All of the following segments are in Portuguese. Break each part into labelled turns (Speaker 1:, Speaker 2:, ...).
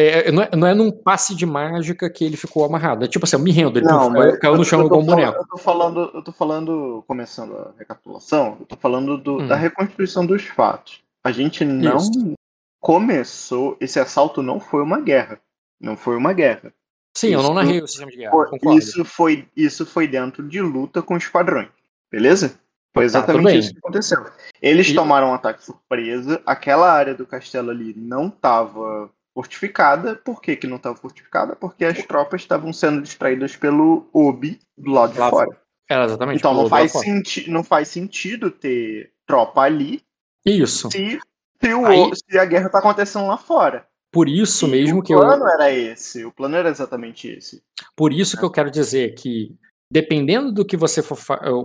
Speaker 1: É, não, é, não é num passe de mágica que ele ficou amarrado. É tipo assim, eu me rendo, ele
Speaker 2: Não,
Speaker 1: caiu,
Speaker 2: mas
Speaker 1: caiu no
Speaker 2: eu-
Speaker 1: chão
Speaker 2: eu
Speaker 1: igual um
Speaker 2: falando-
Speaker 1: boneco.
Speaker 2: Eu tô falando, eu tô falando, começando a recapitulação, eu tô falando do-
Speaker 1: Hum.
Speaker 2: da reconstituição dos fatos. A gente não
Speaker 1: Isso.
Speaker 2: começou, esse assalto não foi uma guerra. Não foi uma guerra.
Speaker 1: Sim, eu não
Speaker 2: Isso-
Speaker 1: narrei o sistema de guerra,
Speaker 2: Foi- isso, foi, isso foi dentro de luta com esquadrões. Beleza? Foi
Speaker 1: Tá,
Speaker 2: exatamente
Speaker 1: bem.
Speaker 2: isso que aconteceu. Eles
Speaker 1: E-
Speaker 2: tomaram um ataque surpresa, aquela área do castelo ali não estava fortificada. Por que, que não estava fortificada? Porque as tropas estavam sendo distraídas pelo Obi do lado de
Speaker 1: Lá
Speaker 2: fora.
Speaker 1: Era exatamente.
Speaker 2: Então não faz, senti não faz sentido ter tropa ali
Speaker 1: Isso.
Speaker 2: se, se, o-
Speaker 1: Aí-
Speaker 2: se a guerra tá acontecendo lá fora.
Speaker 1: Por isso
Speaker 2: E
Speaker 1: mesmo
Speaker 2: o
Speaker 1: que eu.
Speaker 2: plano era esse. O plano era exatamente esse.
Speaker 1: Por isso que eu quero dizer que, dependendo do que você for.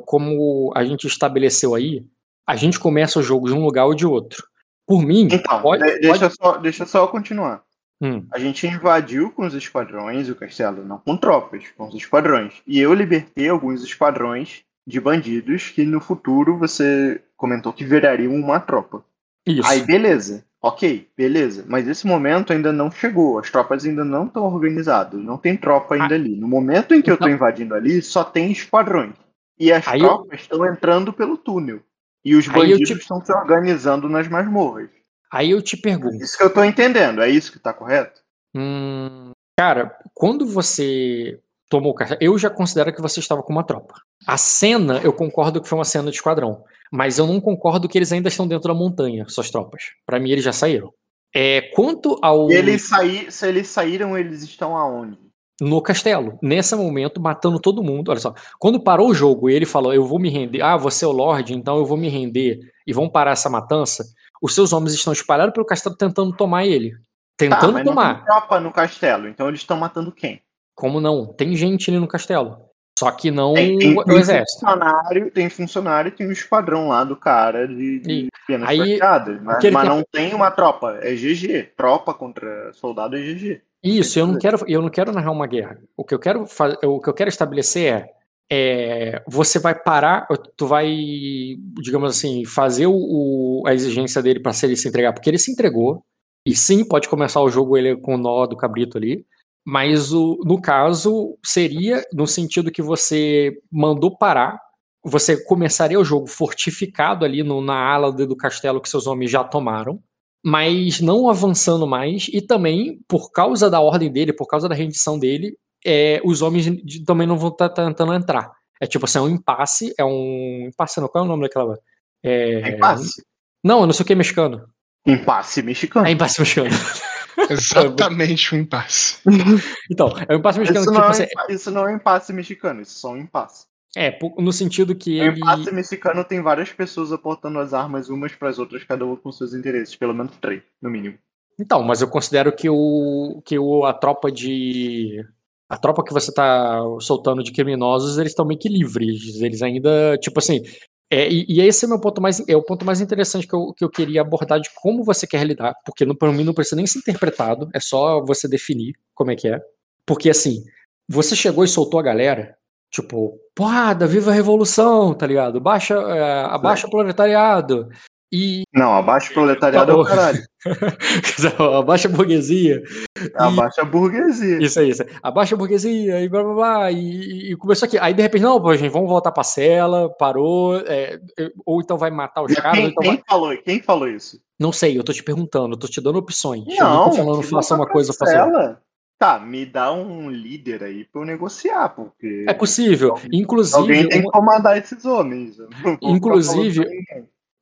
Speaker 1: Como a gente estabeleceu aí, a gente começa o jogo de um lugar ou de outro. Por mim,
Speaker 2: Então,
Speaker 1: pode.
Speaker 2: de- deixa, só, deixa só eu continuar.
Speaker 1: Hum,
Speaker 2: A gente invadiu com os esquadrões o castelo, não com tropas, com os esquadrões. E eu libertei alguns esquadrões de bandidos que no futuro você comentou que virariam uma tropa.
Speaker 1: isso.
Speaker 2: Aí beleza, ok, beleza. Mas esse momento ainda não chegou, as tropas ainda não estão organizadas, não tem tropa ainda ali. No momento em que eu tô
Speaker 1: Então-
Speaker 2: invadindo ali, só tem esquadrões. E as
Speaker 1: Aí eu-
Speaker 2: tropas estão entrando pelo túnel. E os bandidos
Speaker 1: te-
Speaker 2: estão se organizando nas masmorras.
Speaker 1: Aí eu te pergunto.
Speaker 2: Isso que eu tô entendendo, é isso que tá correto?
Speaker 1: Hum, cara, quando você tomou o eu já considero que você estava com uma tropa. A cena, eu concordo que foi uma cena de esquadrão, mas eu não concordo que eles ainda estão dentro da montanha, suas tropas. Pra mim, eles já saíram. É, quanto ao
Speaker 2: eles saí, se eles saíram, eles estão aonde?
Speaker 1: No castelo, nesse momento, matando todo mundo. Olha só, quando parou o jogo e ele falou, eu vou me render, ah, você é o Lorde, então eu vou me render e vão parar essa matança, os seus homens estão espalhados pelo castelo tentando tomar ele.
Speaker 2: Tá,
Speaker 1: Tentando
Speaker 2: não
Speaker 1: tomar.
Speaker 2: tem tropa no castelo, então eles estão matando quem?
Speaker 1: Como não? Tem gente ali no castelo. Só que não
Speaker 2: Tem, tem,
Speaker 1: o
Speaker 2: tem
Speaker 1: exército.
Speaker 2: funcionário, tem funcionário, tem um esquadrão lá do cara de, de penas
Speaker 1: aí,
Speaker 2: prateadas. Mas,
Speaker 1: ele
Speaker 2: mas
Speaker 1: tem-
Speaker 2: não tem uma tropa, é GG. Tropa contra soldado é GG.
Speaker 1: Isso, eu não quero, eu não quero narrar uma guerra. O que eu quero fazer, o que eu quero estabelecer é, é, você vai parar, tu vai, digamos assim, fazer o, a exigência dele para se ele se entregar, porque ele se entregou. E sim, pode começar o jogo ele com o nó do cabrito ali. Mas o, no caso, seria no sentido que você mandou parar, você começaria o jogo fortificado ali no- na ala do castelo que seus homens já tomaram mas não avançando mais, e também, por causa da ordem dele, por causa da rendição dele, é, os homens também não vão estar tentando entrar. É tipo assim, é um impasse, é um. Impasse não, qual é o nome daquela. É,
Speaker 2: Impasse.
Speaker 1: Não, não sei o que é mexicano.
Speaker 2: Impasse mexicano.
Speaker 1: É impasse mexicano.
Speaker 3: Exatamente um impasse.
Speaker 1: Então, é um impasse mexicano
Speaker 2: Isso
Speaker 1: que,
Speaker 2: não,
Speaker 1: tipo
Speaker 2: é,
Speaker 1: assim,
Speaker 2: impa- isso não é impasse mexicano, isso é só um impasse.
Speaker 1: É, no sentido que
Speaker 2: O
Speaker 1: ele.
Speaker 2: impasse mexicano tem várias pessoas aportando as armas umas para as outras, cada uma com seus interesses, pelo menos três, no mínimo.
Speaker 1: Então, mas eu considero que o que o, a tropa de a tropa que você tá soltando de criminosos, eles estão meio que livres. Eles ainda, tipo assim, é, e, e esse é o meu ponto mais é o ponto mais interessante que eu, que eu queria abordar de como você quer lidar, porque no, para mim não precisa nem ser interpretado, é só você definir como é que é. Porque assim, você chegou e soltou a galera, tipo, porrada, viva a revolução, tá ligado? Baixa, é, abaixa o proletariado. E
Speaker 2: Não, abaixo o proletariado é o caralho.
Speaker 1: abaixa a burguesia.
Speaker 2: Abaixa a burguesia.
Speaker 1: Isso aí, isso aí. Abaixa a burguesia e blá blá blá. E, e começou aqui. Aí de repente, não, pô, gente, vamos voltar pra cela, parou. é, ou então vai matar os caras,
Speaker 2: Quem,
Speaker 1: então
Speaker 2: quem
Speaker 1: vai.
Speaker 2: falou, quem falou isso?
Speaker 1: Não sei, eu tô te perguntando, eu tô te dando opções. eu
Speaker 2: Não,
Speaker 1: não tô falando faça uma coisa, faça outra.
Speaker 2: Tá, me dá um líder aí pra eu negociar, porque.
Speaker 1: É possível. Inclusive,
Speaker 2: Alguém tem que comandar esses homens.
Speaker 1: Inclusive-.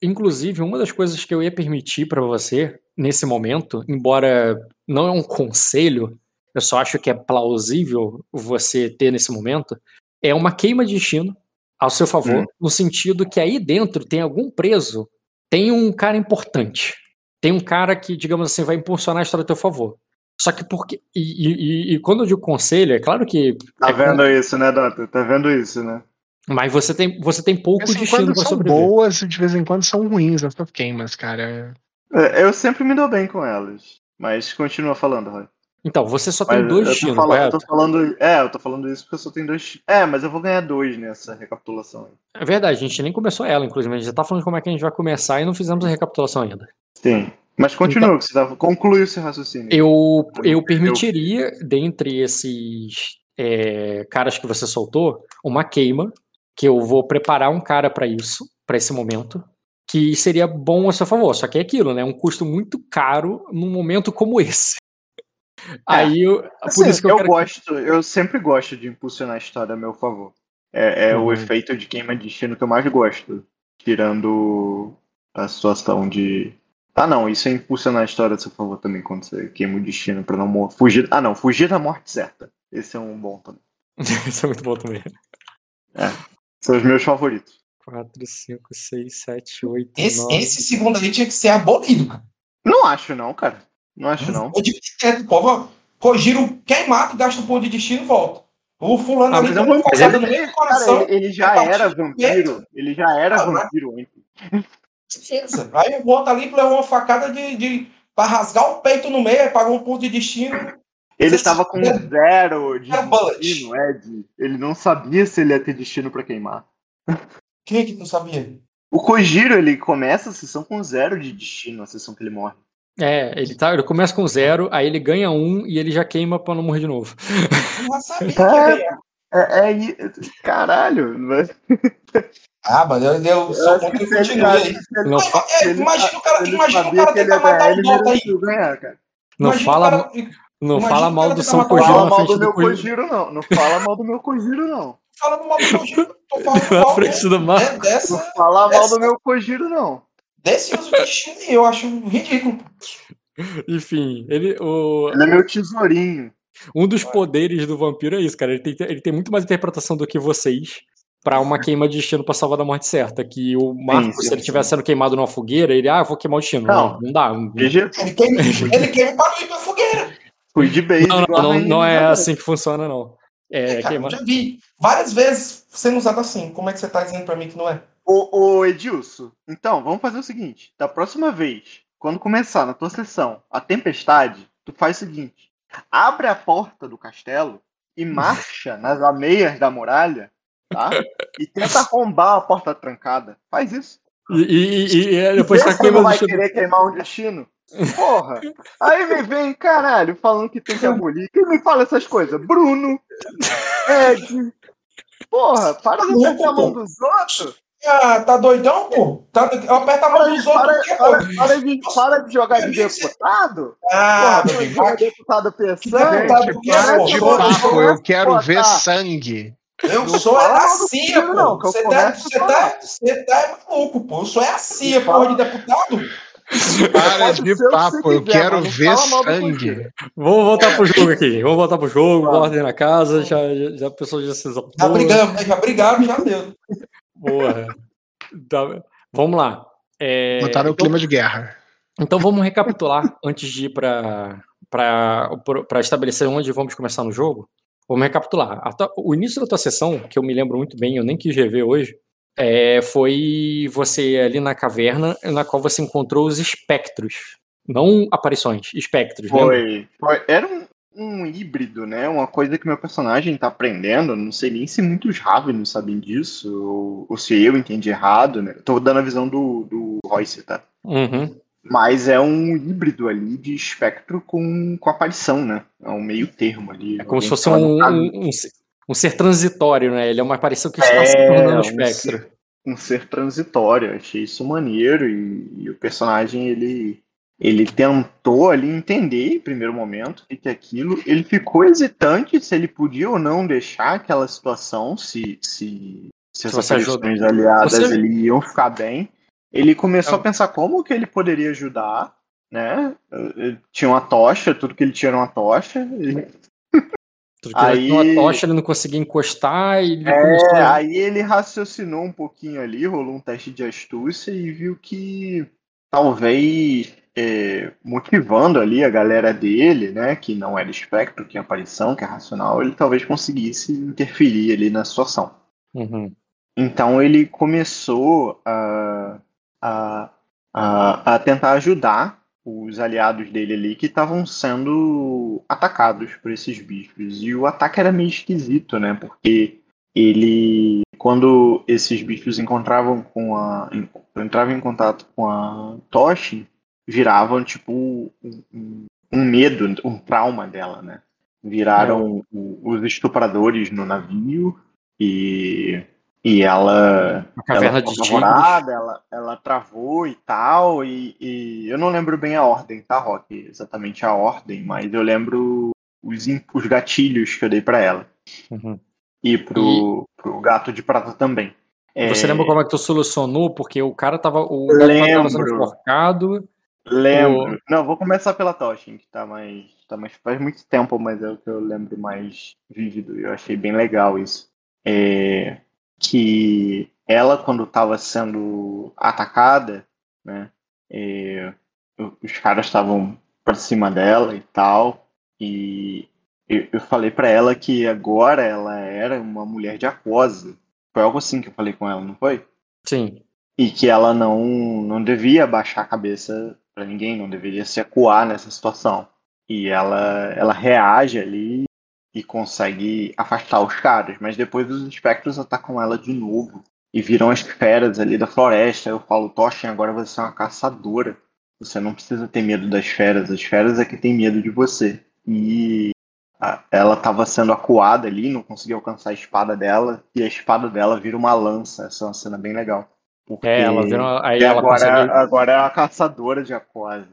Speaker 1: Inclusive, uma das coisas que eu ia permitir pra você nesse momento, embora não é um conselho, eu só acho que é plausível você ter nesse momento, é uma queima de destino ao seu favor,
Speaker 2: Hum.
Speaker 1: no sentido que aí dentro tem algum preso, tem um cara importante, tem um cara que, digamos assim, vai impulsionar a história a teu favor. Só que porque. E, e- e- quando eu digo conselho, é claro que.
Speaker 2: Tá
Speaker 1: é
Speaker 2: vendo isso, né, Dota? Tá vendo isso, né?
Speaker 1: Mas você tem, você tem pouco
Speaker 3: De vez em
Speaker 1: destino pra
Speaker 3: são
Speaker 1: sobreviver.
Speaker 3: boas e de vez em quando são ruins essas queimas, cara.
Speaker 2: É, Eu sempre me dou bem com elas. Mas continua falando, Roy.
Speaker 1: Então, você só tem
Speaker 2: Mas
Speaker 1: dois
Speaker 2: eu tô
Speaker 1: destinos,
Speaker 2: falando, eu
Speaker 1: correto?
Speaker 2: tô falando. É, eu tô falando isso porque eu só tenho dois. É, mas eu vou ganhar dois nessa recapitulação aí.
Speaker 1: É verdade, a gente nem começou ela, inclusive. A gente já tá falando de como é que a gente vai começar e não fizemos a recapitulação ainda.
Speaker 2: Sim. Mas continua, que você tava, conclui o seu raciocínio.
Speaker 1: Eu, eu permitiria, dentre esses é, caras que você soltou, uma queima, que eu vou preparar um cara para isso, para esse momento, que seria bom a seu favor. Só que é aquilo, né? Um custo muito caro num momento como esse. Aí, eu,
Speaker 2: Assim,
Speaker 1: por isso que eu,
Speaker 2: eu
Speaker 1: quero...
Speaker 2: gosto, eu sempre gosto de impulsionar a história a meu favor. É, é o
Speaker 1: Uhum.
Speaker 2: efeito de queima de destino que eu mais gosto. Tirando a situação de. Ah, não, isso é impulsionar a história a seu favor também, quando você queima o destino pra não fugir. Ah, não, fugir da morte certa. Esse é um bom também.
Speaker 1: isso é muito bom também.
Speaker 2: São os meus favoritos.
Speaker 1: 4, 5, 6, 7, 8,
Speaker 4: Esse,
Speaker 1: 9.
Speaker 4: esse segundo aí tinha que ser abolido, cara.
Speaker 2: Não acho, não, cara. Não acho, não.
Speaker 4: Eu devia ter, o povo Kojiro queimado, gasta um ponto de destino e volta. O fulano
Speaker 2: Ah,
Speaker 4: ali
Speaker 2: mas é vampiro.
Speaker 4: facada no meio do coração.
Speaker 2: Cara, ele, ele já
Speaker 4: Tá
Speaker 2: era vampiro. Ele já era
Speaker 4: Ah, mas-
Speaker 2: vampiro antes.
Speaker 4: Aí o outro ali levou uma facada de, de, pra rasgar o peito no meio, pagou um ponto de destino.
Speaker 2: Ele
Speaker 4: Você
Speaker 2: tava com
Speaker 4: sabe-
Speaker 2: zero de
Speaker 4: bullet.
Speaker 2: destino, Ed. Ele não sabia se ele ia ter destino pra queimar.
Speaker 4: Quem é que não sabia?
Speaker 2: O Kojiro, ele começa a sessão com zero de destino, a sessão que ele morre.
Speaker 1: É, ele, tá, ele começa com zero, aí ele ganha um e ele já queima pra não morrer de novo.
Speaker 4: Eu não sabia que ia ganhar.
Speaker 2: É, é, i- caralho. mas-
Speaker 4: Ah, mas eu, eu sou contra
Speaker 2: que
Speaker 4: o
Speaker 1: Não,
Speaker 4: é,
Speaker 2: ele-
Speaker 4: imagina o cara, imagina o cara tentar matar o Dota aí.
Speaker 2: mereceu ganhar, cara.
Speaker 1: não
Speaker 4: Imagina
Speaker 1: fala,
Speaker 4: cara-
Speaker 1: não fala mal do
Speaker 4: tentar
Speaker 1: São
Speaker 4: matar o
Speaker 1: Kojiro
Speaker 2: Fala
Speaker 1: na
Speaker 2: mal
Speaker 1: frente
Speaker 2: do meu
Speaker 1: Kojiro.
Speaker 2: Kojiro, não. Não fala mal do meu Kojiro, não.
Speaker 4: falando mal do tô falando
Speaker 1: Na
Speaker 4: mal
Speaker 1: frente do mar.
Speaker 2: Não fala mal do meu Kojiro, não.
Speaker 4: desse uso de destino aí, eu acho ridículo.
Speaker 1: Enfim, ele, o,
Speaker 2: Ele é meu tesourinho.
Speaker 1: um dos poderes do vampiro é isso, cara. Ele tem, ele tem muito mais interpretação do que vocês pra uma queima de destino pra salvar da morte certa. Que o Marco,
Speaker 2: sim,
Speaker 1: se ele
Speaker 2: sim.
Speaker 1: estivesse sendo queimado numa fogueira, ele, ah, eu vou queimar o destino.
Speaker 2: Não.
Speaker 1: Não, não dá. Não,
Speaker 4: Ele queima, ele queima para ir pra fogueira.
Speaker 2: fui de base.
Speaker 1: não, não,
Speaker 2: rainha
Speaker 1: não é assim que funciona, não. É,
Speaker 4: Cara,
Speaker 1: queimar.
Speaker 4: eu já vi várias vezes sendo usado assim. Como é que você tá dizendo pra mim que não é?
Speaker 2: Ô, ô Edilson, então, vamos fazer o seguinte. Da próxima vez, quando começar na tua sessão a tempestade, tu faz o seguinte. Abre a porta do castelo e marcha nas ameias da muralha, tá? E tenta arrombar a porta trancada. Faz isso.
Speaker 1: E, e- e- e depois tá queimando o
Speaker 2: vai querer queimar um destino. Porra! Aí me vem, caralho, falando que tem que abolir. Quem me fala essas coisas? Bruno! Ed! Porra, para de apertar a mão dos outros!
Speaker 4: Ah, tá doidão, pô? Tá, eu aperto a mão
Speaker 2: Para,
Speaker 4: dos
Speaker 2: para,
Speaker 4: outros. aqui,
Speaker 2: para,
Speaker 4: pô.
Speaker 2: para de, para de jogar de deputado!
Speaker 4: Ah,
Speaker 2: Porra,
Speaker 4: irmão,
Speaker 2: deputado
Speaker 4: Que
Speaker 2: pensando!
Speaker 4: deputado
Speaker 3: Gente,
Speaker 4: que é,
Speaker 3: para
Speaker 4: pô?
Speaker 3: de
Speaker 4: Sou-
Speaker 3: papo, eu quero ver sangue.
Speaker 4: Eu
Speaker 2: Não
Speaker 4: sou
Speaker 2: fala
Speaker 4: é a
Speaker 2: mal do
Speaker 4: CIA, pô.
Speaker 2: não, eu
Speaker 4: Você tá, você, tá, você tá maluco, pô. Eu sou é a CIA, porra de deputado.
Speaker 3: Para de
Speaker 2: o
Speaker 3: papo, eu
Speaker 2: quiser,
Speaker 3: quero ver sangue.
Speaker 1: Vamos voltar pro jogo aqui. Vamos voltar pro jogo,
Speaker 2: Vamos.
Speaker 1: ordem na casa, já, já, já a pessoa já se exaltou.
Speaker 4: Já brigamos, né? já brigaram, já deu.
Speaker 1: Porra. Tá, Vamos lá. É,
Speaker 3: Botaram o
Speaker 1: então-
Speaker 3: clima de guerra.
Speaker 1: Então vamos recapitular antes de ir para estabelecer onde vamos começar no jogo. Vamos recapitular. O início da tua sessão, que eu me lembro muito bem, eu nem quis rever hoje, é, foi você ali na caverna, na qual você encontrou os espectros. Não aparições, espectros. lembra?
Speaker 2: Foi, foi. Era um, um híbrido, né? Uma coisa que meu personagem tá aprendendo. Não sei nem se muitos Ravenos sabem disso, ou, ou se eu entendi errado, né? Tô dando a visão do, do Royce, tá?
Speaker 1: Uhum.
Speaker 2: Mas é um híbrido ali de espectro com, com aparição, né? É um meio termo ali.
Speaker 1: É como se fosse um, um, um ser- transitório, né? Ele é uma aparição que está
Speaker 2: É,
Speaker 1: se tornando
Speaker 2: um
Speaker 1: espectro.
Speaker 2: ser- um ser transitório. Achei isso maneiro e, e o personagem ele ele tentou ali entender em primeiro momento o que que é aquilo. Ele ficou hesitante se ele podia ou não deixar aquela situação, se se, se essas
Speaker 1: você ajuda.
Speaker 2: questões aliadas
Speaker 1: Você-
Speaker 2: ele iam ficar bem. Ele começou
Speaker 3: É.
Speaker 2: a pensar como que ele poderia ajudar, né? Ele Tinha uma tocha, tudo que ele tinha era uma tocha. Ele
Speaker 1: Tudo que ele
Speaker 2: Aí-
Speaker 1: tinha uma tocha, ele não conseguia encostar e ele
Speaker 2: É,
Speaker 1: começou
Speaker 2: aí ele raciocinou um pouquinho ali, rolou um teste de astúcia e viu que talvez é, motivando ali a galera dele, né, que não era espectro, que é aparição, que é racional, ele talvez conseguisse interferir ali na situação.
Speaker 1: Uhum.
Speaker 2: Então ele começou a, a, a, a tentar ajudar os aliados dele ali que estavam sendo atacados por esses bichos. E o ataque era meio esquisito, né? Porque ele, quando esses bichos encontravam com a, entravam em contato com a Toshi, viravam, tipo, um, um- medo, um trauma dela, né? Viraram o- os estupradores no navio e, e ela
Speaker 1: A caverna
Speaker 2: ela
Speaker 1: de
Speaker 2: ela, ela travou e tal, e, e eu não lembro bem a ordem, tá, Rock? Exatamente a ordem, mas eu lembro os, os gatilhos que eu dei pra ela.
Speaker 1: Uhum.
Speaker 2: E pro, pro gato de prata também.
Speaker 1: Você
Speaker 2: É,
Speaker 1: lembra como é que tu solucionou? Porque o cara tava. O gato tava
Speaker 2: Lembro.
Speaker 1: enforcado.
Speaker 2: Lembro. Não, vou começar pela Toshin, que tá mais, tá mais. Faz muito tempo, mas é o que eu lembro mais vívido. e Eu achei bem legal isso. É, que ela, quando tava sendo atacada, né? é, os caras estavam pra cima dela e tal. E eu, eu falei pra ela que agora ela era uma mulher de aquosa. Foi algo assim que eu falei com ela, não foi?
Speaker 1: Sim.
Speaker 2: e que ela não, não devia baixar a cabeça pra ninguém, não deveria se acuar nessa situação. E ela, ela reage ali e consegue afastar os caras, mas depois os espectros atacam ela de novo e viram as feras ali da floresta. Eu falo, Toshin, agora você é uma caçadora. Você não precisa ter medo das feras, as feras é que tem medo de você. E ela estava sendo acuada ali, não conseguia alcançar a espada dela, e a espada dela vira uma lança. Essa é uma cena bem legal. Porque...
Speaker 1: É, ela vira. Aí
Speaker 2: E
Speaker 1: ela
Speaker 2: agora,
Speaker 1: consegue.
Speaker 2: agora é a caçadora de aquosa.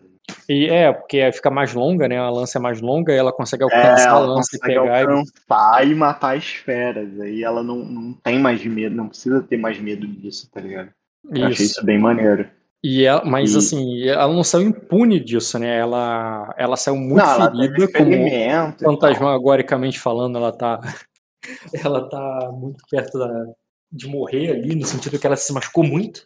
Speaker 1: E é, porque fica mais longa, né? A lança é mais longa e ela consegue
Speaker 2: É,
Speaker 1: alcançar a
Speaker 2: ela
Speaker 1: lança e pegar. e-
Speaker 2: alcançar e matar as feras. Aí ela não, não tem mais medo, não precisa ter mais medo disso, tá ligado? Eu achei
Speaker 1: Isso.
Speaker 2: isso bem maneiro.
Speaker 1: E ela, mas
Speaker 2: E-
Speaker 1: assim, ela não saiu impune disso, né? Ela, ela saiu muito
Speaker 2: não, teve
Speaker 1: ferida, como
Speaker 2: e
Speaker 1: fantasmagoricamente falando, ela tá. Ela tá muito perto da- de morrer ali, no sentido que ela se machucou muito.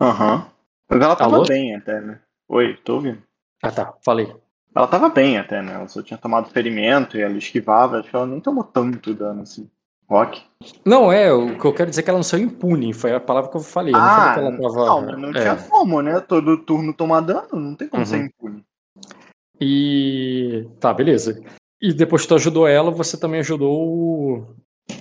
Speaker 2: Aham. Mas ela tava
Speaker 1: Alô?
Speaker 2: bem até, né? Oi, tô ouvindo?
Speaker 1: Ah tá, falei.
Speaker 2: Ela tava bem até, né? Ela só tinha tomado ferimento e ela esquivava. Acho que ela nem tomou tanto dano assim. Rock.
Speaker 1: Não, é, o que eu quero dizer é que ela não saiu impune, foi a palavra que eu falei. Eu não falei
Speaker 2: Ah,
Speaker 1: que ela tava.
Speaker 2: não, não
Speaker 1: é.
Speaker 2: tinha como, né? Todo turno tomar dano, não tem como
Speaker 1: Uhum.
Speaker 2: ser impune.
Speaker 1: E. Tá, beleza. E depois que tu ajudou ela, você também ajudou o.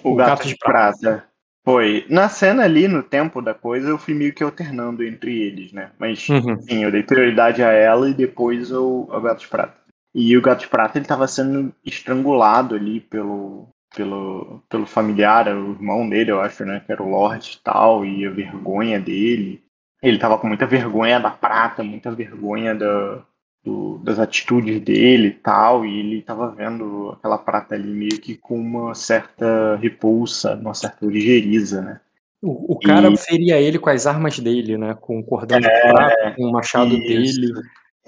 Speaker 2: O,
Speaker 1: O
Speaker 2: gato,
Speaker 1: gato
Speaker 2: de
Speaker 1: de
Speaker 2: prata. Foi. Na cena ali, no tempo da coisa, eu fui meio que alternando entre eles, né? Mas,
Speaker 1: Uhum.
Speaker 2: sim, eu dei prioridade a ela e depois ao, ao gato de prata. E o gato de prata, ele tava sendo estrangulado ali pelo, pelo, pelo familiar, o irmão dele, eu acho, né? Que era o Lorde e tal, e a vergonha dele. Ele tava com muita vergonha da prata, muita vergonha da, do- das atitudes dele e tal, e ele tava vendo aquela prata ali meio que com uma certa repulsa, uma certa ligeiriza, né?
Speaker 1: O, o cara
Speaker 2: E-
Speaker 1: feria ele com as armas dele, né? Com o cordão de prata, com o machado
Speaker 2: Isso.
Speaker 1: dele.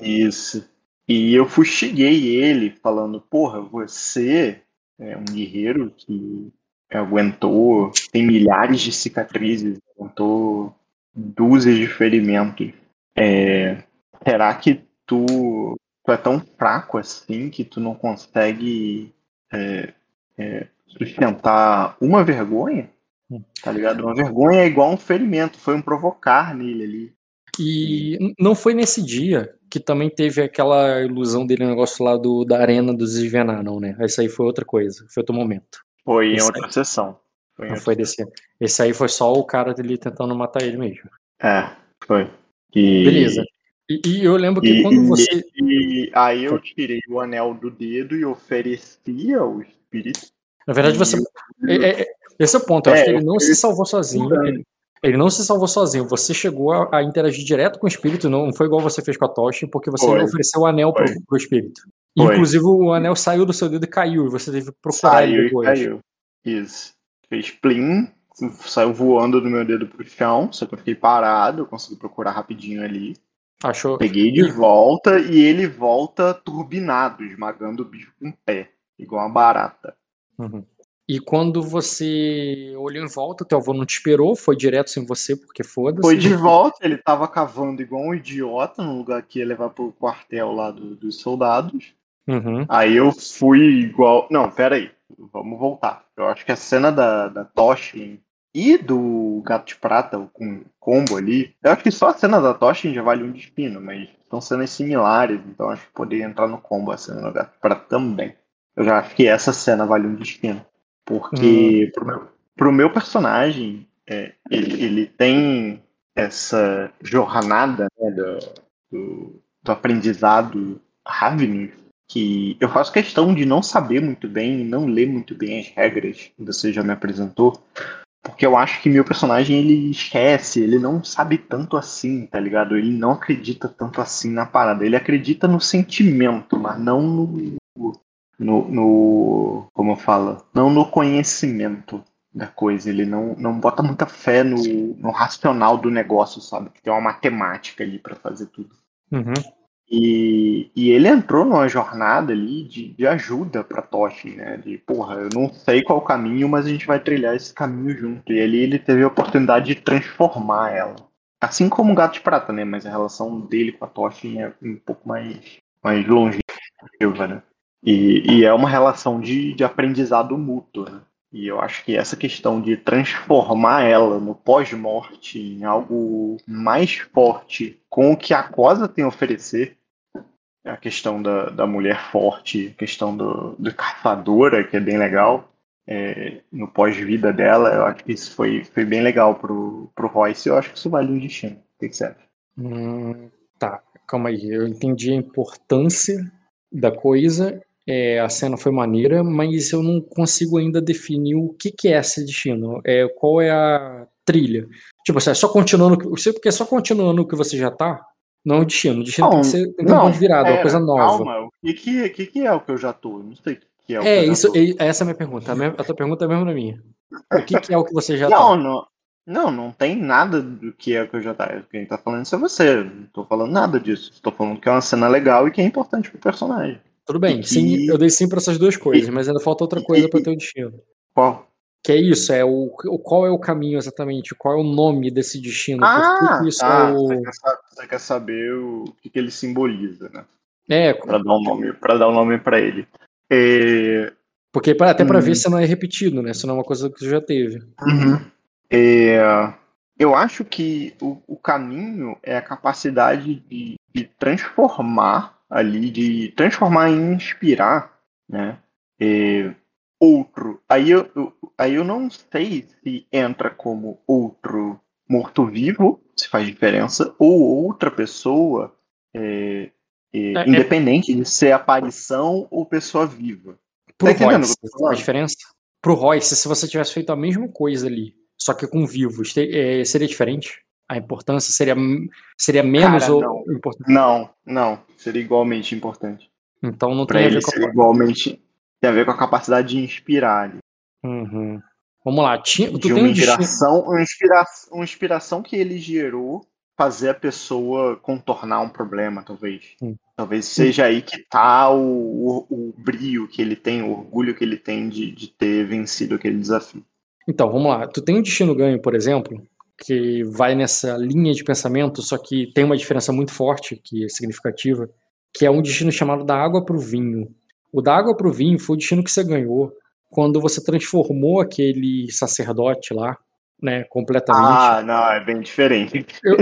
Speaker 2: Isso. E eu fustiguei ele, falando, porra, você é um guerreiro que aguentou, tem milhares de cicatrizes, aguentou dúzias de ferimentos. É, será que tu, tu é tão fraco assim que tu não consegue é, é, sustentar uma vergonha?
Speaker 1: Hum.
Speaker 2: Tá ligado? Uma vergonha é igual um ferimento, foi um provocar nele ali.
Speaker 1: E não foi nesse dia que também teve aquela ilusão dele, negócio lá do, da arena dos Esvenar, não, né? Esse aí foi outra coisa, foi outro momento.
Speaker 2: Foi em outra sessão. Foi
Speaker 1: Não foi desse. Esse aí foi só o cara dele tentando matar ele mesmo.
Speaker 2: É, foi. E,
Speaker 1: Beleza. E, e eu lembro que
Speaker 2: E,
Speaker 1: quando
Speaker 2: e-
Speaker 1: você.
Speaker 2: e aí eu tirei o anel do dedo e ofereci ao espírito.
Speaker 1: Na verdade, você.
Speaker 2: E
Speaker 1: é- é- é- esse é o ponto. Eu
Speaker 2: É,
Speaker 1: acho que ele não se salvou sozinho. Ele, ele não se salvou sozinho. Você chegou a, a interagir direto com o espírito, não foi igual você fez com a Tocha, porque você
Speaker 2: Foi.
Speaker 1: ofereceu o anel pro, pro espírito.
Speaker 2: Foi.
Speaker 1: Inclusive, o anel saiu do seu dedo e caiu, e você teve que procurar ele
Speaker 2: Saiu e
Speaker 1: depois.
Speaker 2: caiu. Isso. Fez plim, saiu voando do meu dedo pro chão, só que eu fiquei parado, eu consegui procurar rapidinho ali.
Speaker 1: Achou?
Speaker 2: Peguei de volta e ele volta turbinado, esmagando o bicho com o pé, igual uma barata.
Speaker 1: Uhum. E quando você olhou em volta, teu avô não te esperou, foi direto sem você, porque foda-se.
Speaker 2: Foi de volta, ele tava cavando igual um idiota no lugar que ia levar pro quartel lá do- dos soldados.
Speaker 1: Uhum.
Speaker 2: Aí eu fui igual. Não, pera aí. Vamos voltar. Eu acho que a cena da, da Toshin e do Gato de Prata com combo ali. Eu acho que só a cena da Toshin já vale um destino, mas são cenas similares, então acho que poderia entrar no combo a cena do Gato de Prata também. Eu já acho que essa cena vale um destino. Porque pro, meu, pro meu personagem, é, ele, ele tem essa jornada né, do, do- do aprendizado Ravening, que eu faço questão de não saber muito bem, não ler muito bem as regras que você já me apresentou, porque eu acho que meu personagem ele esquece, ele não sabe tanto assim, tá ligado? Ele não acredita tanto assim na parada. Ele acredita no sentimento, mas não no. no, no como eu falo? Não no conhecimento da coisa. Ele não, não bota muita fé no, no racional do negócio, sabe? Que tem uma matemática ali para fazer tudo.
Speaker 1: Uhum.
Speaker 2: E, e ele entrou numa jornada ali de, de ajuda pra Toshi, né? De, porra, eu não sei qual caminho, mas a gente vai trilhar esse caminho junto. E ali ele teve a oportunidade de transformar ela. Assim como o Gato de Prata, né? Mas a relação dele com a Toshi é um pouco mais, mais longeva, né? E, e é uma relação de, de aprendizado mútuo, né? E eu acho que essa questão de transformar ela no pós-morte em algo mais forte com o que a Cosa tem a oferecer, a questão da, da mulher forte, a questão do, do caçadora, que é bem legal, é, no pós-vida dela, eu acho que isso foi, foi bem legal pro, pro Royce. Eu acho que isso vale um destino. O que você acha?
Speaker 1: Hum, tá, calma aí. Eu entendi a importância da coisa é, a cena foi maneira, mas eu não consigo ainda definir o que, que é esse destino. É, qual é a trilha? Tipo, assim, é só continuando. Porque é só continuando o que você já tá, não é o destino. O destino
Speaker 2: Não,
Speaker 1: tem que ser tem ter um
Speaker 2: não,
Speaker 1: ponto de virada, uma coisa nova.
Speaker 2: Calma, o que, que, que, é o que eu já tô? Não sei o que, é o que
Speaker 1: É,
Speaker 2: eu já
Speaker 1: isso,
Speaker 2: tô.
Speaker 1: é- essa é a minha pergunta. A, minha, a tua pergunta é a mesma da minha. O que, que é o que você já
Speaker 2: Não,
Speaker 1: tá?
Speaker 2: não, não, não tem nada do que é o que eu já tá. Quem tá falando isso é você. Não tô falando nada disso. Tô falando que é uma cena legal e que é importante pro personagem.
Speaker 1: Tudo bem,
Speaker 2: e
Speaker 1: sim,
Speaker 2: que-
Speaker 1: eu dei sim pra essas duas coisas, mas ainda falta outra coisa pra ter o destino.
Speaker 2: Qual?
Speaker 1: Que é isso, é o, qual é o caminho exatamente, qual é o nome desse destino,
Speaker 2: Ah,
Speaker 1: que que isso
Speaker 2: tá.
Speaker 1: é o...
Speaker 2: Você, quer saber, você quer saber o que, que ele simboliza, né?
Speaker 1: É,
Speaker 2: Pra dar um nome, pra dar um nome para ele. É,
Speaker 1: porque pra- até pra
Speaker 2: Hum.
Speaker 1: ver se não é repetido, né? Se não é uma coisa que você já teve.
Speaker 2: É, eu acho que o, o caminho é a capacidade de, de transformar ali, de transformar e inspirar, né? é, outro. Aí eu, eu- aí eu não sei se entra como outro morto-vivo, se faz diferença, ou outra pessoa, é, é,
Speaker 1: É, é.
Speaker 2: independente de ser aparição ou pessoa viva.
Speaker 1: Pro
Speaker 2: entendendo o
Speaker 1: Royce, a diferença? Pro Royce, se você tivesse feito a mesma coisa ali, só que com vivos, é, seria diferente? A importância seria, seria menos
Speaker 2: Cara,
Speaker 1: ou
Speaker 2: não.
Speaker 1: importante?
Speaker 2: Não, não, seria igualmente importante.
Speaker 1: Então não
Speaker 2: Pra
Speaker 1: tem a
Speaker 2: ele
Speaker 1: ver com a...
Speaker 2: igualmente. Tem a ver com a capacidade de inspirar ali.
Speaker 1: Uhum. Vamos lá, tinha, tu
Speaker 2: De uma
Speaker 1: um
Speaker 2: inspiração, uma inspiração, uma inspiração que ele gerou fazer a pessoa contornar um problema, talvez.
Speaker 1: Hum.
Speaker 2: Talvez seja aí que tá o, o, o brio que ele tem, o orgulho que ele tem de, de ter vencido aquele desafio.
Speaker 1: Então, vamos lá. Tu tem um destino ganho, por exemplo, que vai nessa linha de pensamento, só que tem uma diferença muito forte, que é significativa, que é um destino chamado da água para o vinho. O da água para o vinho foi o destino que você ganhou quando você transformou aquele sacerdote lá, né, completamente.
Speaker 2: Ah, não, é bem diferente.
Speaker 1: Eu-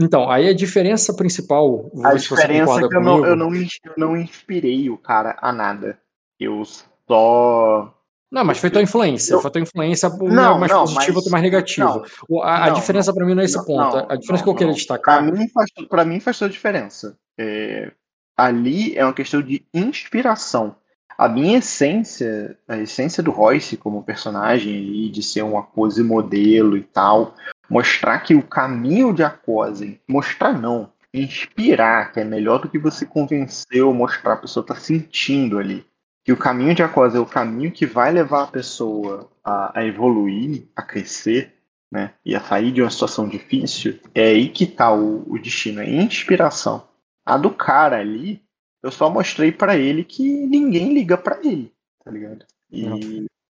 Speaker 1: então, aí a diferença principal,
Speaker 2: A diferença é que eu não, eu, não, eu não inspirei o cara a nada. Eu só.
Speaker 1: Não, mas foi tua influência.
Speaker 2: Eu-
Speaker 1: Foi tua influência
Speaker 2: Não,
Speaker 1: mais
Speaker 2: não,
Speaker 1: positiva
Speaker 2: mas-
Speaker 1: mais negativa.
Speaker 2: não,
Speaker 1: a, a diferença pra mim não é esse ponto. a diferença que eu queria destacar.
Speaker 2: Pra mim faz, pra mim faz toda a diferença. É, ali é uma questão de inspiração. A minha essência, a essência do Royce como personagem ali, de ser um Akose modelo e tal, mostrar que o caminho de Akose, mostrar não, inspirar, que é melhor do que você convencer ou mostrar, a pessoa tá sentindo ali. Que o caminho de Akose é o caminho que vai levar a pessoa a, a evoluir, a crescer, né, e a sair de uma situação difícil, é aí que tá o, o destino, é inspiração. A do cara ali, eu só mostrei pra ele que ninguém liga pra ele, tá ligado? E
Speaker 1: Não.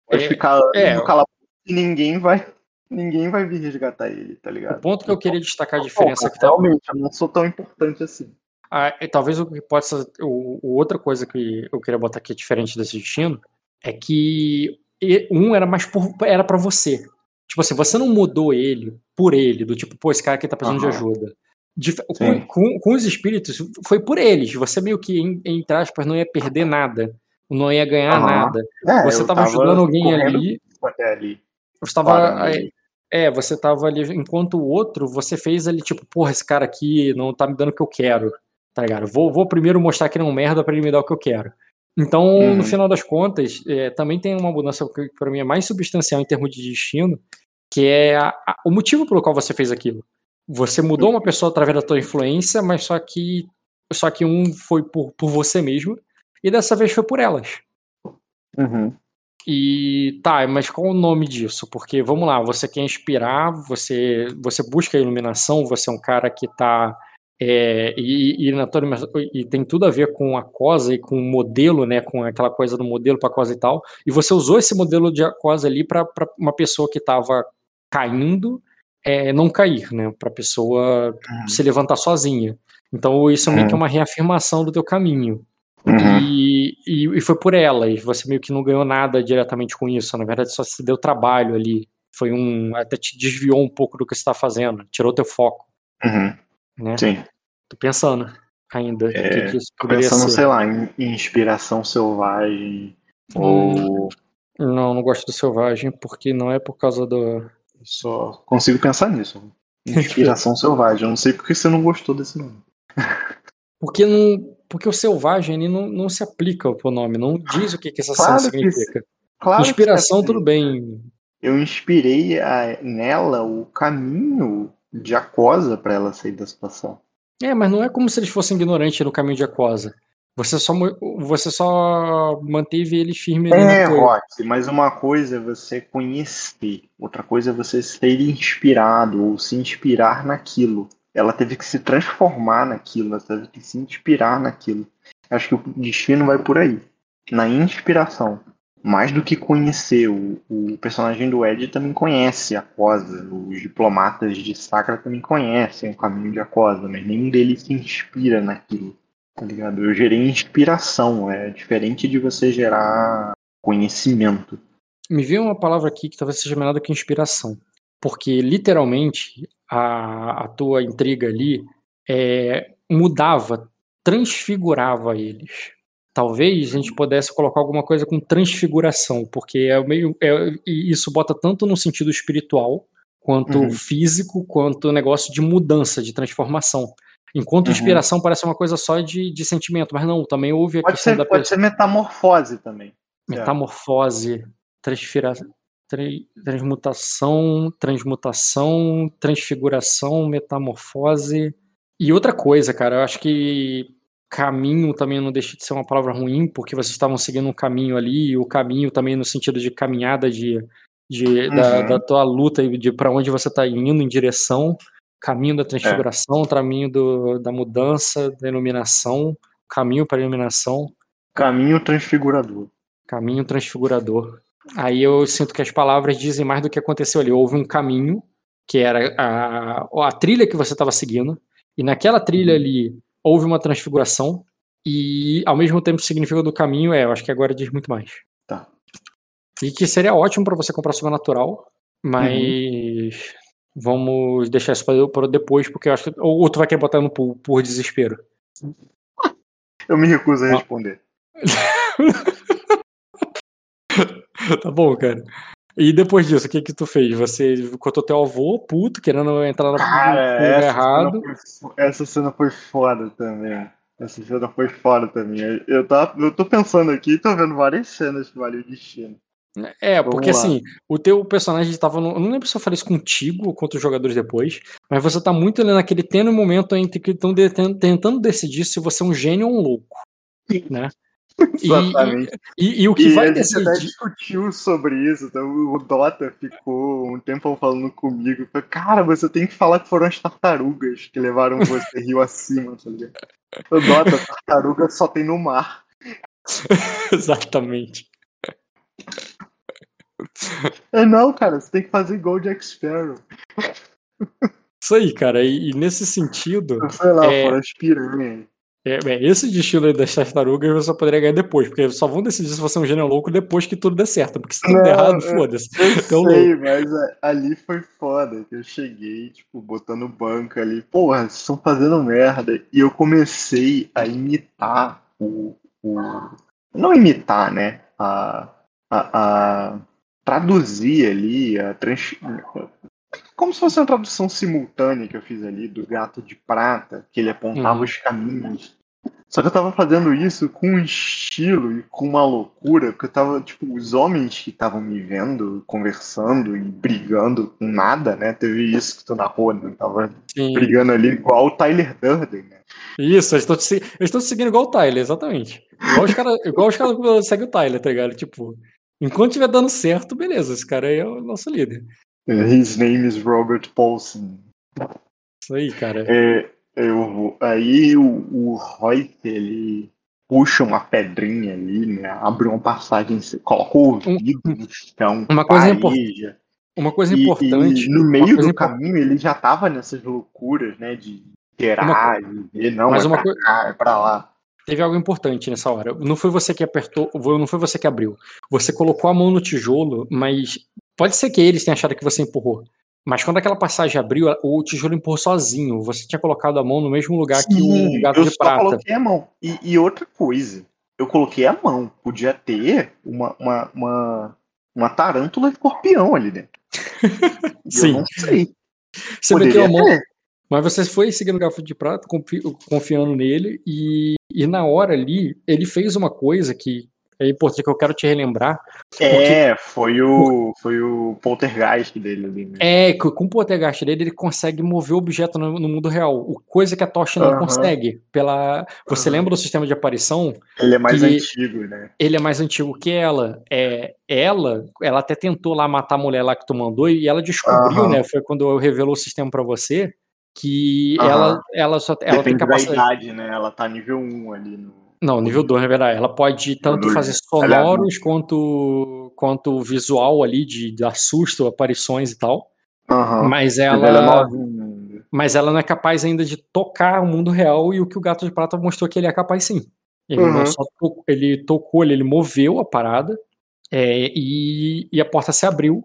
Speaker 2: vai
Speaker 1: É,
Speaker 2: ficar
Speaker 1: é.
Speaker 2: no calabouço e ninguém vai, ninguém vai vir resgatar ele, tá
Speaker 1: O
Speaker 2: ligado?
Speaker 1: ponto que eu queria destacar a diferença é que tá,
Speaker 2: realmente, eu não sou tão importante assim.
Speaker 1: Ah, e talvez o que possa. O, o outra coisa que eu queria botar aqui diferente desse destino é que um era mais por, era para você. Tipo assim, você não mudou ele por ele, do tipo, pô, esse cara aqui tá precisando de
Speaker 2: Aham.
Speaker 1: ajuda. Dif- com, com, com os espíritos, foi por eles. Você meio que, em- entre aspas, não ia perder nada. Não ia ganhar
Speaker 2: Aham.
Speaker 1: nada.
Speaker 2: É,
Speaker 1: Você
Speaker 2: eu
Speaker 1: tava ajudando alguém ali.
Speaker 2: ali.
Speaker 1: Você tava.
Speaker 2: ali.
Speaker 1: É, você tava ali, enquanto o outro, você fez ali, tipo, porra, esse cara aqui não tá me dando o que eu quero. Tá ligado? Vou, vou primeiro mostrar que não é um merda pra ele me dar o que eu quero. Então,
Speaker 2: Uhum.
Speaker 1: no final das contas, é, também tem uma mudança que para mim é mais substancial em termos de destino, que é a- a- o motivo pelo qual você fez aquilo. Você mudou uma pessoa através da tua influência, mas só que só que um foi por, por você mesmo e dessa vez foi por elas.
Speaker 2: Uhum.
Speaker 1: E tá, mas qual o nome disso? Porque vamos lá, você quer inspirar, você você busca a iluminação, você é um cara que tá é, e, e, e tem tudo a ver com a cosa e com o modelo, né? Com aquela coisa do modelo para cosa e tal. E você usou esse modelo de cosa ali para uma pessoa que estava caindo é, não cair, né? Para pessoa se levantar sozinha. Então isso é meio que uma reafirmação do teu caminho.
Speaker 2: Uhum.
Speaker 1: E, e, e foi por elas. Você meio que não ganhou nada diretamente com isso. Na verdade, só se deu trabalho ali. Foi um. Até te desviou um pouco do que você está fazendo. Tirou teu foco,
Speaker 2: Uhum.
Speaker 1: Né?
Speaker 2: Sim.
Speaker 1: Tô pensando ainda.
Speaker 2: É,
Speaker 1: que, que isso
Speaker 2: Tô pensando,
Speaker 1: ser.
Speaker 2: sei lá, em inspiração selvagem.
Speaker 1: Hum.
Speaker 2: Ou
Speaker 1: Não, não gosto do selvagem, porque não é por causa do.
Speaker 2: só consigo pensar nisso. Inspiração selvagem. Eu não sei porque você não gostou desse nome.
Speaker 1: Porque não. Porque o selvagem ele não, não se aplica pro nome, não diz o que, que essa
Speaker 2: Claro
Speaker 1: ação
Speaker 2: que
Speaker 1: significa.
Speaker 2: Claro
Speaker 1: Inspiração, tudo bem.
Speaker 2: Eu inspirei a- nela o caminho de Aquosa pra ela sair da situação.
Speaker 1: É, mas não é como se eles fossem ignorantes no caminho de Aquosa. Você só, você só manteve eles firmes ali
Speaker 2: É,
Speaker 1: na.
Speaker 2: Rock, mas uma coisa é você conhecer, outra coisa é você ser inspirado ou se inspirar naquilo. Ela teve que se transformar naquilo, ela teve que se inspirar naquilo. Acho que o destino vai por aí, na inspiração. Mais do que conhecer, o, o personagem do Ed também conhece a Cosa, os diplomatas de Sacra também conhecem o caminho de Aquosa, mas nenhum deles se inspira naquilo, tá ligado? Eu gerei inspiração, é diferente de você gerar conhecimento.
Speaker 1: Me veio uma palavra aqui que talvez seja menor do que inspiração. Porque, literalmente, a, a tua intriga ali é, mudava, transfigurava eles. Talvez a gente pudesse colocar alguma coisa com transfiguração, porque é meio. É, isso bota tanto no sentido espiritual, quanto
Speaker 2: Uhum.
Speaker 1: físico, quanto negócio de mudança, de transformação. Enquanto
Speaker 2: Uhum.
Speaker 1: inspiração parece uma coisa só de, de sentimento, mas não, também houve a
Speaker 2: Pode
Speaker 1: questão
Speaker 2: ser,
Speaker 1: da
Speaker 2: pode ser metamorfose também.
Speaker 1: metamorfose, transfira, tra- transmutação, transmutação, transfiguração, metamorfose. E outra coisa, cara, eu acho que caminho também não deixa de ser uma palavra ruim, porque vocês estavam seguindo um caminho ali, e o caminho também no sentido de caminhada de, de da,
Speaker 2: Uhum.
Speaker 1: da tua luta e de para onde você está indo em direção, caminho da transfiguração, caminho do, da mudança, da iluminação, caminho para iluminação.
Speaker 2: Caminho transfigurador.
Speaker 1: Caminho transfigurador. Aí eu sinto que as palavras dizem mais do que aconteceu ali. Houve um caminho, que era a, a trilha que você estava seguindo, e naquela trilha ali houve uma transfiguração, e ao mesmo tempo o significado do caminho é, eu acho que agora diz muito mais.
Speaker 2: Tá.
Speaker 1: E que seria ótimo para você comprar sobrenatural, mas vamos deixar isso para depois, porque eu acho que. Ou, tu vai querer botar no por, por desespero.
Speaker 2: Eu me recuso a
Speaker 1: Ó.
Speaker 2: responder.
Speaker 1: Tá bom, cara. E depois disso, o que que tu fez? Você contou teu avô, puto, querendo entrar no
Speaker 2: Cara, essa
Speaker 1: errado.
Speaker 2: cena, foi, essa cena foi foda também. Essa cena foi foda também. Eu, tava, eu tô pensando aqui e tô vendo várias cenas que vale o destino.
Speaker 1: É, porque assim, o teu personagem tava no. Eu não lembro se eu falei isso contigo ou com outros jogadores depois, mas você tá muito ali naquele tênue momento entre que estão tentando decidir se você é um gênio ou um louco. Né? E,
Speaker 2: Exatamente.
Speaker 1: e, e o que
Speaker 2: E
Speaker 1: vai
Speaker 2: a gente até
Speaker 1: decidir.
Speaker 2: discutiu sobre isso. Então, o Dota ficou um tempo falando comigo. Cara, você tem que falar que foram as tartarugas que levaram você rio acima, tá ligado? O Dota, tartaruga só tem no mar.
Speaker 1: Exatamente.
Speaker 2: É, não, cara, você tem que fazer igual o Jack Sparrow.
Speaker 1: Isso aí, cara. E, e nesse sentido.
Speaker 2: Sei lá,
Speaker 1: É.
Speaker 2: foram as piranhas.
Speaker 1: É, é, esse destino aí das tartarugas você só poderia ganhar depois, porque só vão decidir se você é um gênio louco depois que tudo der certo. Porque se tudo der errado,
Speaker 2: é-
Speaker 1: foda-se.
Speaker 2: Eu
Speaker 1: Então,
Speaker 2: sei, mas a- ali foi foda. Que eu cheguei, tipo, botando banca ali. Porra, vocês estão fazendo merda. E eu comecei a imitar o. o- não imitar, né? A, a, a traduzir ali, a trans, como se fosse uma tradução simultânea que eu fiz ali do gato de prata, que ele apontava
Speaker 1: Uhum.
Speaker 2: os caminhos. Só que eu tava fazendo isso com um estilo e com uma loucura, porque eu tava, tipo, os homens que estavam me vendo, conversando e brigando com nada, né? Teve isso que tu narrou, né? Tava
Speaker 1: Sim.
Speaker 2: brigando ali igual o Tyler Durden, né?
Speaker 1: Isso, eles estão te, seguindo igual o Tyler, exatamente. Igual os caras caras seguem o Tyler, tá ligado? Tipo, enquanto tiver dando certo, beleza, esse cara aí é o nosso líder.
Speaker 2: His name is Robert Paulson.
Speaker 1: Isso aí, cara.
Speaker 2: É, eu, aí o, o Roy, ele puxa uma pedrinha ali, né? Abre uma passagem, coloca o ouvido no chão,
Speaker 1: uma coisa
Speaker 2: pareja.
Speaker 1: Uma coisa
Speaker 2: E-
Speaker 1: importante.
Speaker 2: E no
Speaker 1: uma
Speaker 2: meio
Speaker 1: coisa
Speaker 2: do caminho ele já tava nessas loucuras, né? De gerar e ver, não,
Speaker 1: Mas
Speaker 2: é
Speaker 1: uma
Speaker 2: pra
Speaker 1: coi-
Speaker 2: cá, é pra lá.
Speaker 1: Teve algo importante nessa hora. Não foi você que apertou, não foi você que abriu. Você colocou a mão no tijolo, mas pode ser que eles tenham achado que você empurrou. Mas quando aquela passagem abriu, o tijolo empurrou sozinho. Você tinha colocado a mão no mesmo lugar que o gato
Speaker 2: eu
Speaker 1: de
Speaker 2: só
Speaker 1: prata.
Speaker 2: coloquei a mão. E, e outra coisa, eu coloquei a mão. Podia ter uma, uma, uma, uma tarântula escorpião ali dentro.
Speaker 1: Sim.
Speaker 2: Eu não sei.
Speaker 1: Você
Speaker 2: Poderia
Speaker 1: meteu a mão,
Speaker 2: ter.
Speaker 1: mas você foi seguindo o gato de prata, confi- confiando nele, e, e na hora ali, ele fez uma coisa que é importante que eu quero te relembrar.
Speaker 2: É, foi o, foi o poltergeist dele ali. Né?
Speaker 1: É com o poltergeist dele, ele consegue mover o objeto no, no mundo real. O- Coisa que a Tocha não
Speaker 2: Aham.
Speaker 1: consegue. Pela, você
Speaker 2: Aham.
Speaker 1: lembra do sistema de aparição?
Speaker 2: Ele é mais
Speaker 1: que-
Speaker 2: antigo, né?
Speaker 1: Ele é mais antigo que ela. É, ela, ela até tentou lá matar a mulher lá que tu mandou e ela descobriu,
Speaker 2: Aham.
Speaker 1: né? Foi quando eu revelou o sistema pra você que
Speaker 2: Aham.
Speaker 1: ela, ela só ela tem
Speaker 2: Depende da
Speaker 1: capacidade.
Speaker 2: idade, né? Ela tá nível 1 ali no.
Speaker 1: Não, nível 2, na verdade. Ela pode tanto fazer
Speaker 2: né? É
Speaker 1: sonoros quanto, quanto visual ali, de, assusto, aparições e tal.
Speaker 2: Aham.
Speaker 1: Mas
Speaker 2: ela é
Speaker 1: ela,
Speaker 2: ainda.
Speaker 1: mas ela não é capaz ainda de tocar o mundo real e o que o Gato de Prata mostrou que ele é capaz sim. Ele não
Speaker 2: Uhum.
Speaker 1: só tocou, ele tocou, ele, moveu a parada é, e, e a porta se abriu.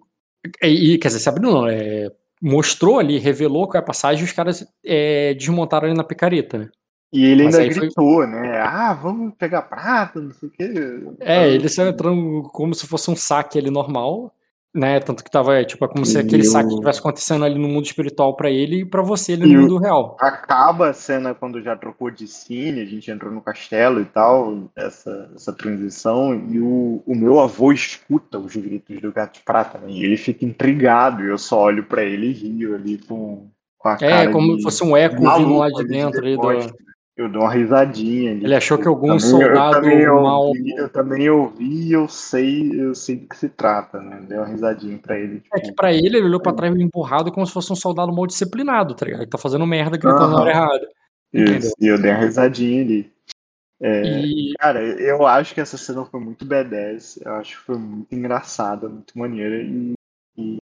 Speaker 1: E, e, quer dizer, se abriu não, é, mostrou ali, revelou qual é a passagem e os caras é, desmontaram ali na picareta, né?
Speaker 2: E ele
Speaker 1: Mas
Speaker 2: ainda
Speaker 1: aí foi-
Speaker 2: gritou, né? Ah, vamos pegar prata, não sei o quê.
Speaker 1: É, ele saiu entrando como se fosse um saque ali normal, né? Tanto que tava, é, tipo, é como se
Speaker 2: E
Speaker 1: aquele
Speaker 2: o-
Speaker 1: saque estivesse acontecendo ali no mundo espiritual pra ele e pra você ali
Speaker 2: E
Speaker 1: no
Speaker 2: o-
Speaker 1: mundo real.
Speaker 2: Acaba a cena quando já trocou de cine, a gente entrou no castelo e tal, essa, essa transição, e o, o meu avô escuta os gritos do gato de prata, né? E ele fica intrigado, e eu só olho pra ele e rio ali com, com a
Speaker 1: É, como
Speaker 2: de
Speaker 1: se fosse um eco vindo lá de dentro ali do.
Speaker 2: Eu dou uma risadinha ali.
Speaker 1: Ele achou que algum
Speaker 2: Também-
Speaker 1: soldado
Speaker 2: eu também
Speaker 1: mal.
Speaker 2: ouvi, eu também ouvi, eu sei, eu sei do que se trata, né? Dei uma risadinha pra ele. Tipo,
Speaker 1: É que pra ele, ele olhou pra trás meio empurrado como se fosse um soldado mal disciplinado, tá ligado? Que tá fazendo merda, gritando na hora errada.
Speaker 2: Isso, e eu dei uma risadinha ali. É,
Speaker 1: E
Speaker 2: Cara, eu acho que essa cena foi muito B10, eu acho que foi muito engraçada, muito maneira e, e,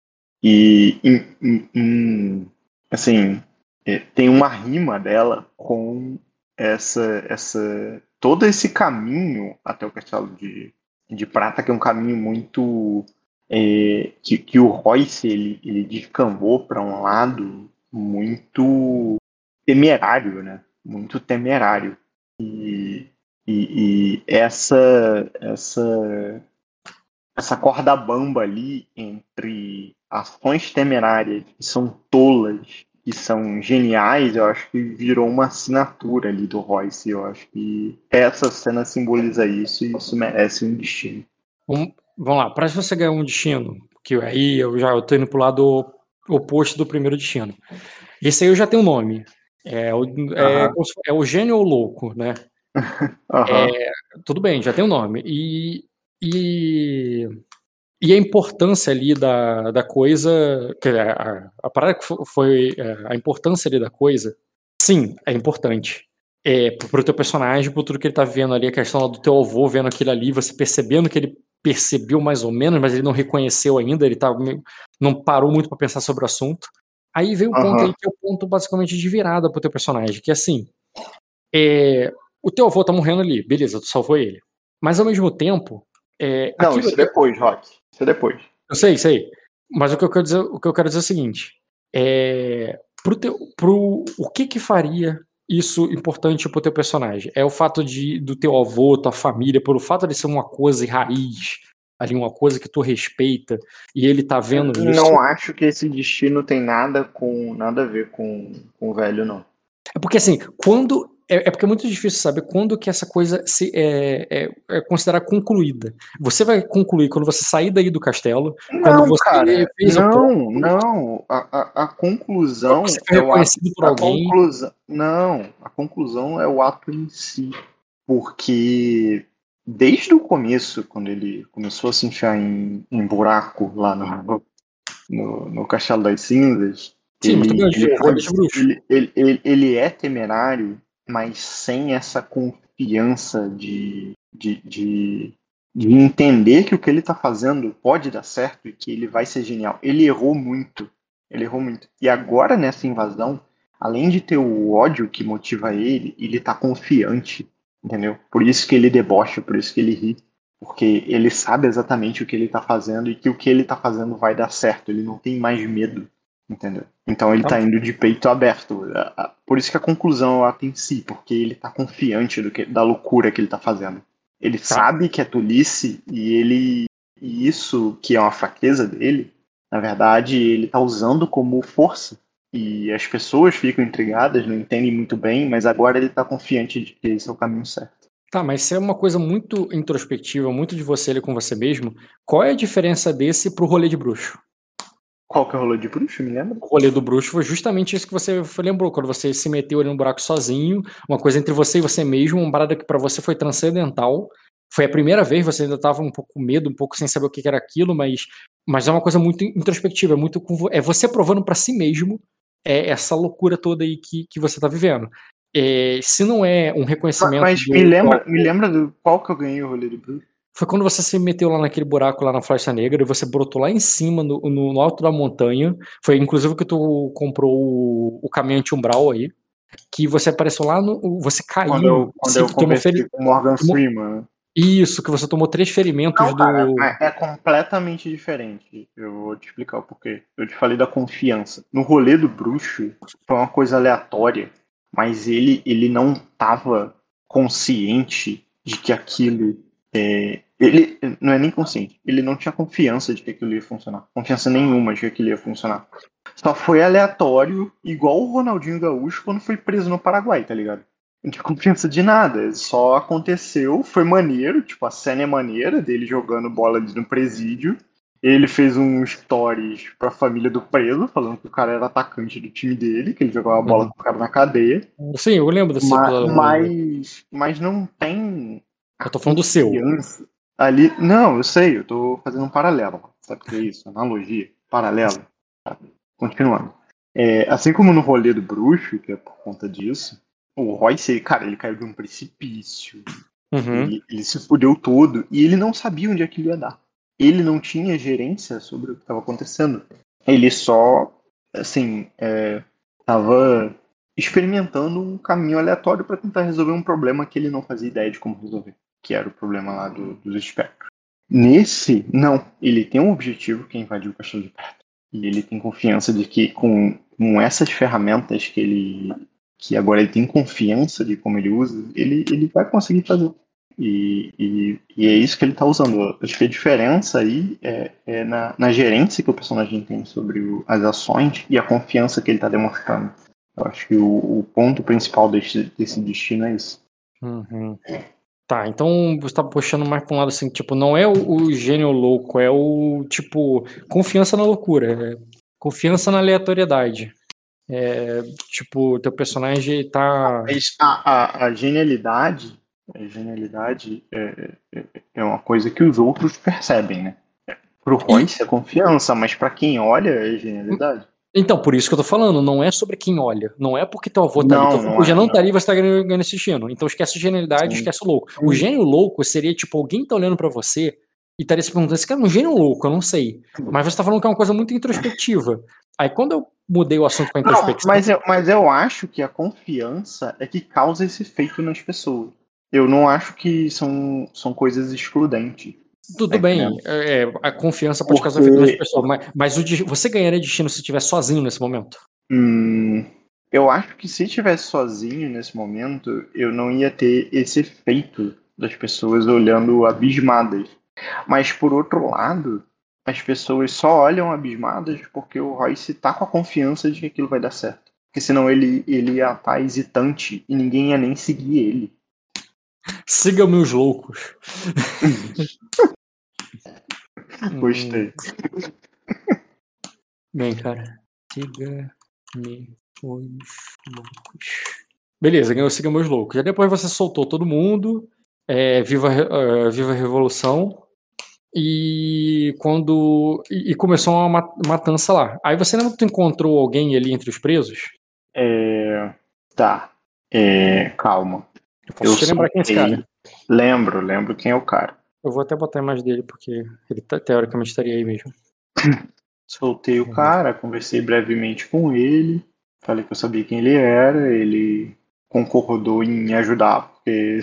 Speaker 2: e em- em- em- assim, é, tem uma rima dela com essa, essa, todo esse caminho até o Castelo de, de Prata, que é um caminho muito, é, que, que o Royce, ele, ele descambou para um lado muito temerário, né? Muito temerário. E, e, e essa, essa, essa corda bamba ali entre ações temerárias que são tolas, que são geniais, eu acho que virou uma assinatura ali do Royce. Eu acho que essa cena simboliza isso e isso merece um destino.
Speaker 1: vamos, vamos lá, pra você ganhar um destino, que aí eu já tô indo pro lado oposto do primeiro destino. Esse aí eu já tenho um nome. É o, é, se- é o gênio ou louco, né?
Speaker 2: Aham.
Speaker 1: tudo bem, já tem um nome. E, e, e a importância ali da, da coisa, que a, a, a parada que fo- foi é, a importância ali da coisa, sim, é importante. É, pro, teu personagem, por tudo que ele tá vendo ali, a questão do teu avô vendo aquilo ali, você percebendo que ele percebeu mais ou menos, mas ele não reconheceu ainda, ele tá meio- não parou muito para pensar sobre o assunto. Aí veio o ponto
Speaker 2: Aham.
Speaker 1: aí que é o ponto basicamente de virada pro teu personagem, que é assim, é, o teu avô tá morrendo ali, beleza, tu salvou ele. Mas ao mesmo tempo, é,
Speaker 2: Não, isso depois, Rock. Isso é depois.
Speaker 1: eu sei, sei. Mas o que eu quero dizer, o que eu quero dizer é o seguinte: é, pro teu, pro, o que que faria isso importante pro teu personagem? É o fato de do teu avô, tua família, pelo fato de ser uma coisa raiz, ali uma coisa que tu respeita e ele tá vendo isso.
Speaker 2: Não acho que esse destino tem nada com nada a ver com, com o velho, não.
Speaker 1: É porque assim, quando é, é porque é muito difícil saber quando que essa coisa se, é, é, é considerada concluída. Você vai concluir quando você sair daí do castelo,
Speaker 2: Não, cara, não, não. A, a, a conclusão
Speaker 1: Você
Speaker 2: é o ato,
Speaker 1: por
Speaker 2: a
Speaker 1: alguém.
Speaker 2: conclusão. Não, a conclusão é o ato em si. Porque desde o começo, quando ele começou a se enfiar em, em buraco lá no, no, no Castelo das Cinzas,
Speaker 1: Sim, mas
Speaker 2: ele,
Speaker 1: rolê de bruxo.
Speaker 2: ele, ele, ele, ele é temerário, mas sem essa confiança de, de, de, de entender que o que ele está fazendo pode dar certo e que ele vai ser genial. Ele errou muito. Ele errou muito. E agora, nessa invasão, além de ter o ódio que motiva ele, ele tá confiante. Entendeu? Por isso que ele debocha, por isso que ele ri. Porque ele sabe exatamente o que ele tá fazendo e que o que ele tá fazendo vai dar certo. Ele não tem mais medo. Entendeu? Então ele tá indo de peito aberto. Por isso que a conclusão é ato em si, porque ele tá confiante do que, da loucura que ele tá fazendo. Ele sabe que é tolice e ele. E isso que é uma fraqueza dele, na verdade, ele tá usando como força. E as pessoas ficam intrigadas, não entendem muito bem, mas agora ele tá confiante de que esse é o caminho certo.
Speaker 1: Tá, mas se é uma coisa muito introspectiva, muito de você ali com você mesmo, qual é a diferença desse pro rolê de bruxo?
Speaker 2: Qual que é o rolê de bruxo, me lembra?
Speaker 1: O rolê do bruxo foi justamente isso que você lembrou, quando você se meteu ali no buraco sozinho, uma coisa entre você e você mesmo, uma parada que pra você foi transcendental. Foi a primeira vez, você ainda tava um pouco com medo, um pouco sem saber o que era aquilo, mas, mas é uma coisa muito introspectiva, é muito é você provando pra si mesmo é, essa loucura toda aí que, que você tá vivendo. É, se não é um
Speaker 2: Mas,
Speaker 1: reconhecimento.
Speaker 2: mas
Speaker 1: do-
Speaker 2: me lembra, me lembra do qual que eu ganhei o rolê de bruxo?
Speaker 1: Foi quando você se meteu lá naquele buraco lá na Floresta Negra e você brotou lá em cima, no, no- no alto da montanha. Foi inclusive que tu comprou o, o caminho anti-umbral aí. Que você apareceu lá no. Você caiu.
Speaker 2: Quando eu, quando eu
Speaker 1: tomou feri-
Speaker 2: com o Morgan Freeman. né?
Speaker 1: Isso, que você tomou três ferimentos
Speaker 2: Não,
Speaker 1: do.
Speaker 2: cara, é, é completamente diferente. Eu vou te explicar o porquê. Eu te falei da confiança. No rolê do bruxo, foi uma coisa aleatória, mas ele, ele não estava consciente de que aquilo. É, ele não é nem consciente, ele não tinha confiança de que aquilo ia funcionar. Confiança nenhuma de que aquilo ia funcionar. Só foi aleatório, igual o Ronaldinho Gaúcho quando foi preso no Paraguai, tá ligado? Não tinha confiança de nada, só aconteceu, foi maneiro, tipo, a cena é maneira dele jogando bola ali no presídio. Ele fez um stories pra família do preso, falando que o cara era atacante do time dele, que ele jogava a bola
Speaker 1: Uhum.
Speaker 2: com o cara na cadeia.
Speaker 1: Sim, eu lembro desse
Speaker 2: Ma-
Speaker 1: episódio.
Speaker 2: Mas, mas não tem
Speaker 1: Eu tô falando do seu.
Speaker 2: ali. Não, eu sei, eu tô fazendo um paralelo. Sabe o que é isso? Analogia, paralelo. Continuando. É, assim como no rolê do bruxo, que é por conta disso, o Royce, cara, ele caiu de um precipício.
Speaker 1: Uhum.
Speaker 2: Ele, ele se fudeu todo e ele não sabia onde aquilo ia dar. Ele não tinha gerência sobre o que estava acontecendo. Ele só, assim, estava experimentando um caminho aleatório para tentar resolver um problema que ele não fazia ideia de como resolver, que era o problema lá do- dos espectros. Nesse, não. Ele tem um objetivo que é invadir o castelo de perto. E ele tem confiança de que com, com essas ferramentas que ele. que agora ele tem confiança de como ele usa, ele, ele vai conseguir fazer. E, e, e é isso que ele está usando. Acho que a diferença aí é, é na, na gerência que o personagem tem sobre o- as ações e a confiança que ele está demonstrando. Eu acho que o, o ponto principal desse, desse destino é isso.
Speaker 1: Uhum. Tá, então você tá puxando mais pra um lado assim, tipo, não é o, o gênio louco, é o, tipo, confiança na loucura, é confiança na aleatoriedade. É, tipo, teu personagem tá.
Speaker 2: A, a, a genialidade, a genialidade é, é, é uma coisa que os outros percebem, né? Pro Royce é confiança, mas para quem olha é genialidade.
Speaker 1: Então, por isso que eu tô falando, não é sobre quem olha. Não é porque teu avô tá
Speaker 2: Não,
Speaker 1: ali. Teu
Speaker 2: não
Speaker 1: avô
Speaker 2: é,
Speaker 1: já não
Speaker 2: não.
Speaker 1: tá ali e você tá ganhando, destino. Então esquece a genialidade,
Speaker 2: Sim.
Speaker 1: esquece o louco. O gênio louco seria, tipo, alguém tá olhando pra você e estaria se perguntando, esse cara é um gênio louco, eu não sei. Mas você tá falando que é uma coisa muito introspectiva. Aí quando eu mudei o assunto pra
Speaker 2: Não,
Speaker 1: introspecção.
Speaker 2: mas eu, mas eu acho que a confiança é que causa esse efeito nas pessoas. Eu não acho que são, são coisas excludentes.
Speaker 1: Tudo
Speaker 2: Tá
Speaker 1: bem,
Speaker 2: entendendo?
Speaker 1: é, é, a confiança pode causar
Speaker 2: Porque-
Speaker 1: efeito nas pessoas, mas, mas o você ganharia destino se estiver sozinho nesse momento?
Speaker 2: Hum, eu acho que se estivesse sozinho nesse momento, eu não ia ter esse efeito das pessoas olhando abismadas. Mas por outro lado, as pessoas só olham abismadas porque o Royce tá com a confiança de que aquilo vai dar certo. Porque senão ele, ele ia estar hesitante e ninguém ia nem seguir ele.
Speaker 1: Siga meus loucos.
Speaker 2: Gostei.
Speaker 1: Bem, cara. Siga meus loucos. Beleza, ganhou Siga meus loucos. Já depois você soltou todo mundo. É, viva, uh, viva a Revolução. E quando. E, e começou uma matança lá. Aí você lembra que tu encontrou alguém ali entre os presos?
Speaker 2: É. Tá. É, calma.
Speaker 1: Eu te lembrar quem é esse cara?
Speaker 2: Lembro, lembro quem é o cara.
Speaker 1: Eu vou até botar a imagem dele, porque ele tá, teoricamente estaria aí mesmo.
Speaker 2: Soltei o cara, conversei brevemente com ele, falei que eu sabia quem ele era, ele concordou em me ajudar, porque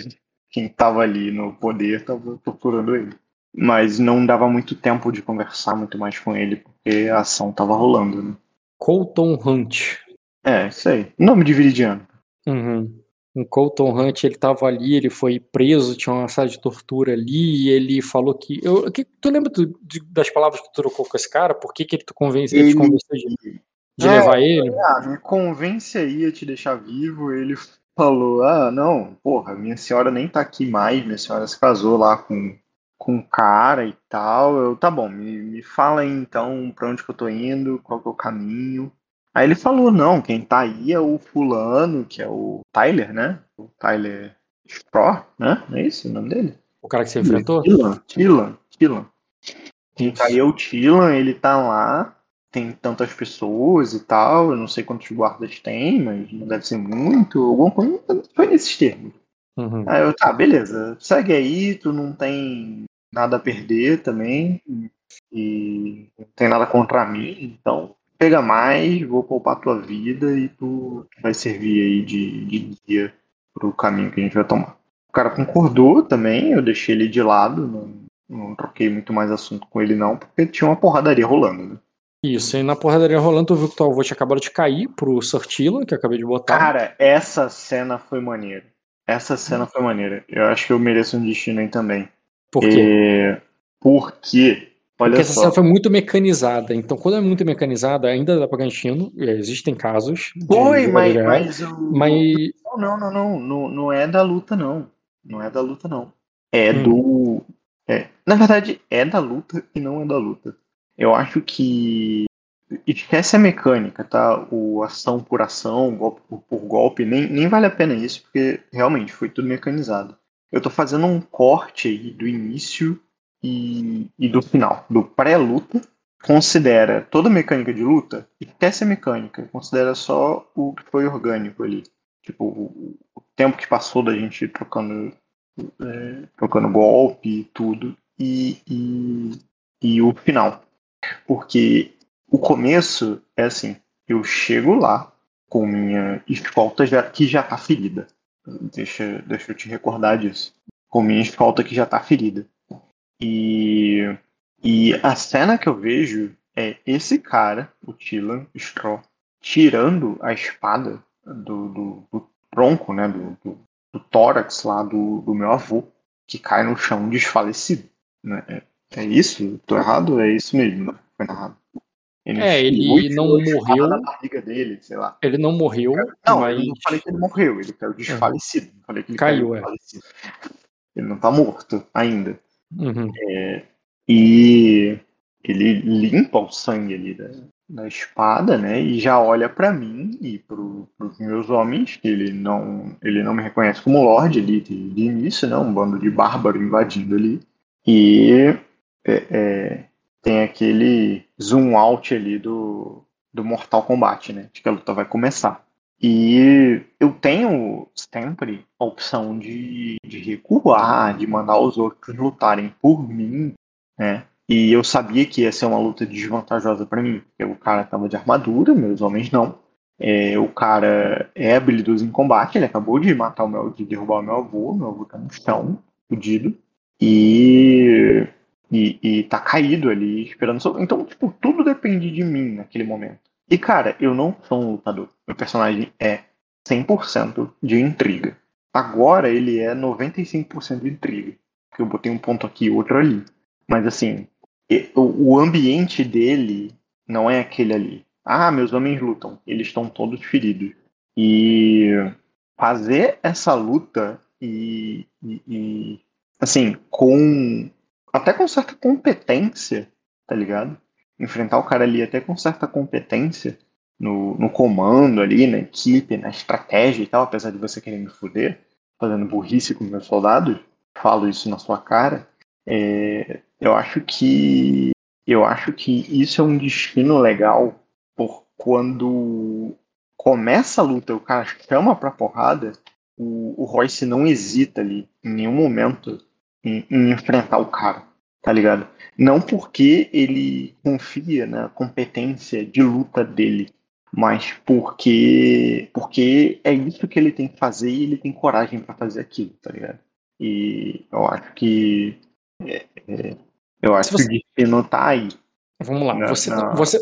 Speaker 2: quem estava ali no poder estava torturando ele. Mas não dava muito tempo de conversar muito mais com ele, porque a ação estava rolando, né?
Speaker 1: Colton Hunt.
Speaker 2: É, isso aí. Nome de viridiano.
Speaker 1: Uhum. O Colton Hunt, ele tava ali, ele foi preso, tinha uma sala de tortura ali, e ele falou que. Eu, que tu lembra do, de, das palavras que tu trocou com esse cara? Por que, que ele, tu convence, ele, te convenceu de, de é, levar ele?
Speaker 2: Ah, me convence aí a te deixar vivo. Ele falou: Ah, não, porra, minha senhora nem tá aqui mais, minha senhora se casou lá com, com um cara e tal. Eu, tá bom, me, me fala aí então pra onde que eu tô indo, qual que é o caminho. Aí ele falou, não, quem tá aí é o fulano, que é o Tyler, né? O Tyler Straw, né? Não é esse o nome dele?
Speaker 1: O cara que você enfrentou?
Speaker 2: Tilan, Tilan, Tilan. Quem tá aí é o Tilan, ele tá lá, tem tantas pessoas e tal, eu não sei quantos guardas tem, mas não deve ser muito, alguma coisa, foi nesses termos.
Speaker 1: Uhum.
Speaker 2: Aí eu, tá, beleza, segue aí, tu não tem nada a perder também, e não tem nada contra mim, então pega mais, vou poupar tua vida e tu vai servir aí de, de guia pro caminho que a gente vai tomar. O cara concordou também, eu deixei ele de lado, não, não troquei muito mais assunto com ele não, porque tinha uma porradaria rolando, né?
Speaker 1: Isso, e na porradaria rolando, tu viu que avô tinha acabado de cair pro Sortila, que eu acabei de botar.
Speaker 2: Cara, essa cena foi maneira. Essa cena foi maneira. Eu acho que eu mereço um destino aí também.
Speaker 1: Por quê?
Speaker 2: É... Porque Olha
Speaker 1: Porque essa
Speaker 2: só.
Speaker 1: cena foi muito mecanizada. Então, quando é muito mecanizada, ainda dá pra ganhar destino. Existem casos. de
Speaker 2: Foi, mas, mas, o...
Speaker 1: mas
Speaker 2: Não, não, não, não, não é da luta, não. Não é da luta, não. É
Speaker 1: Hum.
Speaker 2: do. é, na verdade, é da luta e não é da luta. Eu acho que. Esquece a mecânica, tá? O ação por ação, golpe por, por golpe, nem, nem vale a pena isso, porque realmente foi tudo mecanizado. Eu tô fazendo um corte aí do início e, e do final, do pré-luta. Considera toda a mecânica de luta, esquece a mecânica, considera só o que foi orgânico ali. Tipo, o, o tempo que passou da gente trocando, é, trocando golpe e tudo, e, e, e o final. Porque o começo é assim, eu chego lá com minha escolta já, que já tá ferida. Deixa, deixa eu te recordar disso. Com minha escolta que já tá ferida. E, e a cena que eu vejo é esse cara, o Tilan Straw, tirando a espada do, do, do tronco, né, do, do, do tórax lá do, do meu avô, que cai no chão desfalecido. Né? É, é isso? Tô errado? É isso mesmo, né? Foi narrado.
Speaker 1: É, ele
Speaker 2: enfiou e
Speaker 1: não morreu.
Speaker 2: da barriga dele, sei lá.
Speaker 1: ele não morreu,
Speaker 2: Não,
Speaker 1: mas.
Speaker 2: eu não falei que ele morreu, ele caiu desfalecido. Falei que ele
Speaker 1: Caiu,
Speaker 2: caiu
Speaker 1: é.
Speaker 2: Ele não tá morto ainda.
Speaker 1: Uhum.
Speaker 2: E ele limpa o sangue ali da, da espada, né? E já olha pra mim e pro, pros meus homens, que ele não, ele não me reconhece como Lorde ali de, de início, né? Um bando de bárbaro invadindo ali. E é, é, tem aquele zoom out ali do, do Mortal Kombat, né? De que a luta vai começar. E eu tenho sempre a opção de, de recuar, de mandar os outros lutarem por mim, né? E eu sabia que ia ser uma luta desvantajosa pra mim, porque o cara tava de armadura, meus homens não. É, o cara é habilidoso em combate, ele acabou de matar o meu, de derrubar o meu avô, meu avô tá no chão, fudido. E, e, e tá caído ali, esperando. Então, tipo, tudo depende de mim naquele momento. E, cara, eu não sou um lutador. Meu personagem é 100% de intriga. Agora ele é 95% de intriga. Porque eu botei um ponto aqui e outro ali. Mas assim, o, o ambiente dele não é aquele ali. Ah, meus homens lutam. Eles estão todos feridos. E fazer essa luta e, e- e, assim, com até com certa competência, tá ligado? Enfrentar o cara ali até com certa competência no, no comando ali, na equipe, na estratégia e tal, apesar de você querer me fuder, fazendo burrice com meus soldados, falo isso na sua cara. É, eu acho que eu acho que isso é um destino legal por quando começa a luta, o cara chama pra porrada, o, o Royce não hesita ali em nenhum momento em, em enfrentar o cara, tá ligado? Não porque ele confia na competência de luta dele, mas porque porque é isso que ele tem que fazer e ele tem coragem pra fazer aquilo, tá ligado? E eu acho que é, é, eu acho
Speaker 1: você-
Speaker 2: que o destino tá aí.
Speaker 1: Vamos lá.
Speaker 2: Não,
Speaker 1: você,
Speaker 2: não.
Speaker 1: você,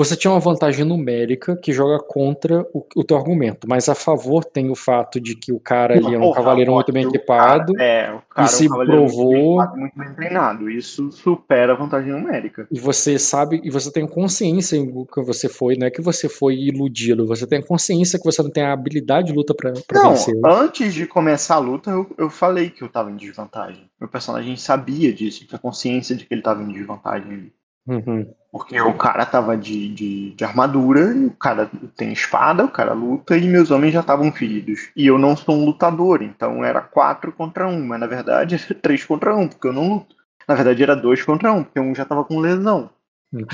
Speaker 1: você tinha uma vantagem numérica que joga contra o, o teu argumento, mas a favor tem o fato de que o cara ali é um
Speaker 2: Porra,
Speaker 1: cavaleiro muito bem equipado.
Speaker 2: cara- é, o cara
Speaker 1: e se
Speaker 2: é um cavaleiro muito
Speaker 1: provou-
Speaker 2: bem muito bem treinado. Isso supera a vantagem numérica.
Speaker 1: E você sabe, e você tem consciência em que você foi, não é que você foi iludido, você tem consciência que você não tem a habilidade de luta
Speaker 2: Não,
Speaker 1: vencer.
Speaker 2: antes de começar a luta, eu, eu falei que eu tava em desvantagem. Meu personagem sabia disso, tinha consciência de que ele tava em desvantagem ali.
Speaker 1: Uhum.
Speaker 2: Porque o cara tava de, de, de armadura, e o cara tem espada, o cara luta, e meus homens já estavam feridos. E eu não sou um lutador, então era quatro contra um, mas na verdade era três contra um, porque eu não luto. Na verdade era dois contra um, porque um já tava com lesão.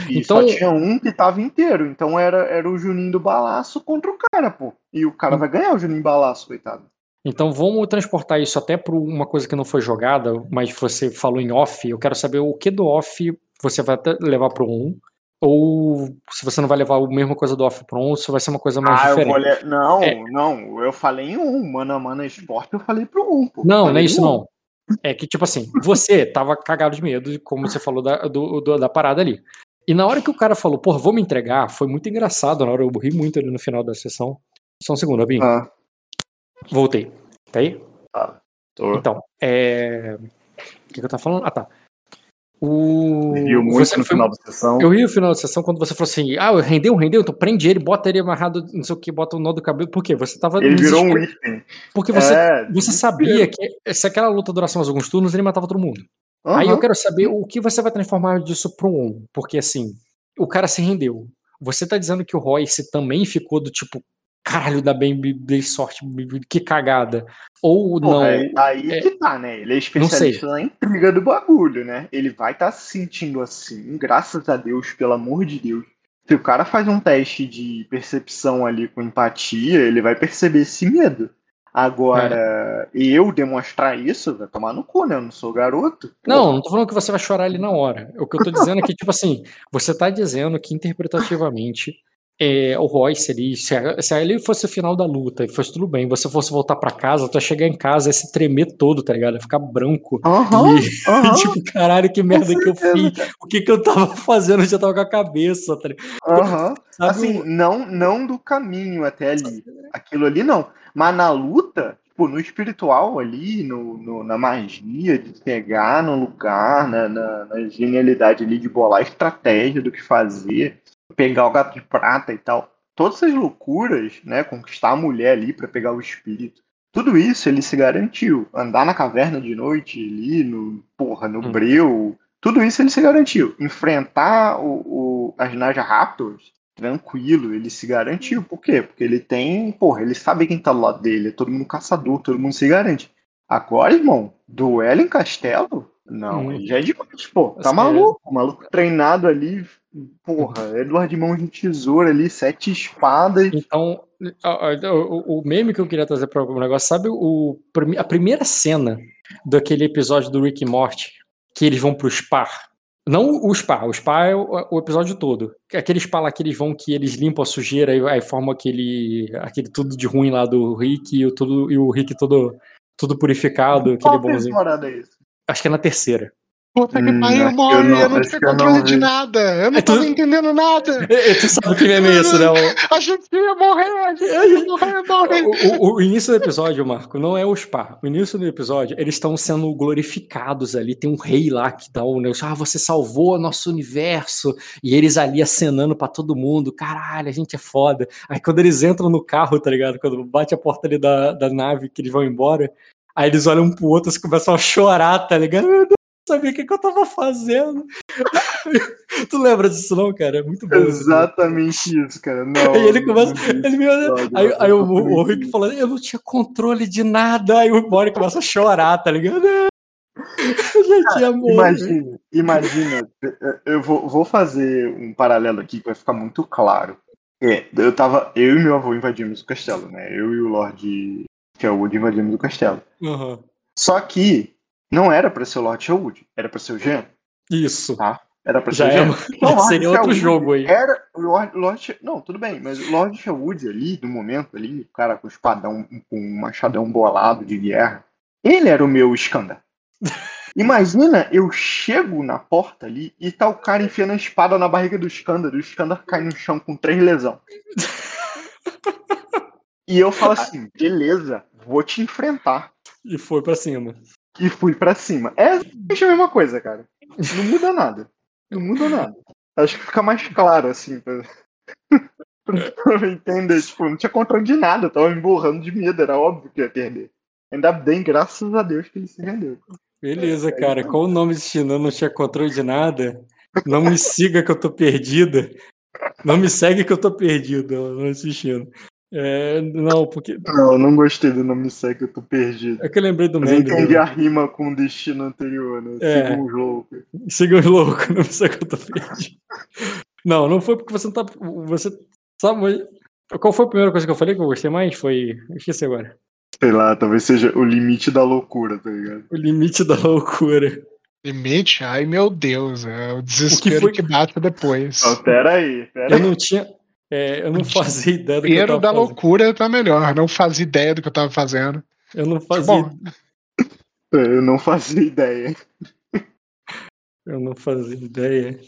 Speaker 2: E
Speaker 1: Então-
Speaker 2: só tinha um que tava inteiro, então era, era o Juninho do balaço contra o cara, pô. E o cara vai ganhar o Juninho balaço, coitado.
Speaker 1: Então vamos transportar isso até para uma coisa que não foi jogada, mas você falou em off. Eu quero saber o que do off você vai levar pro on, ou se você não vai levar a mesma coisa do off pro on, se vai ser uma coisa mais
Speaker 2: ah, eu
Speaker 1: diferente.
Speaker 2: Não,
Speaker 1: É.
Speaker 2: não, eu falei em um, mano a mano esporte, eu falei pro um, pô.
Speaker 1: Não, não é isso
Speaker 2: um.
Speaker 1: não. É que, tipo assim, você tava cagado de medo, como você falou da, do- do- da parada ali. E na hora que o cara falou, porra, vou me entregar, foi muito engraçado. Na hora eu ri muito ali no final da sessão. Só um segundo, Abin.
Speaker 2: Ah,
Speaker 1: Voltei. Tá aí?
Speaker 2: tô...
Speaker 1: Então, é. O que, que eu tava falando? Ah, tá. O.
Speaker 2: Viu muito
Speaker 1: você
Speaker 2: no
Speaker 1: foi-
Speaker 2: final da sessão.
Speaker 1: Eu ri no final da sessão quando você falou assim: ah, rendeu, rendeu, então prende ele, bota ele amarrado, não sei o que, bota o nó do cabelo. Por quê? Você tava.
Speaker 2: Ele virou um item.
Speaker 1: Porque você,
Speaker 2: é,
Speaker 1: você sabia que se aquela luta durasse mais alguns turnos, ele matava todo mundo.
Speaker 2: Aham.
Speaker 1: Aí eu quero saber o que você vai transformar disso pro on. Porque assim, o cara se rendeu. Você tá dizendo que o Royce também ficou do tipo, caralho, dá bem, dei sorte, que cagada. Ou não.
Speaker 2: Porra, é aí
Speaker 1: é-
Speaker 2: que tá, né? Ele é
Speaker 1: Não
Speaker 2: especialista na intriga do bagulho, né? Ele vai estar se sentindo assim, graças a Deus, pelo amor de Deus. Se o cara faz um teste de percepção ali com empatia, ele vai perceber esse medo. Agora, eu demonstrar isso, vai tomar no cu, né? Eu não sou garoto.
Speaker 1: Não, não tô falando que você vai chorar ali na hora. O que eu tô dizendo é que, tipo assim, você tá dizendo que interpretativamente é, o Royce ali, se, a- se ali fosse o final da luta e fosse tudo bem, você fosse voltar pra casa, tu ia chegar em casa e se tremer todo, tá ligado? Ia ficar branco.
Speaker 2: Aham,
Speaker 1: E,
Speaker 2: aham,
Speaker 1: tipo, caralho, que merda que eu fiz. O que que eu tava fazendo? Eu já tava com a cabeça, tá ligado? Sabe
Speaker 2: Assim, não, não do caminho até ali. Aquilo ali não. Mas na luta, tipo, no espiritual ali, no, no- na magia de pegar no lugar, na, na, na genialidade ali de bolar estratégia do que fazer, pegar o gato de prata e tal. Todas essas loucuras, né? Conquistar a mulher ali pra pegar o espírito. Tudo isso ele se garantiu. Andar na caverna de noite ali, no, porra, no
Speaker 1: Hum.
Speaker 2: breu. Tudo isso ele se garantiu. Enfrentar o, o, as Naja Raptors tranquilo, ele se garantiu. Por quê? Porque ele tem, porra, ele sabe quem tá do lado dele, é todo mundo caçador, todo mundo se garante. Agora, irmão, duelo em castelo? Não,
Speaker 1: Hum.
Speaker 2: ele já é demais, pô. Tá maluco, o maluco treinado ali, porra, Eduardo de mãos de tesoura ali, sete espadas.
Speaker 1: Então, a- o, meme que eu queria trazer para o negócio, sabe o, a primeira cena daquele episódio do Rick e Morty, que eles vão pro Spa? Não o Spa, o Spa é o, o episódio todo. Aquele Spa lá que eles vão, que eles limpam a sujeira e aí formam aquele, aquele tudo de ruim lá do Rick e o, tudo, e o Rick todo, todo purificado, aquele
Speaker 2: Qual
Speaker 1: bonzinho.
Speaker 2: temporada é isso?
Speaker 1: Acho que é na terceira.
Speaker 3: Puta que
Speaker 2: Hum,
Speaker 3: pariu, morre,
Speaker 2: eu não-
Speaker 3: eu não
Speaker 2: que eu não
Speaker 3: controle de nada. Eu não
Speaker 1: É
Speaker 3: tava entendendo nada.
Speaker 1: E Tu sabe que meme é esse, né? O-
Speaker 3: A gente ia morrer, a gente ia morrer, morrer.
Speaker 1: O, o- o início do episódio, Marco, não é o Spa. O início do episódio, eles estão sendo glorificados ali. Tem um rei lá que dá o negócio. Ah, você salvou nosso universo. E eles ali acenando pra todo mundo. Caralho, a gente é foda. Aí quando eles entram no carro, tá ligado? Quando bate a porta ali da, da nave que eles vão embora. Aí eles olham um pro outro e começam a chorar, tá ligado? Meu Deus, eu não sabia o que, que eu tava fazendo. tu lembra disso, não, cara? É muito bom. isso.
Speaker 2: Exatamente isso, cara. Não,
Speaker 1: Aí ele começa. Ele me olha, aí, aí o, o, Rick falando, eu não tinha controle de nada. Aí o Bonnie começa a chorar, tá ligado? Já tinha morrido.
Speaker 2: Imagina, imagina, eu vou, vou fazer um paralelo aqui que vai ficar muito claro. É, eu tava, eu e meu avô invadimos o castelo, né? Eu e o Lord Sherwood invadimos o castelo.
Speaker 1: Aham.
Speaker 2: Só que não era pra ser o Lord Sherwood, era pra ser o Jean.
Speaker 1: Isso.
Speaker 2: Era pra ser
Speaker 1: Já
Speaker 2: o
Speaker 1: é,
Speaker 2: Jean. Não,
Speaker 1: seria outro
Speaker 2: Sherwood
Speaker 1: jogo aí.
Speaker 2: Era o Lord, Lord Não, tudo bem, mas o Lord Sherwood ali, no momento ali, o cara com espadão, com um machadão bolado de guerra, ele era o meu Skandar. Imagina, eu chego na porta ali e tá o cara enfiando a espada na barriga do Skandar, e o Skandar cai no chão com três lesão. E eu falo assim, beleza, vou te enfrentar.
Speaker 1: E foi pra cima.
Speaker 2: E fui pra cima. É exatamente a mesma coisa, cara. Não muda nada. Não muda nada. Acho que fica mais claro, assim, pra, pra eu entender. Tipo, não tinha controle de nada, eu tava me borrando de medo, era óbvio que ia perder. Ainda bem, graças a Deus, que ele se rendeu.
Speaker 1: Beleza, cara. Com o nome de China não tinha controle de nada. Não me siga que eu tô perdida. Não me segue que eu tô perdido, não assistindo. É, não, porque.
Speaker 2: Não, eu não gostei do nome segue, eu tô perdido.
Speaker 1: É que eu lembrei do
Speaker 2: Mas
Speaker 1: meme.
Speaker 2: eu entendi
Speaker 1: do-
Speaker 2: a rima com o destino anterior, né?
Speaker 1: É.
Speaker 2: Siga um louco.
Speaker 1: Siga os loucos, não me segue que eu tô perdido. Não, não foi porque você não tá. Você sabe. Qual foi a primeira coisa que eu falei que eu gostei mais? Foi. eu Esqueci agora.
Speaker 2: Sei lá, talvez seja o limite da loucura, tá ligado?
Speaker 1: O limite da loucura.
Speaker 3: Limite? Ai, meu Deus. É o desespero
Speaker 1: foi-
Speaker 3: que, bate depois.
Speaker 2: Ó, pera aí, pera
Speaker 1: Eu
Speaker 2: aí.
Speaker 1: não tinha. É, eu não fazia ideia do que eu
Speaker 3: Desespero
Speaker 1: tava
Speaker 3: da
Speaker 1: fazendo.
Speaker 3: loucura tá melhor. Não fazia ideia do que eu tava fazendo.
Speaker 1: Eu não fazia.
Speaker 3: Bom,
Speaker 2: Eu não fazia ideia.
Speaker 1: Eu não fazia ideia.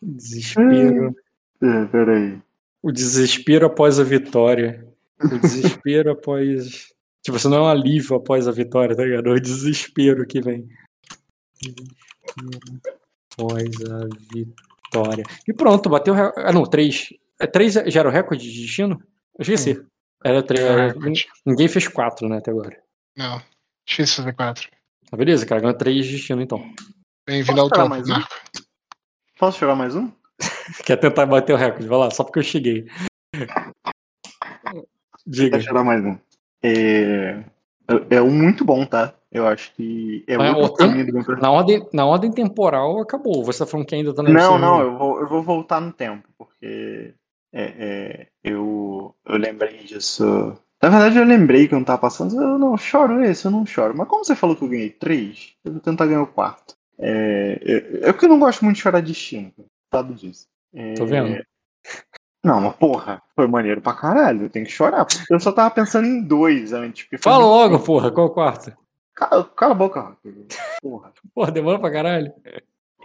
Speaker 1: Desespero.
Speaker 2: É, pera aí.
Speaker 1: O desespero após a vitória. O desespero após. Tipo, isso não é um alívio após a vitória, tá ligado? É o desespero que vem. Desespero após a vitória. E pronto, bateu. Ah, não, três. É, três já o recorde de destino? Eu esqueci. Era três. era- Ninguém fez quatro, né, até agora.
Speaker 3: Não. Difícil fazer quatro.
Speaker 1: Tá beleza, cara. Ganhou três destino então.
Speaker 3: Bem-vindo ao topo,
Speaker 2: mais um?
Speaker 3: Marco.
Speaker 2: Posso jogar mais um?
Speaker 1: Quer tentar bater o recorde? Vai lá, só porque eu cheguei. Diga.
Speaker 2: Deixa eu mais um. É... é um muito bom, tá? Eu acho que é
Speaker 1: Mas
Speaker 2: outro
Speaker 1: o tempo-
Speaker 2: caminho do meu personagem.
Speaker 1: Na ordem, na ordem temporal acabou. Você tá falando que ainda tá na
Speaker 2: Não, não, eu vou, eu vou voltar no tempo, porque é, é, eu, eu lembrei disso. Na verdade, eu lembrei que eu não tava passando. Eu não choro esse, eu não choro. Mas como você falou que eu ganhei três, eu vou tentar ganhar o quarto. É, é, eu não gosto muito de chorar destino, sabe disso. É,
Speaker 1: Tô vendo.
Speaker 2: Não, mas porra, foi maneiro pra caralho, eu tenho que chorar. Eu só tava pensando em dois antes.
Speaker 1: Fala logo, porra, qual o quarto?
Speaker 2: Cala, cala a boca. Porra.
Speaker 1: Porra, demora pra caralho.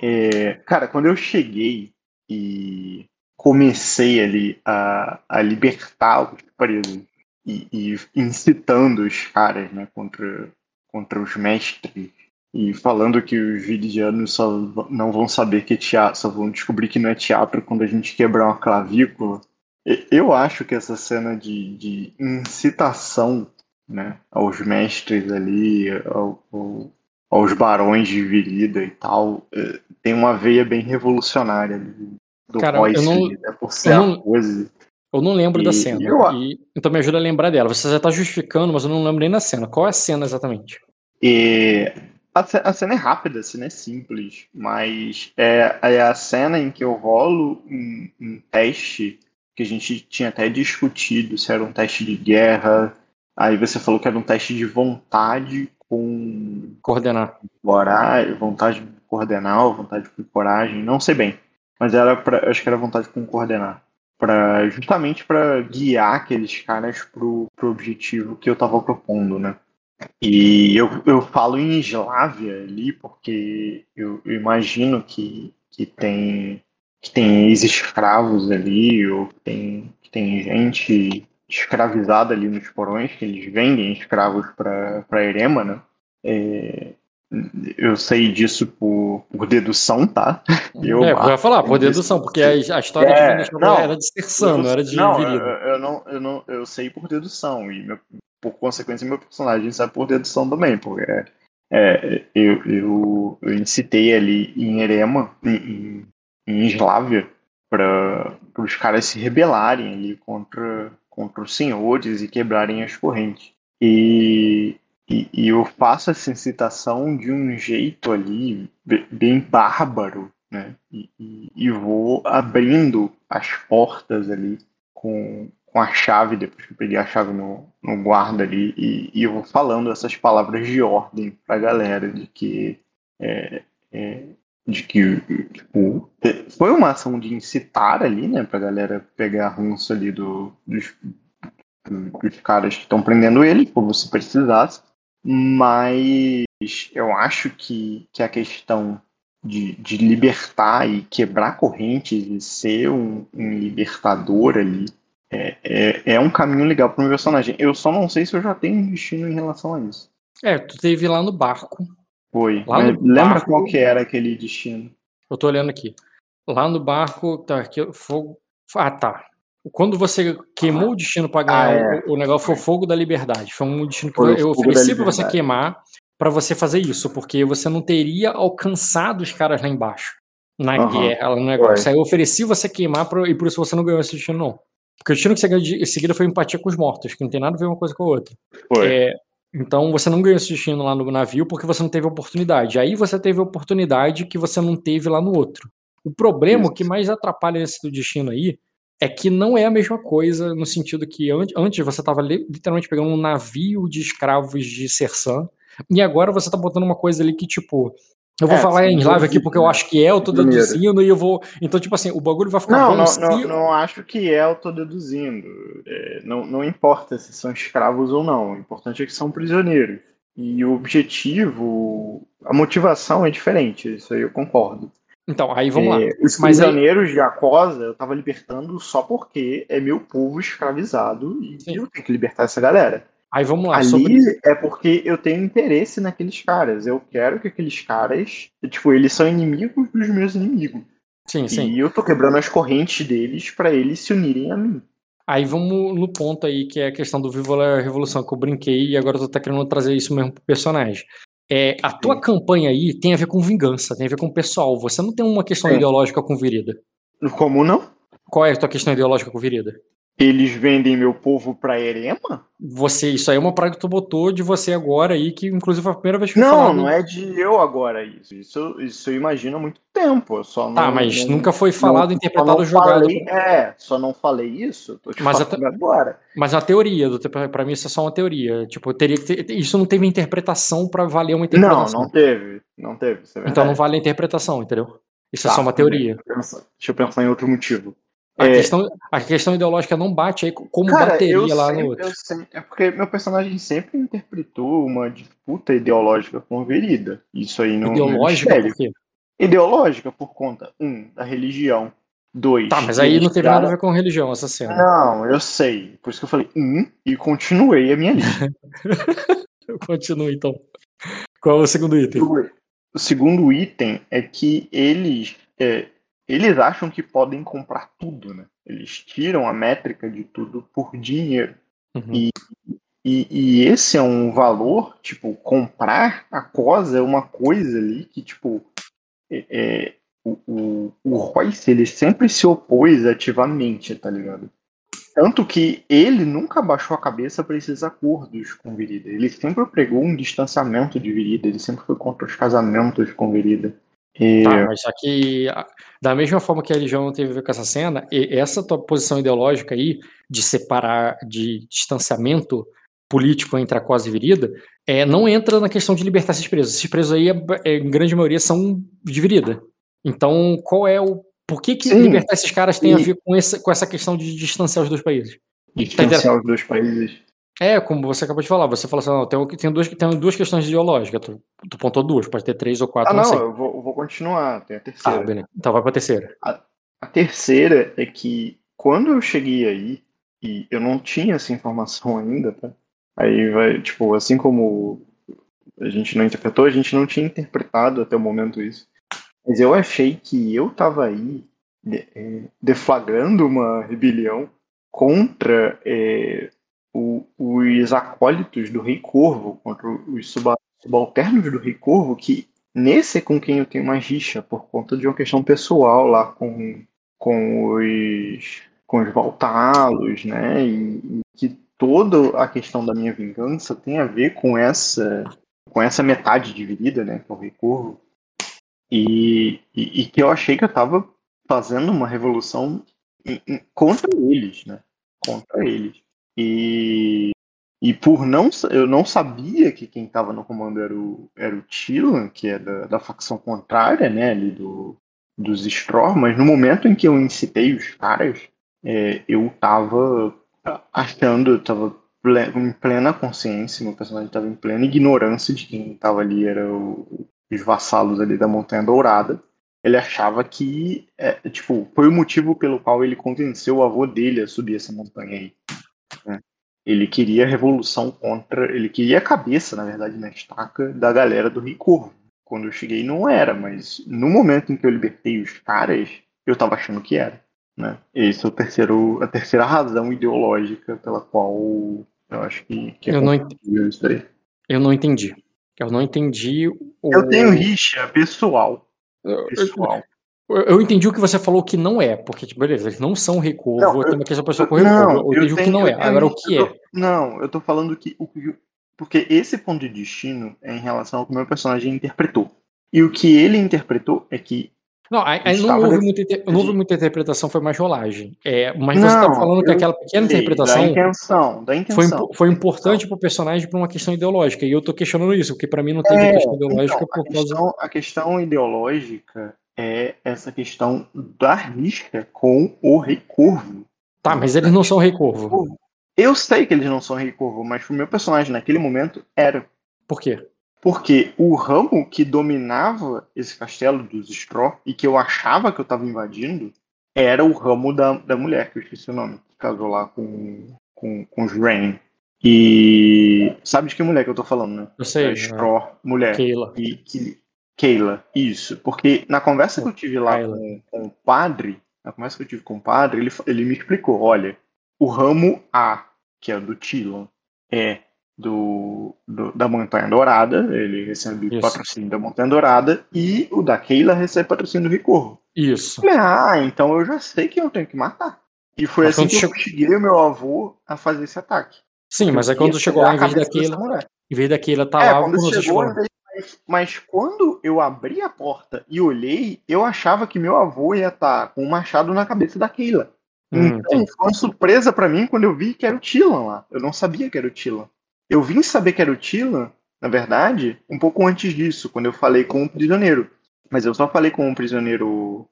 Speaker 2: É, cara, quando eu cheguei e comecei ali a, a libertar os presos e, e incitando os caras né, contra, contra os mestres e falando que os viridianos só não vão saber que é teatro, só vão descobrir que não é teatro quando a gente quebrar uma clavícula. Eu acho que essa cena de, de incitação né, aos mestres ali, ao- ao- aos barões de virida e tal, eh, tem uma veia bem revolucionária do,
Speaker 1: Cara, eu não-
Speaker 2: né, por ser
Speaker 1: eu não-
Speaker 2: coisa.
Speaker 1: Eu não lembro da
Speaker 2: E-
Speaker 1: cena.
Speaker 2: eu
Speaker 1: então me ajuda a lembrar dela. Você já tá justificando, mas eu não lembro nem da cena. Qual é a cena exatamente?
Speaker 2: E a, a cena é rápida, a cena é simples, mas é, é a cena em que eu rolo um, um teste que a gente tinha até discutido se era um teste de guerra. Aí você falou que era um teste de vontade com
Speaker 1: Coordenar.
Speaker 2: coragem, vontade de coordenar vontade com coragem, não sei bem. Mas era pra, acho que era vontade com coordenar. Pra, justamente para guiar aqueles caras pro, pro objetivo que eu tava propondo, né? E eu, eu falo em Eslávia ali porque eu, eu imagino que, que tem que tem ex-escravos ali, ou que tem, que tem gente escravizada ali nos porões, que eles vendem escravos para Erema, né? É, eu sei disso por, por dedução, tá?
Speaker 1: Eu, é, eu ia falar, por dedução, porque a, a história é, de não, era de Sersano, não era de
Speaker 2: não, eu, eu, não, eu não, eu sei por dedução e meu, por consequência meu personagem sabe por dedução também, porque é, é, eu, eu, eu incitei ali em Erema, em, em Islávia, para os caras se rebelarem ali contra, contra os senhores e quebrarem as correntes. E e, e, eu faço essa incitação de um jeito ali bem bárbaro, né? E, e, e, vou abrindo as portas ali com, com a chave, depois que eu peguei a chave no, no guarda ali, e, e eu vou falando essas palavras de ordem pra galera, de que é, é, de que tipo, foi uma ação de incitar ali, né, pra galera pegar ranço ali do, dos, dos caras que estão prendendo ele, como se precisasse. Mas eu acho que, que a questão de, de libertar e quebrar correntes e ser um, um libertador ali é, é, é, um caminho legal para o meu personagem. Eu só não sei se eu já tenho um destino em relação a isso.
Speaker 1: É, tu teve lá no barco.
Speaker 2: Foi. Lá lembra barco, qual que era aquele destino?
Speaker 1: Eu tô olhando aqui. Lá no barco, tá aqui, fogo. Ah, tá. Quando você queimou o destino para ganhar ah, é. o, o, negócio, foi o fogo da liberdade. Foi um destino que foi eu ofereci para você queimar para você fazer isso, porque você não teria alcançado os caras lá embaixo na uhum. guerra, no negócio. Aí eu ofereci você queimar pra, e por isso você não ganhou esse destino, não. Porque o destino que você ganhou em seguida foi empatia com os mortos, que não tem nada a ver uma coisa com a outra. É, então você não ganhou esse destino lá no navio porque você não teve oportunidade. Aí você teve oportunidade que você não teve lá no outro. O problema, o que mais atrapalha esse do destino aí, é que não é a mesma coisa no sentido que antes você estava literalmente pegando um navio de escravos de Sersan e agora você está botando uma coisa ali que tipo eu vou é, falar em live aqui porque eu né? acho que é, eu tô deduzindo e eu vou. Então, tipo assim, o bagulho vai ficar
Speaker 2: não. Não, se... não, não acho que é, eu tô deduzindo. É, não, não importa se são escravos ou não. O importante é que são prisioneiros. E o objetivo, a motivação é diferente, isso aí eu concordo.
Speaker 1: Então, aí vamos é, lá.
Speaker 2: Os prisioneiros aí... de Acosa eu tava libertando só porque é meu povo escravizado e Sim. eu tenho que libertar essa galera.
Speaker 1: Aí vamos lá.
Speaker 2: Ali sobre... é porque eu tenho interesse naqueles caras. Eu quero que aqueles caras, tipo, eles são inimigos dos meus inimigos.
Speaker 1: Sim, sim.
Speaker 2: E eu tô quebrando as correntes deles para eles se unirem a mim.
Speaker 1: Aí vamos no ponto aí que é a questão do Viva a Revolução que eu brinquei e agora eu tô querendo trazer isso mesmo pro personagem. É, a tua Sim. campanha aí tem a ver com vingança, tem a ver com o pessoal. Você não tem uma questão Sim. ideológica com Virida.
Speaker 2: Como não?
Speaker 1: Qual é a tua questão ideológica com Virida?
Speaker 2: Eles vendem meu povo pra Erema?
Speaker 1: Você, isso aí é uma praga que tu botou de você agora aí, que inclusive foi a primeira vez que
Speaker 2: Não, falado... não é de eu agora isso. Isso, isso eu imagino há muito tempo. Eu só
Speaker 1: tá,
Speaker 2: não,
Speaker 1: mas não, nunca foi falado, não, interpretado, jogado.
Speaker 2: Falei, é, só não falei isso, tô te mas falando agora.
Speaker 1: Mas a teoria, para mim isso é só uma teoria. Tipo, teria que ter, isso não teve interpretação para valer uma interpretação.
Speaker 2: Não, não teve. Não teve.
Speaker 1: É então não vale a interpretação, entendeu? Isso tá, é só uma teoria.
Speaker 2: Deixa eu pensar em outro motivo.
Speaker 1: A, é... questão, a questão ideológica não bate aí como Cara, bateria lá sempre, no outro.
Speaker 2: Sempre, é porque meu personagem sempre interpretou uma disputa ideológica com Verida. Isso aí não.
Speaker 1: Ideológica não por quê?
Speaker 2: Ideológica por conta, um, da religião. Dois.
Speaker 1: Tá, mas aí não teve nada a ver com religião essa cena.
Speaker 2: Não, eu sei. Por isso que eu falei um e continuei a minha lista.
Speaker 1: eu continuo então. Qual é o segundo item?
Speaker 2: O segundo item é que eles. É, eles acham que podem comprar tudo, né? Eles tiram a métrica de tudo por dinheiro. Uhum. E, e, e, esse é um valor, tipo, comprar a cosa é uma coisa ali que, tipo, é, é, o, o, o Royce, ele sempre se opôs ativamente, tá ligado? Tanto que ele nunca baixou a cabeça para esses acordos com Virida. Ele sempre pregou um distanciamento de Virida, ele sempre foi contra os casamentos com Virida.
Speaker 1: E... Tá, mas só que, da mesma forma que a religião não teve a ver com essa cena, essa tua posição ideológica aí, de separar, de distanciamento político entre a Cosa e Virida, é, não entra na questão de libertar esses presos. Esses presos aí, é, em grande maioria, são de Virida. Então, qual é o. Por que, que libertar esses caras tem e... a ver com essa, com essa questão de distanciar os dois países?
Speaker 2: Distanciar tá os dois países.
Speaker 1: É, como você acabou de falar, você falou assim, não, tem, tem, duas, tem duas questões ideológicas, tu, tu pontou duas, pode ter três ou quatro,
Speaker 2: Ah,
Speaker 1: não,
Speaker 2: não, eu vou, eu vou continuar, tem a
Speaker 1: Ah,
Speaker 2: terceira.
Speaker 1: beleza. Então vai pra terceira.
Speaker 2: A terceira é que quando eu cheguei aí, e eu não tinha essa informação ainda, tá? Aí vai, tipo, assim como a gente não interpretou, a gente não tinha interpretado até o momento isso. Mas eu achei que eu tava aí é, deflagrando uma rebelião contra é, o- os acólitos do Rei Corvo, contra os suba- subalternos do Rei Corvo, que nesse é com quem eu tenho mais rixa, por conta de uma questão pessoal lá com, com os com os Valtalos, né? E, e que toda a questão da minha vingança tem a ver com essa com essa metade dividida, né? Que é o Rei Corvo. E, e, e que eu achei que eu tava fazendo uma revolução contra eles, né? Contra eles. E, e por não eu não sabia que quem estava no comando era o, era o Tilan, que é da, da facção contrária, né? Ali do, dos Straw, mas no momento em que eu incitei os caras, é, eu tava achando, eu tava em plena consciência, meu personagem tava em plena ignorância de quem tava ali era o- os vassalos ali da Montanha Dourada. Ele achava que, é, tipo, foi o motivo pelo qual ele convenceu o avô dele a subir essa montanha aí. Né? Ele queria a revolução contra, ele queria a cabeça, na verdade, na estaca da galera do Rei Corvo. Quando eu cheguei não era, mas no momento em que eu libertei os caras, eu tava achando que era. Né? Esse é o terceiro, a terceira razão ideológica pela qual eu acho que, que é
Speaker 1: Eu não, ent-
Speaker 2: compatível isso daí.
Speaker 1: eu não entendi. Eu não entendi o.
Speaker 2: Eu tenho rixa pessoal. Pessoal.
Speaker 1: Eu- eu entendi o que você falou que não é, porque, tipo, beleza, eles não são recurvo,
Speaker 2: Não, eu-
Speaker 1: tem uma questão pessoal com recurvo. Eu entendi o que não é.
Speaker 2: eu
Speaker 1: Agora o que
Speaker 2: eu
Speaker 1: é?
Speaker 2: tô- Não, eu tô falando que o que- porque esse ponto de destino é em relação ao que o meu personagem interpretou. E o que ele interpretou é que
Speaker 1: Não, aí, não, houve muita, não houve muita interpretação, foi mais rolagem. É, mas você tá
Speaker 2: Não,
Speaker 1: falando que
Speaker 2: eu
Speaker 1: aquela pequena
Speaker 2: sei,
Speaker 1: interpretação
Speaker 2: da intenção, da
Speaker 1: foi,
Speaker 2: intenção.
Speaker 1: impo- foi importante pro personagem por uma questão ideológica. E eu tô questionando isso, porque pra mim não teve
Speaker 2: É,
Speaker 1: questão ideológica
Speaker 2: então,
Speaker 1: por
Speaker 2: a
Speaker 1: causa.
Speaker 2: questão, a questão ideológica é essa questão da risca com o Rei Corvo.
Speaker 1: Tá, mas eles não são rei corvo.
Speaker 2: Eu sei que eles não são Rei Corvo, mas pro meu personagem naquele momento era.
Speaker 1: Por quê?
Speaker 2: Porque o ramo que dominava esse castelo dos Straw e que eu achava que eu tava invadindo era o ramo da, da mulher, que eu esqueci o nome, que casou lá com, com, com os Rain. E sabe de que mulher que eu tô falando, né?
Speaker 1: Eu sei.
Speaker 2: Da
Speaker 1: né?
Speaker 2: Straw mulher.
Speaker 1: Keila.
Speaker 2: E que Keila, isso. Porque na conversa que eu tive lá com, com o padre, na conversa que eu tive com o padre, ele, ele me explicou, olha, o ramo A, que é o do Tilon, é do, do- da Montanha Dourada, ele recebe
Speaker 1: Isso.
Speaker 2: patrocínio da Montanha Dourada, e o da Keila recebe patrocínio do Ricorvo.
Speaker 1: Isso.
Speaker 2: Falei, Ah, então eu já sei que eu tenho que matar. E foi
Speaker 1: Mas
Speaker 2: assim que eu
Speaker 1: chegou-
Speaker 2: instigui o meu avô a fazer esse ataque.
Speaker 1: Sim, mas aí
Speaker 2: Eu
Speaker 1: quando chegou lá, em vez
Speaker 2: mulher.
Speaker 1: em vez daquilo tá
Speaker 2: É,
Speaker 1: lá,
Speaker 2: quando chegou,
Speaker 1: chegou.
Speaker 2: Mas, mas quando eu abri a porta e olhei, eu achava que meu avô ia estar com um machado na cabeça da Keila.
Speaker 1: Hum,
Speaker 2: então foi uma surpresa pra mim quando eu vi que era o Tilan lá. Eu não sabia que era o Tilan. Eu vim saber que era o Tilan, na verdade, um pouco antes disso, quando eu falei com o prisioneiro. Mas eu só falei com o prisioneiro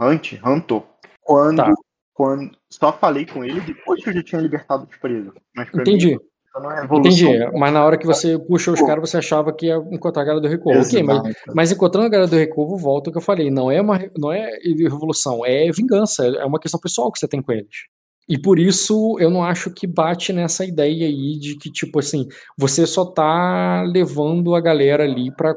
Speaker 2: Hunt, Hunter, quando,
Speaker 1: Tá.
Speaker 2: quando só falei com ele depois que eu já tinha libertado os presos.
Speaker 1: Entendi.
Speaker 2: mim, não é.
Speaker 1: Entendi. Mas na hora que você puxou os caras, você achava que ia encontrar a galera do Recovo. Ok, mas, mas encontrando a galera do Recovo, volta ao que eu falei. Não é uma não é revolução, é vingança. É uma questão pessoal que você tem com eles. E por isso eu não acho que bate nessa ideia aí de que, tipo assim, você só tá levando a galera ali pra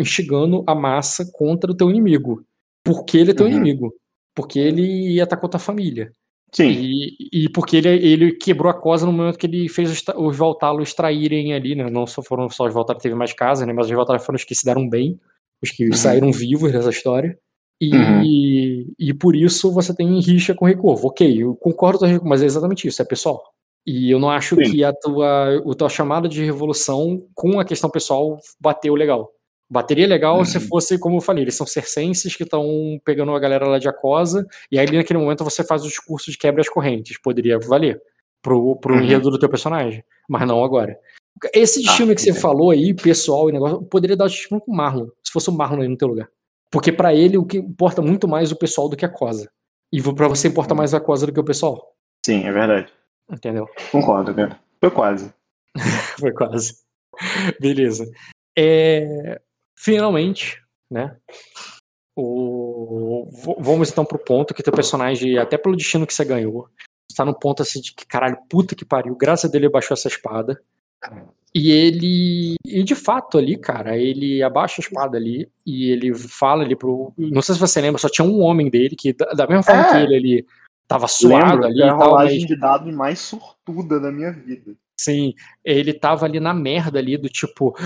Speaker 1: instigando a massa contra o teu inimigo. Porque ele é teu
Speaker 2: Uhum.
Speaker 1: inimigo. Porque ele ia estar contra a família.
Speaker 2: Sim.
Speaker 1: E, e porque ele, ele quebrou a cosa no momento que ele fez os, os Valtalos traírem ali, né? Não só foram só os Valtalos, teve mais casas, né? Mas os Valtalos foram os que se deram bem, os que
Speaker 2: Uhum.
Speaker 1: saíram vivos dessa história. E,
Speaker 2: Uhum.
Speaker 1: e por isso você tem rixa com o Recorvo. Ok, eu concordo, com- mas é exatamente isso, é pessoal. E eu não acho
Speaker 2: Sim.
Speaker 1: que a tua, a tua chamada de revolução com a questão pessoal bateu legal. Bateria legal se
Speaker 2: Uhum.
Speaker 1: fosse, como eu falei, eles são circenses que estão pegando a galera lá de Acosa, e aí naquele momento você faz o discurso de quebra as correntes. Poderia valer pro, pro
Speaker 2: Uhum.
Speaker 1: enredo do teu personagem, mas não agora. Esse destino que você
Speaker 2: entendi.
Speaker 1: falou aí, pessoal e negócio, poderia dar o destino com o Marlon, se fosse o Marlon aí no teu lugar. Porque pra ele o que importa muito mais o pessoal do que a Cosa. E pra você importa mais a Cosa do que o pessoal.
Speaker 2: Sim, é verdade.
Speaker 1: Entendeu?
Speaker 2: Concordo, cara. Foi quase.
Speaker 1: Foi quase. Beleza. É, finalmente, né? O, vamos então pro ponto que teu personagem, até pelo destino que você ganhou, está no ponto assim de que, caralho, puta que pariu, graças a Deus ele baixou essa espada. E ele. E de fato ali, cara, ele abaixa a espada ali e ele fala ali pro. Não sei se você lembra, só tinha um homem dele que, da mesma forma
Speaker 2: É.
Speaker 1: que ele ali tava suado
Speaker 2: Lembro,
Speaker 1: ali
Speaker 2: é a rolagem
Speaker 1: mas
Speaker 2: de dado mais sortuda da minha vida.
Speaker 1: Sim, ele tava ali na merda ali do tipo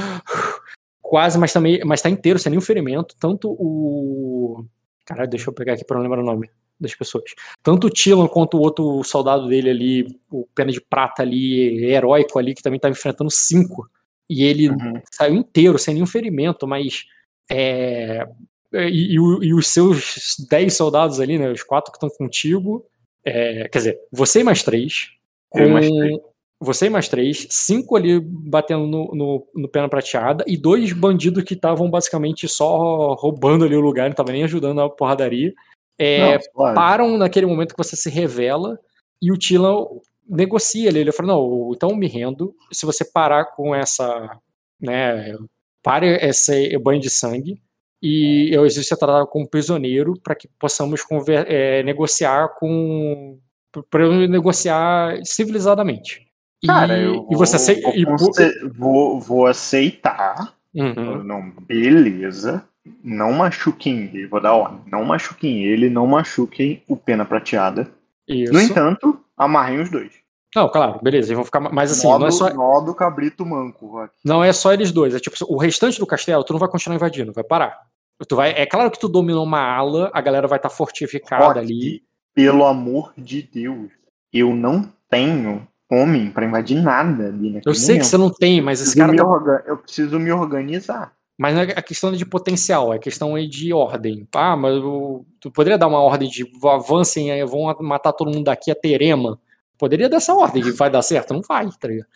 Speaker 1: quase, mas também, mas tá inteiro sem nenhum ferimento, tanto o Caralho, deixa eu pegar aqui para não lembrar o nome das pessoas. Tanto o Tilan quanto o outro soldado dele ali, o Pena de Prata ali, heróico ali, que também tava enfrentando cinco. E ele
Speaker 2: Uhum.
Speaker 1: saiu inteiro, sem nenhum ferimento, mas é, e, e e os seus 10 soldados ali, né? Os quatro que estão contigo. é, quer dizer, você e mais três.
Speaker 2: Eu
Speaker 1: Com
Speaker 2: mais três.
Speaker 1: Você e mais três, cinco ali batendo no, no, no pena prateada, e dois bandidos que estavam basicamente só roubando ali o lugar, não estavam nem ajudando na porradaria. É,
Speaker 2: Não, suave.
Speaker 1: param naquele momento que você se revela e o Tilan negocia ali. Ele fala: Não, então me rendo. Se você parar com essa. Né, pare esse banho de sangue e eu exijo ser tratado como prisioneiro para que possamos é, negociar com. para eu negociar civilizadamente. E,
Speaker 2: Cara, eu
Speaker 1: e você
Speaker 2: vou,
Speaker 1: acei-
Speaker 2: vou,
Speaker 1: e
Speaker 2: vou, vou aceitar.
Speaker 1: Uhum.
Speaker 2: Não, beleza. Não machuquem ele. Vou dar ordem. Não machuquem ele, não machuquem o pena prateada.
Speaker 1: Isso.
Speaker 2: No entanto, amarrem os dois.
Speaker 1: Não, claro, beleza. eles vão ficar. Mas assim,
Speaker 2: modo,
Speaker 1: não é só.
Speaker 2: nó do cabrito manco.
Speaker 1: Não é só eles dois, é tipo, o restante do castelo, tu não vai continuar invadindo, vai parar. Tu vai, é claro que tu dominou uma ala, a galera vai estar fortificada
Speaker 2: Rock,
Speaker 1: ali.
Speaker 2: Pelo amor de Deus, eu não tenho homem pra invadir nada ali naquele
Speaker 1: Eu sei que
Speaker 2: momento.
Speaker 1: você não tem, mas esse
Speaker 2: Preciso
Speaker 1: cara tá,
Speaker 2: orga- Eu preciso me organizar.
Speaker 1: Mas não é a questão de potencial, é questão aí de ordem. Ah, mas o- tu poderia dar uma ordem de avancem aí, vão matar todo mundo daqui a Terema. Poderia dar essa ordem, que vai dar certo? Não vai, tá ligado?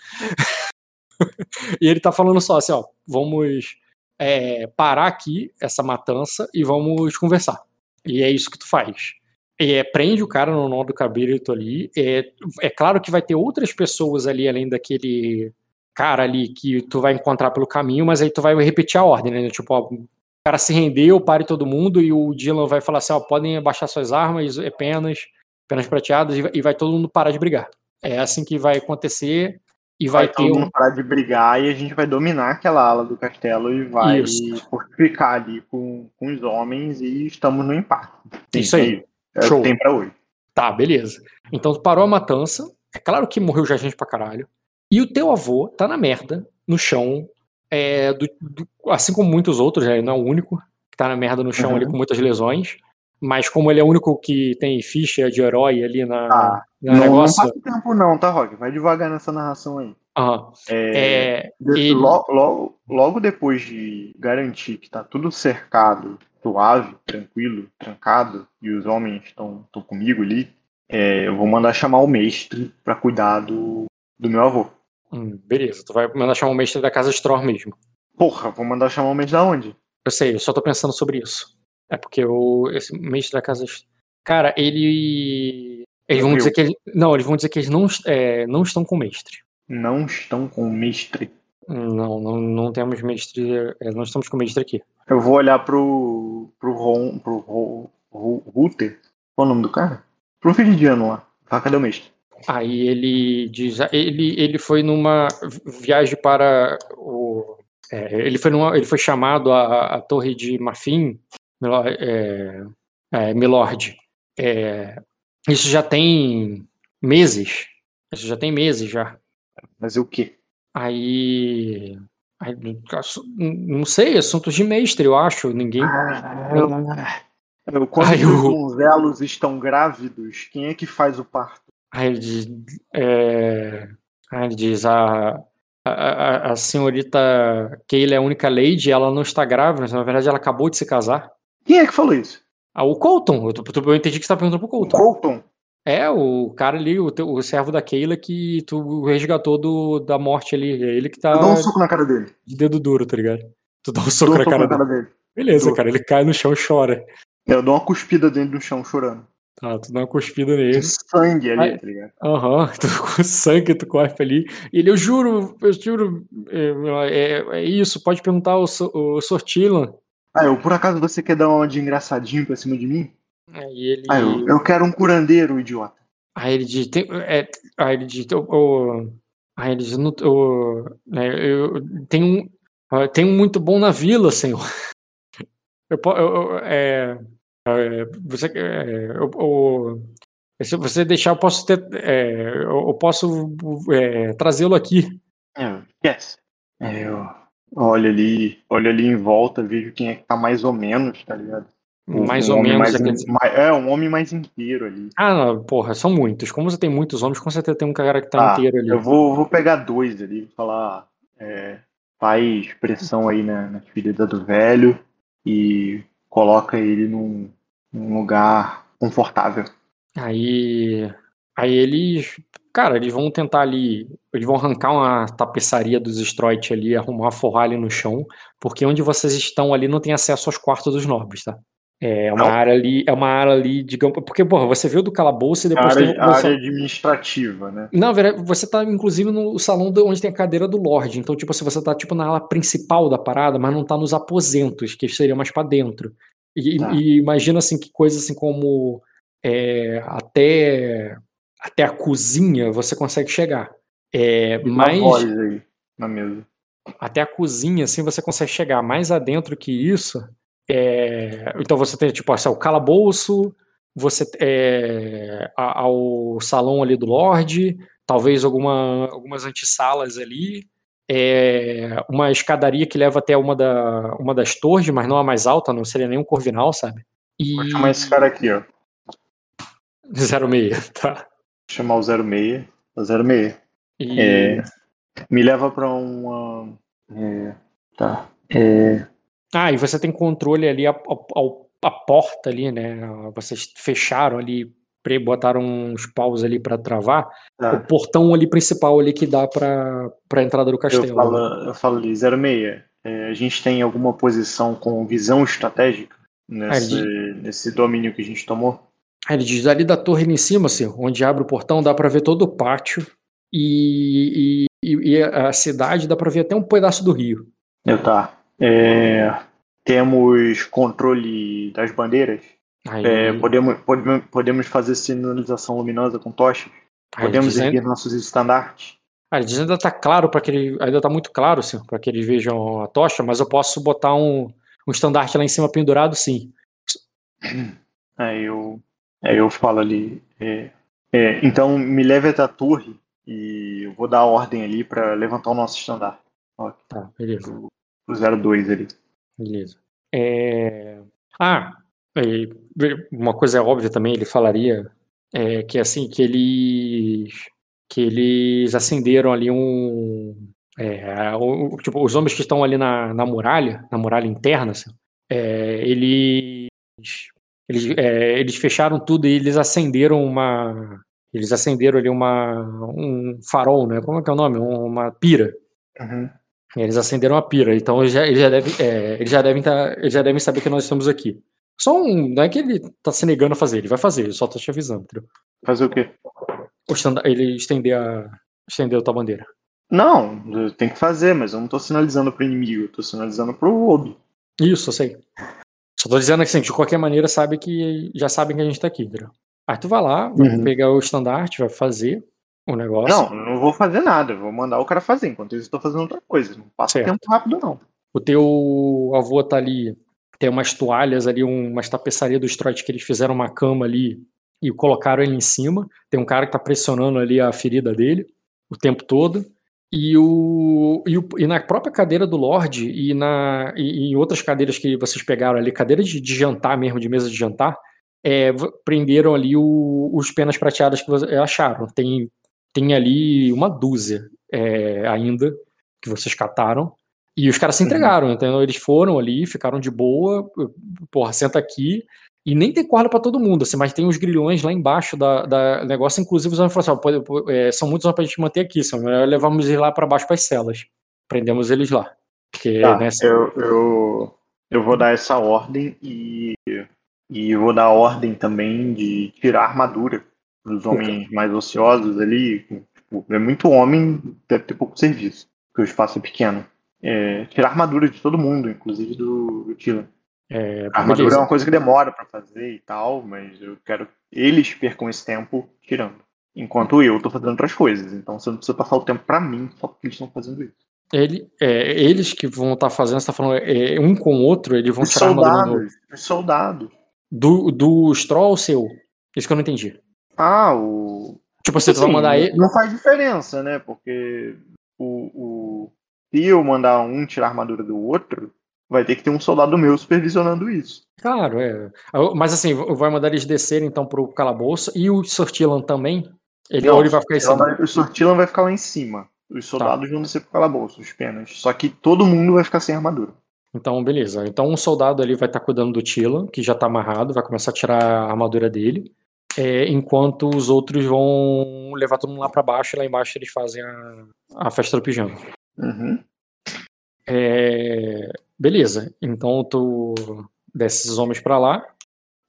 Speaker 1: e ele tá falando só assim, ó, vamos é, parar aqui essa matança e vamos conversar. E é isso que tu faz. É, prende o cara no nó do cabrito ali. É, é claro que vai ter outras pessoas ali, além daquele cara ali que tu vai encontrar pelo caminho, mas aí tu vai repetir a ordem, né? Tipo, ó, o cara se rendeu, pare todo mundo, e o Dylan vai falar assim, ó, podem abaixar suas armas, é penas, penas prateadas, e vai- todo mundo parar de brigar. É assim que vai acontecer, e vai,
Speaker 2: Vai,
Speaker 1: ter
Speaker 2: todo
Speaker 1: um...
Speaker 2: mundo parar de brigar e a gente vai dominar aquela ala do castelo e vai
Speaker 1: Isso.
Speaker 2: fortificar ali com, com os homens e estamos no empate. Sim,
Speaker 1: Isso aí.
Speaker 2: É. É o
Speaker 1: Show.
Speaker 2: que tem pra hoje.
Speaker 1: Tá, beleza. Então tu parou a matança, é claro que morreu já gente pra caralho, e o teu avô tá na merda, no chão, é, do- do- assim como muitos outros, né, ele não é o único que tá na merda no chão
Speaker 2: Uhum.
Speaker 1: ali com muitas lesões, mas como ele é o único que tem ficha de herói ali na,
Speaker 2: Tá.
Speaker 1: no
Speaker 2: Não, não
Speaker 1: negócio...
Speaker 2: passa tempo não, tá, Rock? Vai devagar nessa narração aí.
Speaker 1: Aham.
Speaker 2: É,
Speaker 1: É,
Speaker 2: de-
Speaker 1: ele-
Speaker 2: lo- logo, logo depois de garantir que tá tudo cercado, suave, tranquilo, trancado, e os homens estão comigo ali, é, eu vou mandar chamar o mestre pra cuidar do, do meu avô.
Speaker 1: hum, beleza, tu vai mandar chamar o mestre da casa Stror mesmo.
Speaker 2: Porra, vou mandar chamar o mestre da onde?
Speaker 1: Eu sei, eu só tô pensando sobre isso. É porque o, esse mestre da casa. Cara, ele. Eles vão dizer que eles. Não, eles vão dizer que eles não, é, não estão com mestre.
Speaker 2: Não estão com o mestre.
Speaker 1: Não, não, não temos mestre. é, não estamos com mestre aqui.
Speaker 2: Eu vou olhar pro. pro Ron. pro Ro- Ro- Ruther. Qual é o nome do cara? Pro Viridiano lá. Ah, cadê o mestre?
Speaker 1: Aí ele diz. ah, Ele, ele foi numa viagem para o. é, ele, foi numa, ele foi chamado à, à torre de Marfim, Milord. É, é, Milord. É, isso já tem meses. Isso já tem meses já.
Speaker 2: Fazer o quê?
Speaker 1: Aí. aí, não sei, assuntos de mestre, eu acho. Ninguém.
Speaker 2: Eu, quando
Speaker 1: Ai,
Speaker 2: os donzelos estão grávidos, quem é que faz o parto?
Speaker 1: Aí ele diz. É, aí ele diz a, a, a, senhorita Keila é a única lady, ela não está grávida, na verdade ela acabou de se casar.
Speaker 2: Quem é que falou isso?
Speaker 1: Ah, o Colton, eu, eu entendi que você tá perguntando pro
Speaker 2: O
Speaker 1: Colton. É, o cara ali, o, o servo da Keila que tu resgatou do, da morte ali. É ele que tá
Speaker 2: Eu dou um soco na cara dele.
Speaker 1: de dedo duro, tá ligado? Tu dá um soco
Speaker 2: um
Speaker 1: na
Speaker 2: soco
Speaker 1: cara
Speaker 2: na
Speaker 1: dele.
Speaker 2: cara dele.
Speaker 1: Beleza,
Speaker 2: Dou.
Speaker 1: cara, ele cai no chão e chora.
Speaker 2: Eu dou uma cuspida dentro do chão chorando.
Speaker 1: Tá, tu dá uma cuspida nele.
Speaker 2: Sangue ali, tá ligado?
Speaker 1: Aham, tu com sangue, tu cospe ali. E ele, eu juro, eu juro, é, é- é isso, pode perguntar ao, ao Sortilan.
Speaker 2: Ah, eu, por acaso você quer dar uma de engraçadinho pra cima de mim?
Speaker 1: Aí ele,
Speaker 2: Ah, eu, eu quero um curandeiro, idiota.
Speaker 1: aí ele diz, tem, é, aí ele diz, o, o- aí ele diz, no, o, né, eu tenho um, ah, tem um muito bom na vila, senhor. Eu, eu, é, é, você, é, eu- se você deixar, eu posso ter, é, eu, posso é, trazê-lo aqui.
Speaker 2: É. É, eu olho ali, olho ali em volta, vejo quem é que tá mais ou menos, tá ligado?
Speaker 1: Mais
Speaker 2: um
Speaker 1: ou menos.
Speaker 2: mais
Speaker 1: aqueles-
Speaker 2: in- mais- é, um homem mais inteiro ali.
Speaker 1: Ah, não, porra, são muitos. Como você tem muitos homens, com certeza tem um cara que tá
Speaker 2: Ah,
Speaker 1: inteiro ali.
Speaker 2: Eu vou, vou pegar dois ali, vou falar. É, faz pressão aí na, na ferida do velho e coloca ele num, num lugar confortável.
Speaker 1: Aí, aí eles, cara, eles vão tentar ali, eles vão arrancar uma tapeçaria dos Stroit ali, arrumar uma forralha no chão, porque onde vocês estão ali não tem acesso aos quartos dos nobres, tá? É uma
Speaker 2: Não.
Speaker 1: área ali, é uma área ali, digamos, porque, porra, você viu do calabouço e
Speaker 2: A
Speaker 1: depois
Speaker 2: área,
Speaker 1: tem
Speaker 2: a área administrativa, né?
Speaker 1: Não, você tá inclusive no salão onde tem a cadeira do Lorde. Então, tipo assim, você tá tipo na ala principal da parada, mas não tá nos aposentos, que seria mais pra dentro. E,
Speaker 2: Tá.
Speaker 1: e imagina assim que coisa assim como é, até até a cozinha você consegue chegar. É, mas
Speaker 2: aí na mesa.
Speaker 1: até a cozinha, assim, você consegue chegar mais adentro que isso. É, então você tem, tipo, assim, o calabouço, você é, ao salão ali do Lorde, talvez alguma, algumas antessalas ali, é, uma escadaria que leva até uma, da, uma das torres, mas não a mais alta, não seria nenhum corvinal, sabe? E
Speaker 2: Vou chamar esse cara aqui, ó.
Speaker 1: 06, tá?
Speaker 2: Vou chamar o 06. O 06.
Speaker 1: E,
Speaker 2: É, me leva pra uma. é, tá. É,
Speaker 1: Ah, e você tem controle ali a, a- a porta ali, né? Vocês fecharam ali, botaram uns paus ali pra travar. O
Speaker 2: tá.
Speaker 1: portão ali principal ali que dá pra, pra entrada do
Speaker 2: Eu
Speaker 1: castelo.
Speaker 2: falo, eu falo ali, 06. É, a gente tem alguma posição com visão estratégica nesse, nesse domínio que a gente tomou?
Speaker 1: Aí ele diz, ali da torre ali em cima, assim, onde abre o portão, dá pra ver todo o pátio. E, e, e a cidade dá pra ver até um pedaço do rio.
Speaker 2: Eu tá. É, temos controle das bandeiras. É, podemos, podemos, podemos fazer sinalização luminosa com tochas.
Speaker 1: ele
Speaker 2: Podemos erguer nossos estandartes.
Speaker 1: Ah, ele diz, ainda tá claro para que ele, ainda tá muito claro, assim, para que eles vejam a tocha, mas eu posso botar um, um estandarte lá em cima pendurado, sim.
Speaker 2: Aí eu, aí eu falo ali. é, é, então me leve até a torre e eu vou dar a ordem ali pra levantar o nosso estandarte.
Speaker 1: Tá, beleza,
Speaker 2: O 02 ali.
Speaker 1: beleza. É... Ah, e uma coisa óbvia também, ele falaria é, que assim, que eles que eles acenderam ali um é, o- tipo, os homens que estão ali na, na muralha, na muralha interna, assim, é, eles eles, é, eles fecharam tudo e eles acenderam uma eles acenderam ali uma um farol, né? Como é que é o nome? Uma pira.
Speaker 2: Uhum.
Speaker 1: Eles acenderam a pira, então eles já, eles já devem, é, eles já devem tá, eles já devem saber que nós estamos aqui. Só um, não é que ele tá se negando a fazer, ele vai fazer, ele só tá te avisando, entendeu?
Speaker 2: Fazer o quê?
Speaker 1: O ele estender a estender a tua bandeira.
Speaker 2: Não, tem que fazer, mas eu não tô sinalizando pro inimigo, eu tô sinalizando pro Obi.
Speaker 1: Isso, eu sei. Só tô dizendo que assim, de qualquer maneira sabe que já sabem que a gente tá aqui, entendeu? Aí tu vai lá, vai
Speaker 2: Uhum.
Speaker 1: pegar o estandarte, vai fazer o negócio.
Speaker 2: Não, não vou fazer nada, vou mandar o cara fazer. Enquanto eu tô fazendo outra coisa. Não passa
Speaker 1: Certo.
Speaker 2: tempo rápido, não.
Speaker 1: O teu avô tá ali, tem umas toalhas ali, um- umas tapeçarias do Stroit que eles fizeram uma cama ali e colocaram ele em cima. Tem um cara que tá pressionando ali a ferida dele o tempo todo. E, o, e, o- e na própria cadeira do Lorde e, na, e em outras cadeiras que vocês pegaram ali, cadeira de, de jantar mesmo, de mesa de jantar, é, prenderam ali o- os penas prateadas que vocês acharam. Tem, tem ali uma dúzia é, ainda que vocês cataram. E os caras se
Speaker 2: Uhum.
Speaker 1: entregaram, entendeu? Eles foram ali, ficaram de boa, porra, senta aqui. E nem tem corda pra todo mundo, assim, mas tem os grilhões lá embaixo da, da negócio, inclusive os homens falaram assim, ó, é, são muitos homens pra gente manter aqui, são melhor levamos eles lá pra baixo pras celas. Prendemos eles lá. Porque,
Speaker 2: Tá,
Speaker 1: né,
Speaker 2: eu, eu, eu vou dar essa ordem e E vou dar ordem também de tirar a armadura dos homens mais ociosos ali. Tipo, é muito homem, deve ter pouco serviço, porque o espaço é pequeno. É, tirar armadura de todo mundo, inclusive do, do Tila.
Speaker 1: É,
Speaker 2: A armadura
Speaker 1: beleza.
Speaker 2: é uma coisa que demora pra fazer e tal, mas eu quero que eles percam esse tempo tirando. Enquanto eu tô fazendo outras coisas. Então você não precisa passar o tempo pra mim só porque eles estão fazendo isso.
Speaker 1: Ele, é, eles que vão estar fazendo, você tá falando, é, um com o outro, eles vão
Speaker 2: Os
Speaker 1: tirar a armadura
Speaker 2: soldados, os soldados.
Speaker 1: do, do Stroll ou seu? Isso que eu não entendi.
Speaker 2: Ah, o.
Speaker 1: Tipo, você vai
Speaker 2: Assim,
Speaker 1: mandar ele.
Speaker 2: Não faz diferença, né? Porque o, o. Se eu mandar um tirar a armadura do outro, vai ter que ter um soldado meu supervisionando isso.
Speaker 1: Claro, é. Mas assim, vai mandar eles descerem então pro calabouço e o Sortilan também. Ele, ou ele vai ficar em cima.
Speaker 2: vai- o Sortilan vai ficar lá em cima. Os soldados vão descer pro calabouço, os penas. Só que todo mundo vai ficar sem armadura.
Speaker 1: Então, beleza. Então, um soldado ali vai estar cuidando do Tila, que já tá amarrado, vai começar a tirar a armadura dele. É, enquanto os outros vão levar todo mundo lá pra baixo, e lá embaixo eles fazem a, a festa do pijama.
Speaker 2: Uhum.
Speaker 1: É, beleza. Então, tu desce esses homens pra lá.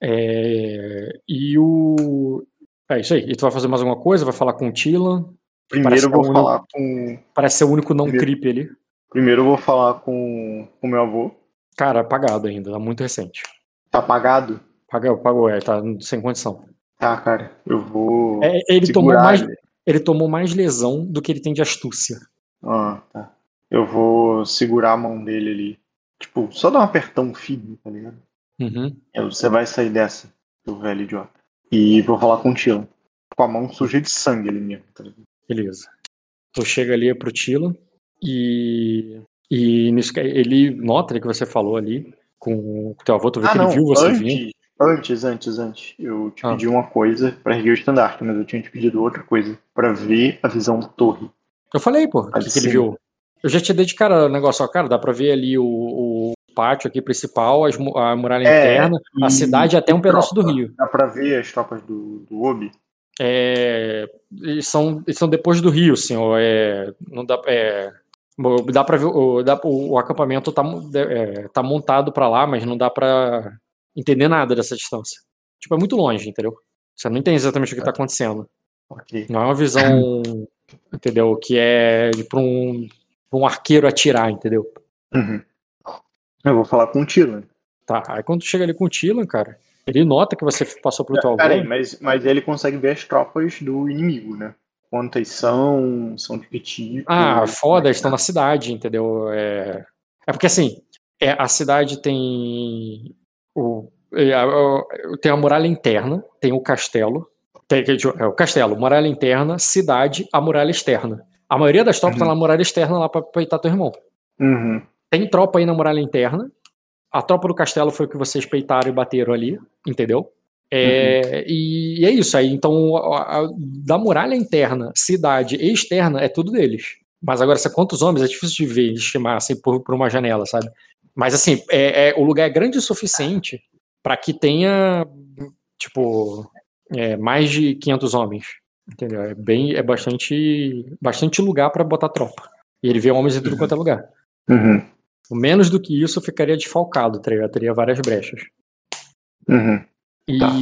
Speaker 1: é, e o. É isso aí. E tu vai fazer mais alguma coisa? Vai falar com o Tila?
Speaker 2: Primeiro eu vou
Speaker 1: é
Speaker 2: falar com.
Speaker 1: Parece ser o único não
Speaker 2: Primeiro.
Speaker 1: creep ali.
Speaker 2: Primeiro eu vou falar com o meu avô.
Speaker 1: Cara, apagado ainda, tá muito recente.
Speaker 2: Tá apagado?
Speaker 1: Pagou, pagou, é, tá sem condição.
Speaker 2: Tá, cara. Eu vou.
Speaker 1: É, ele, tomou mais,
Speaker 2: ele.
Speaker 1: ele tomou mais lesão do que ele tem de astúcia.
Speaker 2: Ah, tá. Eu vou segurar a mão dele ali. Tipo, só dar um apertão firme, tá ligado?
Speaker 1: Uhum.
Speaker 2: Você vai sair dessa, seu velho idiota. E vou falar com o Tila. Com a mão suja de sangue ali mesmo, tá ligado?
Speaker 1: Beleza. Tu chega ali pro Tila e. E nisso ele nota que você falou ali com o teu avô, tu vê
Speaker 2: Ah,
Speaker 1: que
Speaker 2: não.
Speaker 1: ele viu você
Speaker 2: antes,
Speaker 1: vir.
Speaker 2: Antes, antes, antes. Eu te
Speaker 1: Ah.
Speaker 2: pedi uma coisa pra erguer o estandarte, mas eu tinha te pedido outra coisa. Pra ver a visão da torre.
Speaker 1: Eu falei, pô, o
Speaker 2: Ah,
Speaker 1: que, que ele viu. Eu já te dei de cara o negócio, ó, cara, dá pra ver ali o, o pátio aqui principal, as a muralha
Speaker 2: É,
Speaker 1: interna, a
Speaker 2: e-
Speaker 1: cidade e até um pedaço do
Speaker 2: tropa.
Speaker 1: rio.
Speaker 2: Dá pra ver as tropas do, do Obi?
Speaker 1: É, eles, são, eles são depois do rio, senhor. É, não dá, é, dá para ver. O, o, acampamento tá, é, tá montado pra lá, mas não dá pra entender nada dessa distância. Tipo, é muito longe, entendeu? Você não entende exatamente o que tá acontecendo.
Speaker 2: Ok.
Speaker 1: Não é uma visão, entendeu? Que é para um, pra um arqueiro atirar, entendeu?
Speaker 2: Uhum. Eu vou falar com o Tila.
Speaker 1: Tá, aí quando tu chega ali com o Tilan, cara, ele nota que você passou pelo teu.
Speaker 2: Peraí, mas, mas ele consegue ver as tropas do inimigo, né? Quantas são, são de que tipo.
Speaker 1: Ah, foda, estão na cidade, entendeu? É, é porque assim, é, a cidade tem o, tem a muralha interna, tem o castelo, tem, é, o castelo, muralha interna, cidade, a muralha externa. A maioria das tropas
Speaker 2: Uhum.
Speaker 1: tá na muralha externa lá pra peitar teu irmão.
Speaker 2: Uhum.
Speaker 1: Tem tropa aí na muralha interna. A tropa do castelo foi o que vocês peitaram e bateram ali, entendeu? É, e, e é isso aí. Então, a- a- da muralha interna, cidade e externa, é tudo deles. Mas agora, se quantos homens, é difícil de ver, de estimar assim, por, por uma janela, sabe? Mas assim, é, é- o lugar é grande o suficiente para que tenha, tipo, é, mais de 500 homens. Entendeu? É bem, é bastante, bastante lugar para botar tropa. E ele vê homens em tudo quanto é lugar.
Speaker 2: Uhum.
Speaker 1: Menos do que isso, eu ficaria desfalcado, tá ligado? Teria várias brechas.
Speaker 2: Uhum.
Speaker 1: E
Speaker 2: Tá.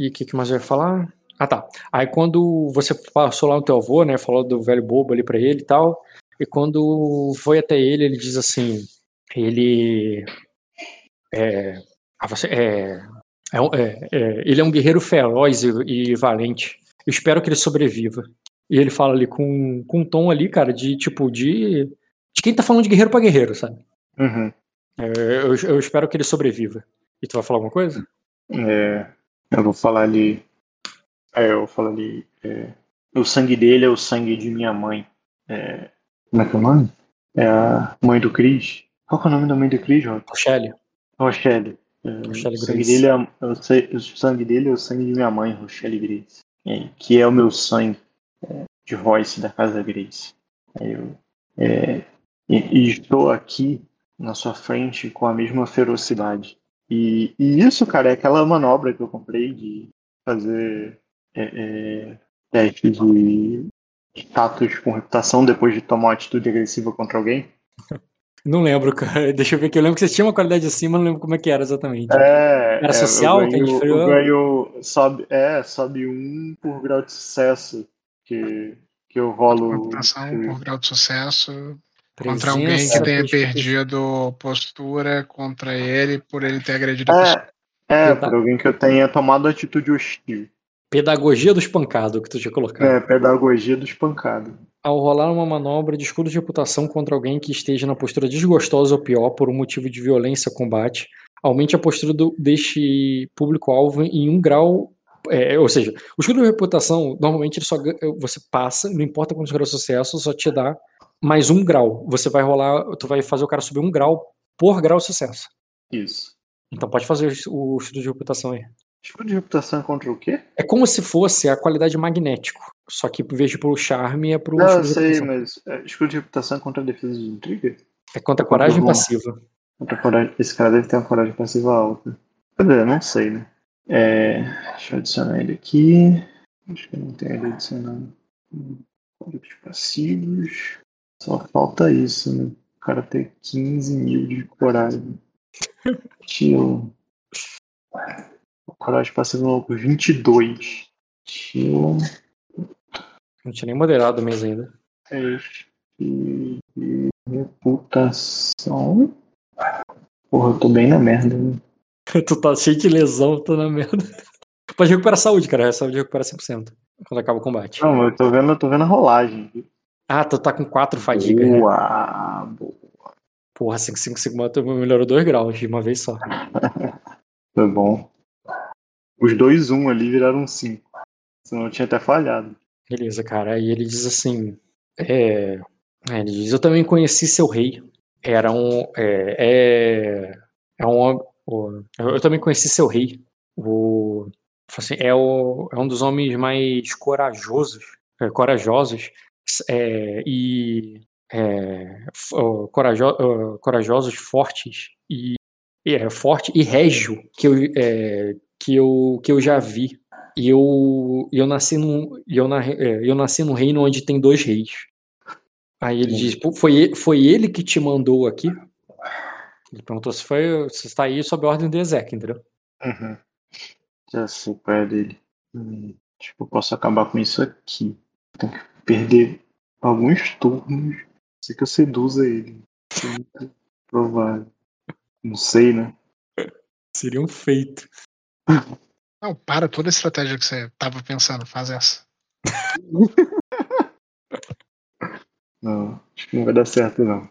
Speaker 1: e o que, que mais eu ia falar? Ah, tá. Aí quando você passou lá no teu avô, né? Falou do velho bobo ali pra ele e tal. E quando foi até ele, ele diz assim: ele. É. ah, é, é um- é- é, ele é um guerreiro feroz e, e valente. Eu espero que ele sobreviva. E ele fala ali com, com um tom ali, cara, de tipo, de. De quem tá falando de guerreiro pra guerreiro, sabe?
Speaker 2: Uhum.
Speaker 1: É, eu, eu espero que ele sobreviva. E tu vai falar alguma coisa?
Speaker 2: É, eu vou falar ali. É, eu vou falar ali. é, o sangue dele é o sangue de minha mãe. É, como é que é o nome? É a mãe do Cris. Qual é o nome da mãe do Cris?
Speaker 1: Rochelle?
Speaker 2: Rochelle. É,
Speaker 1: Rochelle
Speaker 2: o, sangue
Speaker 1: Grace.
Speaker 2: dele é, sei- o sangue dele é o sangue de minha mãe, Rochelle Grace. É, que é o meu sangue é, de Royce da Casa Grace. Eu, é, e, e estou aqui na sua frente com a mesma ferocidade. E, e isso, cara, é aquela manobra que eu comprei de fazer é, é, testes de status com reputação depois de tomar uma atitude agressiva contra alguém.
Speaker 1: Não lembro, cara. Deixa eu ver aqui. Eu lembro que você tinha uma qualidade acima, não lembro como é que era exatamente.
Speaker 2: É,
Speaker 1: Era
Speaker 2: é,
Speaker 1: social
Speaker 2: eu
Speaker 1: que a gente
Speaker 2: ganho,
Speaker 1: falou?
Speaker 2: eu ganho sobe, é, sobe um por grau de sucesso que, que eu rolo.
Speaker 3: Reputação
Speaker 2: que-
Speaker 3: por grau de sucesso
Speaker 1: Presença,
Speaker 3: contra alguém que tenha perdido postura contra ele por ele ter agredido a pessoa.
Speaker 2: É, é, por alguém que eu tenha tomado atitude hostil.
Speaker 1: Pedagogia do espancado que tu tinha colocado.
Speaker 2: É, pedagogia do espancado.
Speaker 1: Ao rolar uma manobra de escudo de reputação contra alguém que esteja na postura desgostosa ou pior por um motivo de violência ou combate, aumente a postura do- deste público-alvo em um grau. é, ou seja, o escudo de reputação, normalmente ele só gan- você passa, não importa quantos graus de sucesso, só te dá mais um grau. Você vai rolar, tu vai fazer o cara subir um grau por grau de sucesso.
Speaker 2: Isso.
Speaker 1: Então pode fazer o escudo de reputação aí.
Speaker 2: Escudo de reputação é contra o quê?
Speaker 1: É como se fosse a qualidade magnético. Só que em vez de pro charme, é pro
Speaker 2: Não, eu sei, mas é, escudo de reputação é contra a defesa de intriga?
Speaker 1: É contra a coragem
Speaker 2: Bom.
Speaker 1: passiva.
Speaker 2: Contra coragem. Esse cara deve ter uma coragem passiva alta. Dizer, não sei, né? É, deixa eu adicionar ele aqui. Acho que não tem ele adicionado. Códigos passivos. Só falta isso, né? O cara ter 15 mil de coragem. Estilo. Coragem passiva maluco, 22. Estilo.
Speaker 1: Não tinha nem moderado o mês ainda.
Speaker 2: E reputação. Porra, eu tô bem na merda. né?
Speaker 1: tu tá cheio de lesão, tô na merda. Pode recuperar a saúde, cara. A saúde recupera 100% quando acaba o combate.
Speaker 2: Não, eu tô vendo, eu tô vendo a rolagem.
Speaker 1: Ah, tu tá com 4 fadiga. né?
Speaker 2: Boa, boa.
Speaker 1: Porra, 5, 5, 5, tu melhorou 2 graus de uma vez só.
Speaker 2: Foi bom. Os dois um ali viraram cinco. Senão eu tinha até falhado.
Speaker 1: Beleza, cara. Aí ele diz assim: é, ele diz, eu também conheci seu rei. Era um. É, é, é um. eu também conheci seu rei. O, assim, é, o, é um dos homens mais corajosos, é, corajosos é, e é, corajo, corajosos, fortes e e é forte e régio que eu, é, que eu, que eu já vi. E eu, eu nasci num, eu, na, é, eu nasci num reino onde tem dois reis. Aí ele diz, "Pô, foi, ele- foi ele que te mandou aqui? Ele perguntou se foi, se está aí sob a ordem do Ezek, entendeu?
Speaker 2: Uhum. Já sei qual é dele. Hum, eu posso acabar com isso aqui. Tem que perder alguns turnos. Sei que eu seduza ele. É provável. Não sei, né?
Speaker 1: Seria um feito.
Speaker 3: Não, para toda a estratégia que você tava pensando, faz essa.
Speaker 2: Não, acho que não vai dar certo, não.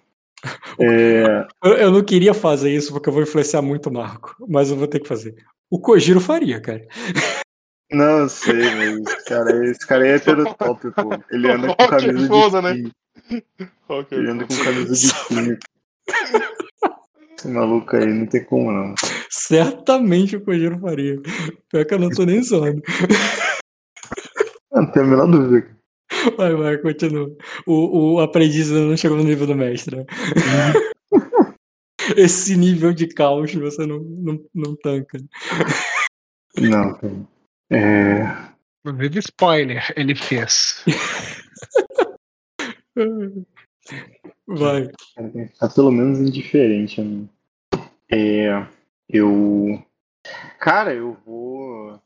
Speaker 2: É,
Speaker 1: Eu, eu não queria fazer isso porque eu vou influenciar muito o Marco, mas eu vou ter que fazer. O Kojiro faria, cara.
Speaker 2: não, eu sei, mas esse cara, esse cara é heterotop, pô. Ele anda com camisa
Speaker 3: foda,
Speaker 2: de
Speaker 3: né?
Speaker 2: time. Ele anda com camisa de time. Esse maluco aí não tem como, não.
Speaker 1: Certamente o Kojiro faria. Pior que eu não tô nem zoando.
Speaker 2: Não tenho a menor dúvida.
Speaker 1: Vai, vai, continua. O, o aprendiz ainda não chegou no nível do mestre. né? Esse nível de caos você não, não, não tanca.
Speaker 2: Não. É,
Speaker 3: Inclusive, spoiler, ele fez.
Speaker 1: Vai.
Speaker 2: ficar pelo menos indiferente a mim. É, eu. Cara, eu vou.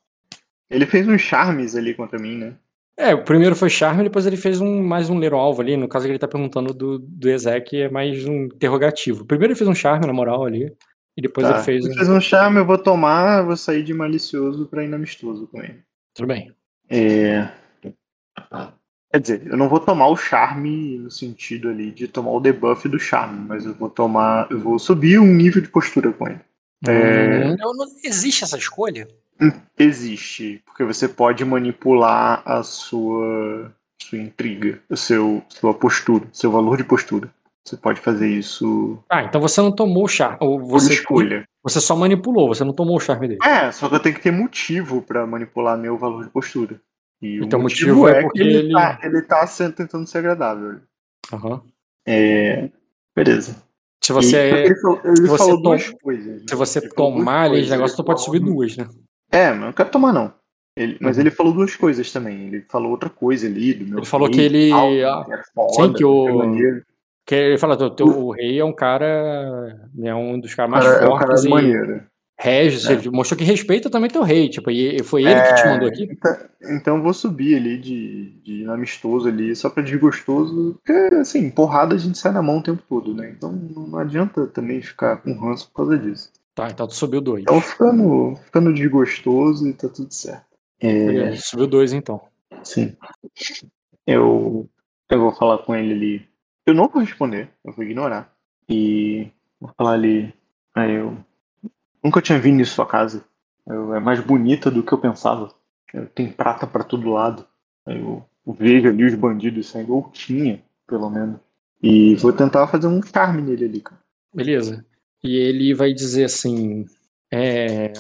Speaker 2: Ele fez uns charmes ali contra mim, né?
Speaker 1: É, o primeiro foi Charme, depois ele fez um, mais um Leiro Alvo ali. No caso que ele tá perguntando do, do Ezek, é mais um interrogativo. Primeiro ele fez um Charme, na moral, ali. E depois
Speaker 2: Tá,
Speaker 1: ele fez.
Speaker 2: Ele
Speaker 1: um-
Speaker 2: fez um charme, eu vou tomar, vou sair de malicioso pra ir amistoso com ele.
Speaker 1: Tudo bem.
Speaker 2: É... Quer dizer, eu não vou tomar o charme no sentido ali de tomar o debuff do charme, mas eu vou tomar. Eu vou subir um nível de postura com ele. É.
Speaker 1: Hum, não, não existe essa escolha?
Speaker 2: Existe, porque você pode manipular a sua, sua intriga, o seu, sua postura, seu valor de postura. Você pode fazer isso
Speaker 1: Ah, então você não tomou o charme. Ou você,
Speaker 2: escolha.
Speaker 1: você só manipulou, você não tomou o charme dele.
Speaker 2: É, só que eu tenho que ter motivo pra manipular meu valor de postura. E
Speaker 1: Então,
Speaker 2: o motivo,
Speaker 1: motivo é
Speaker 2: é,
Speaker 1: porque
Speaker 2: que ele,
Speaker 1: ele-
Speaker 2: tá, ele tá sendo, tentando ser agradável.
Speaker 1: Aham.
Speaker 2: É, beleza.
Speaker 1: Se você,
Speaker 2: E
Speaker 1: é-
Speaker 2: ele falou, ele
Speaker 1: você
Speaker 2: falou
Speaker 1: tom-
Speaker 2: duas coisas. né?
Speaker 1: se você
Speaker 2: Ele
Speaker 1: tomar
Speaker 2: duas
Speaker 1: ali
Speaker 2: coisas.
Speaker 1: negócio, tu
Speaker 2: Ele
Speaker 1: pode subir duas, né?
Speaker 2: É, mas eu não quero tomar, não. Ele, mas
Speaker 1: Uhum.
Speaker 2: ele falou duas coisas também. Ele falou outra coisa ali do meu
Speaker 1: Ele falou
Speaker 2: rei
Speaker 1: que ele-
Speaker 2: tal,
Speaker 1: ah,
Speaker 2: que é foda,
Speaker 1: sim, que o-. Que ele fala, o teu o rei é um cara. É um dos caras mais
Speaker 2: Cara, é um cara
Speaker 1: fortes e
Speaker 2: maneiro.
Speaker 1: Rege,
Speaker 2: É.
Speaker 1: ele mostrou que respeita também teu rei. Tipo, e foi ele que te
Speaker 2: É,
Speaker 1: mandou aqui.
Speaker 2: Então, então eu vou subir ali de, de amistoso ali, só pra desgostoso. Porque, assim, porrada a gente sai na mão o tempo todo, né? Então não adianta também ficar com ranço por causa disso.
Speaker 1: Tá, então tu subiu dois.
Speaker 2: Então ficando, ficando desgostoso e tá tudo certo. É,
Speaker 1: Subiu dois então.
Speaker 2: sim. Eu, eu vou falar com ele ali. Eu não vou responder, eu vou ignorar. E vou falar ali. Aí eu nunca tinha vindo em sua casa. Eu- é mais bonita do que eu pensava. Eu- Tem prata pra todo lado. Aí eu vejo ali os bandidos saindo, ou tinha, pelo menos. E vou tentar fazer um charme nele ali, cara.
Speaker 1: Beleza. E ele vai dizer assim. É...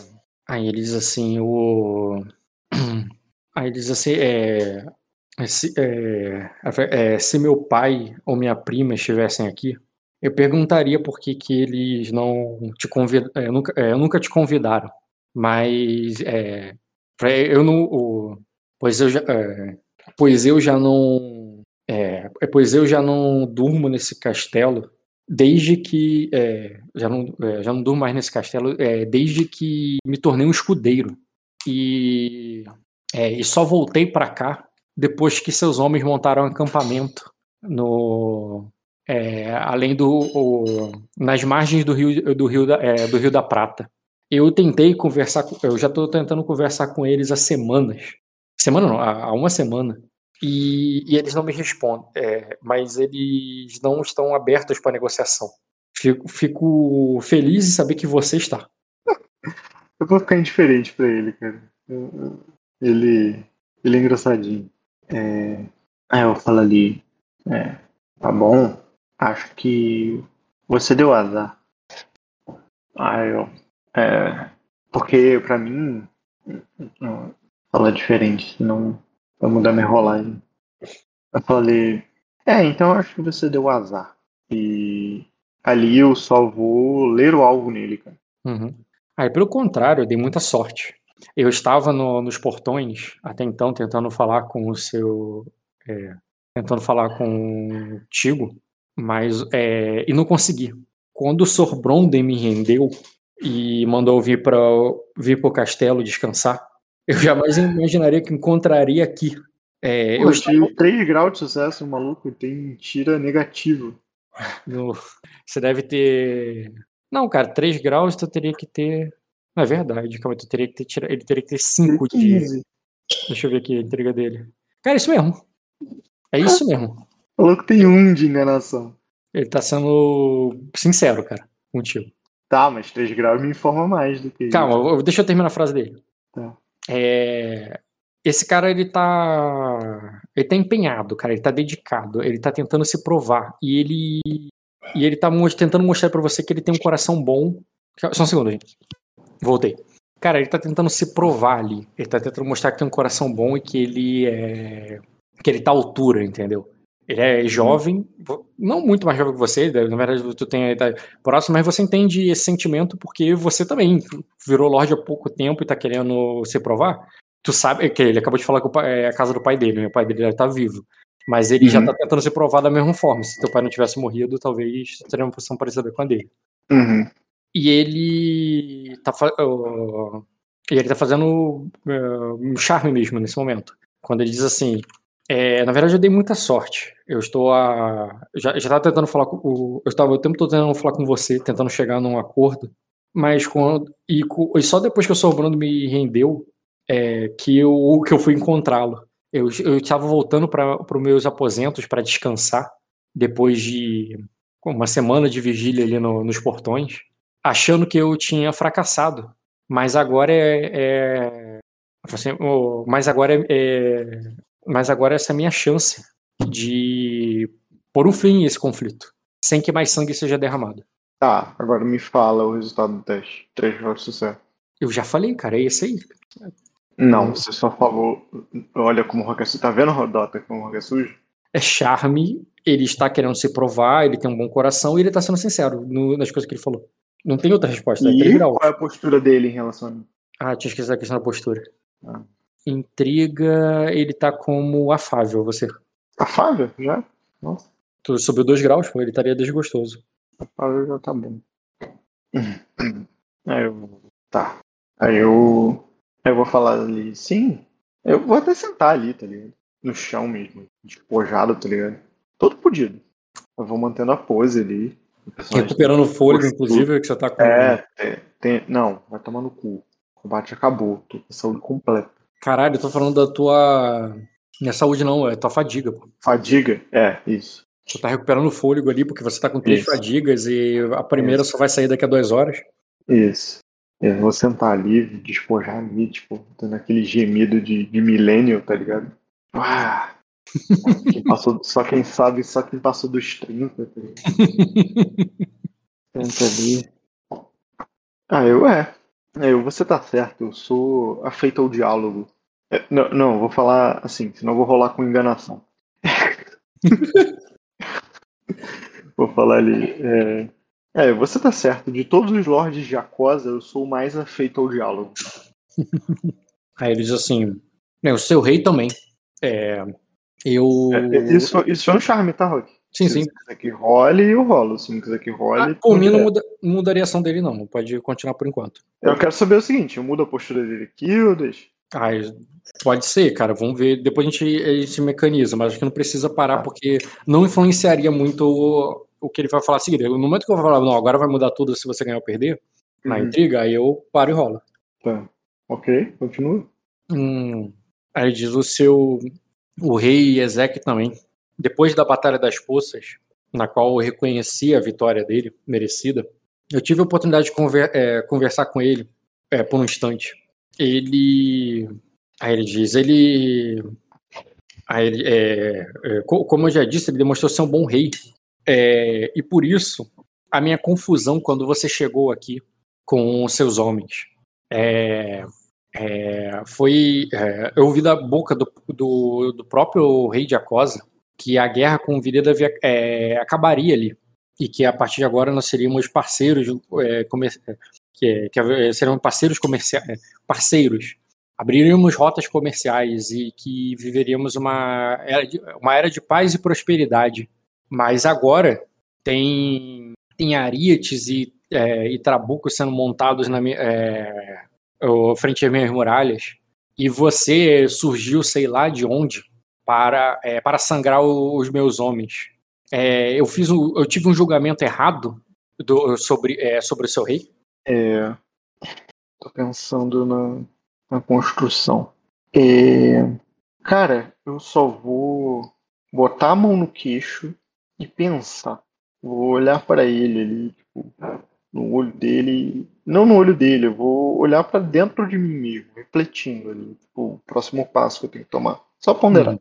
Speaker 1: Aí ele diz assim, o. Aí ele diz assim, é... Se, é... é, se meu pai ou minha prima estivessem aqui, eu perguntaria por que, que eles não te convidaram. nunca, é, nunca te convidaram. Mas é, eu não. o- pois eu já. é, pois eu já não. é, pois eu já não durmo nesse castelo desde que é, já não é, já não durmo mais nesse castelo é, desde que me tornei um escudeiro e é, e só voltei para cá depois que seus homens montaram um acampamento no é, além do o- nas margens do rio do rio da, é, do rio da Prata eu tentei conversar eu já estou tentando conversar com eles há semanas semana não há, há uma semana e, e eles não me respondem, é, mas eles não estão abertos para negociação. Fico, fico feliz em saber que você está.
Speaker 2: Eu vou ficar indiferente pra ele, cara. Ele, ele é engraçadinho. É... Aí eu falo ali, é, tá bom, acho que você deu azar. Aí eu, é, porque pra mim, não, falar diferente, senão vai mudar minha rolagem. Eu falei, é, então acho que você deu azar. E ali eu só vou ler o alvo nele, cara.
Speaker 1: Uhum. Aí, pelo contrário, eu dei muita sorte. Eu estava no- nos portões até então tentando falar com o seu, é, tentando falar contigo, mas é, e não consegui. Quando o Sor Bronden me rendeu e mandou vir para vir o castelo descansar, eu jamais imaginaria que encontraria aqui. É, eu
Speaker 2: Eu
Speaker 1: estava
Speaker 2: tive 3 graus de sucesso, o maluco tem tira negativo.
Speaker 1: no- você deve ter. Não, cara, 3 graus tu teria que ter. Não é verdade, calma, tu teria que ter tirado. Ele teria que ter 5 de.
Speaker 2: 15.
Speaker 1: Deixa eu ver aqui a entrega dele. Cara, isso mesmo. É isso mesmo.
Speaker 2: O maluco tem um de enganação.
Speaker 1: Ele tá sendo sincero, cara, contigo.
Speaker 2: Tá, mas 3 graus me informa mais do que.
Speaker 1: Calma, eu- deixa eu terminar a frase dele.
Speaker 2: Tá.
Speaker 1: É, Esse cara, ele tá. Ele tá empenhado, cara. Ele tá dedicado. Ele tá tentando se provar. E ele. E ele tá tentando mostrar pra você que ele tem um coração bom. Só um segundo, gente. Voltei. Cara, ele tá tentando se provar ali. Ele tá tentando mostrar que tem um coração bom e que ele é. Que ele tá à altura, entendeu? Ele é jovem, não muito mais jovem que você, na verdade tu tem a idade próxima, mas você entende esse sentimento porque você também virou Lorde há pouco tempo e tá querendo se provar. Tu sabe que ele acabou de falar que é a casa do pai dele, né? o pai dele deve estar vivo. Mas ele já
Speaker 2: Uhum.
Speaker 1: tá tentando se provar da mesma forma. Se teu pai não tivesse morrido, talvez teria uma posição parecida com a dele.
Speaker 2: Uhum.
Speaker 1: E ele tá, e ele tá fazendo é, um charme mesmo nesse momento. Quando ele diz assim: é, Na verdade, eu dei muita sorte. Eu estou a. Já, já tava tentando falar com o. Eu estava o tempo todo tentando falar com você, tentando chegar num acordo. Mas quando. E, e só depois que o Sr. Bruno me rendeu é, que, eu, que eu fui encontrá-lo. Eu, estava voltando para os meus aposentos para descansar, depois de uma semana de vigília ali no- nos portões achando que eu tinha fracassado. Mas agora é. é assim, mas agora é, é- Mas agora essa é a minha chance de pôr um fim a esse conflito. Sem que mais sangue seja derramado.
Speaker 2: Tá, agora me fala o resultado do teste. 3 graus de sucesso.
Speaker 1: Eu já falei, cara, é esse aí.
Speaker 2: Não, você só falou. Olha como o rock é sujo. Tá vendo, Rodota, como o rock é sujo?
Speaker 1: É charme, ele está querendo se provar, ele tem um bom coração e ele está sendo sincero no- nas coisas que ele falou. Não tem outra resposta, é três
Speaker 2: E
Speaker 1: graus.
Speaker 2: qual é a postura dele em relação a mim?
Speaker 1: Ah, tinha esquecido a questão da postura.
Speaker 2: Ah.
Speaker 1: Intriga, ele tá como afável, você.
Speaker 2: Afável? Já? Nossa.
Speaker 1: Tu subiu 2 graus, pô, ele estaria desgostoso.
Speaker 2: Rapaz, já tá bom. Aí eu. Tá. Aí eu. Aí eu vou falar ali, sim. Eu vou até sentar ali, tá ligado? No chão mesmo, despojado, tá ligado? Todo podido. Eu vou mantendo a pose ali.
Speaker 1: Recuperando o fôlego, inclusive, que você tá com.
Speaker 2: É, tem, tem- não, vai tomar no cu. O combate acabou, tô com saúde completa.
Speaker 1: Caralho, eu tô falando da tua. Não é saúde, não, é tua fadiga, pô.
Speaker 2: Fadiga? É, isso.
Speaker 1: Tu tá recuperando o fôlego ali, porque você tá com três
Speaker 2: Isso.
Speaker 1: fadigas e a primeira
Speaker 2: Isso.
Speaker 1: só vai sair daqui a duas horas.
Speaker 2: Isso. Eu vou sentar ali, despojar ali, tipo, dando aquele gemido de, de millennial, tá ligado? Ah, quem passou, só quem sabe, só quem passou dos 30, tá ligado? Senta ali. Ah, eu é. É, eu, você tá certo, eu sou afeito ao diálogo. É, não, não, vou falar assim, senão vou rolar com enganação. vou falar ali. É, é, você tá certo. De todos os lords de Acosa, eu sou o mais afeito ao diálogo.
Speaker 1: Aí ele diz assim: "Bem, o seu rei também. É, eu.
Speaker 2: É, isso, isso foi um charme, tá, Rock?
Speaker 1: Sim,
Speaker 2: Se
Speaker 1: sim.
Speaker 2: você quiser que role, eu rolo. Se não quiser que role.
Speaker 1: Ah, por mim não, muda, mudaria a ação dele, não. Pode continuar por enquanto.
Speaker 2: Eu quero saber o seguinte: eu mudo a postura dele aqui ou deixo?
Speaker 1: Ah, pode ser, cara. Vamos ver. Depois a gente, a gente se mecaniza, mas acho que não precisa parar,
Speaker 2: Tá.
Speaker 1: porque não influenciaria muito o, o que ele vai falar a seguir. No momento que eu vou falar, não, agora vai mudar tudo se você ganhar ou perder, na
Speaker 2: Uhum.
Speaker 1: intriga, aí eu paro e rolo.
Speaker 2: Tá. Ok, continua.
Speaker 1: Hum, aí diz o seu. O rei Ezequiel também. Depois da Batalha das Poças, na qual eu reconheci a vitória dele, merecida, eu tive a oportunidade de conver- é, conversar com ele é, por um instante. Ele. Aí ele diz, ele. Aí ele é, é, co- como eu já disse, ele demonstrou ser um bom rei. É, e por isso, a minha confusão quando você chegou aqui com os seus homens. É, foi. eu ouvi da boca do, do, do próprio rei de Acosa que a guerra com o havia- é, acabaria ali. E que a partir de agora nós seríamos parceiros, é, comer- que, é- que é- parceiros comerciais, parceiros. Abriríamos rotas comerciais e que viveríamos uma era de, uma era de paz e prosperidade. Mas agora tem, tem arietes e, é, e trabucos sendo montados na, é, frente às minhas muralhas, e você surgiu, sei lá de onde, para, é, para sangrar os meus homens. É, eu, fiz um, eu tive um julgamento errado do- sobre, é, sobre o seu rei?
Speaker 2: É, tô pensando na, na construção. É, cara, eu só vou botar a mão no queixo e pensar. Vou olhar para ele ali, tipo, no olho dele. Não no olho dele, eu vou olhar para dentro de mim mesmo, refletindo ali, tipo, o próximo passo que eu tenho que tomar. Só ponderar.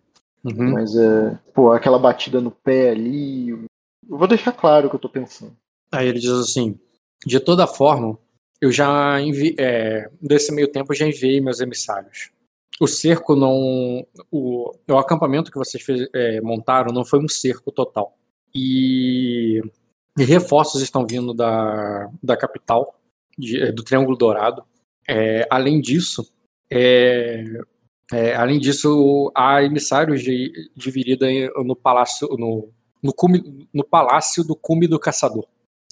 Speaker 2: Mas é, pô, aquela batida no pé ali. Eu vou deixar claro o que eu tô pensando.
Speaker 1: Aí ele diz assim: de toda forma, eu já enviei, é, nesse meio tempo, eu já enviei meus emissários. O cerco não. O, o acampamento que vocês fez- é, montaram não foi um cerco total. E, e reforços estão vindo da, da capital, de- do Triângulo Dourado. É, além disso, é, é, além disso, há emissários de, de Virida no palácio, no, no, cume, no palácio do Cume do Caçador.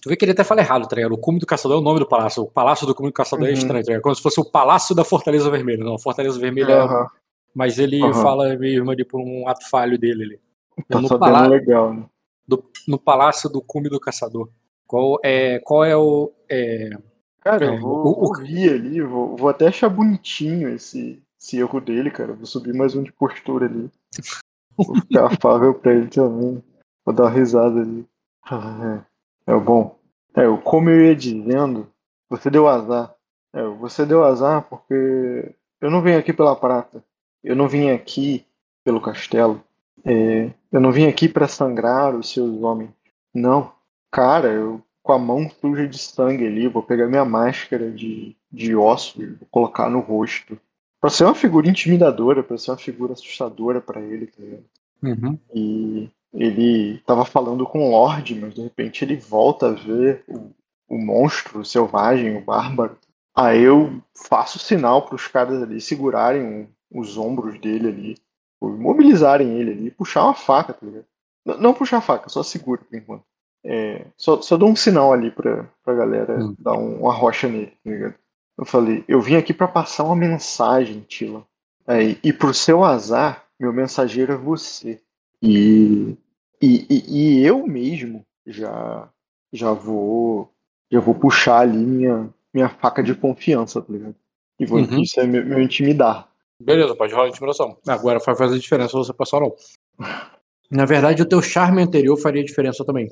Speaker 1: Tu vê que ele até fala errado, tá ligado? O Cume do Caçador é o nome do palácio. O Palácio do Cume do Caçador é
Speaker 2: Uhum.
Speaker 1: estranho, tá ligado? Como se fosse o Palácio da Fortaleza Vermelha. Não, a Fortaleza Vermelha é.
Speaker 2: Aham,
Speaker 1: Mas ele
Speaker 2: Aham.
Speaker 1: fala mesmo ali por um ato falho dele ali.
Speaker 2: tá
Speaker 1: no,
Speaker 2: legal, né?
Speaker 1: do- no Palácio do Cume do Caçador. Qual é, qual é o. é,
Speaker 2: Cara,
Speaker 1: É,
Speaker 2: eu vou,
Speaker 1: o- o-
Speaker 2: ali, vou, vou até achar bonitinho esse, esse erro dele, cara. Vou subir mais um de postura ali. Vou ficar afável pra ele também. Vou dar uma risada ali. É, é bom. É, como eu ia dizendo, você deu azar. É, você deu azar porque eu não vim aqui pela prata. Eu não vim aqui pelo castelo. É, eu não vim aqui pra sangrar os seus homens. Não. Cara, eu com a mão suja de sangue ali, vou pegar minha máscara de, de ossos, vou colocar no rosto. Pra ser uma figura intimidadora, pra ser uma figura assustadora pra ele, tá ligado?
Speaker 1: uhum.
Speaker 2: E ele tava falando com o Lorde, mas de repente ele volta a ver o, o monstro o selvagem, o bárbaro. Aí eu faço sinal pros caras ali segurarem os ombros dele ali, ou imobilizarem ele ali, puxar uma faca, tá ligado? N- Não puxar a faca, só segura por enquanto. É, só, só dou um sinal ali pra, pra galera
Speaker 1: Hum.
Speaker 2: dar um- uma rocha nele, tá ligado? Eu falei, eu vim aqui pra passar uma mensagem, Tila. Aí, e por seu azar, meu mensageiro é você. E, e, e, e eu mesmo já já vou já vou puxar ali minha, minha faca de confiança, tá ligado? E vou
Speaker 1: Uhum.
Speaker 2: isso é meu, meu intimidar.
Speaker 1: Beleza, pode rolar a intimidação. Agora vai fazer diferença você passar ou não. Na verdade, o teu charme anterior faria diferença também.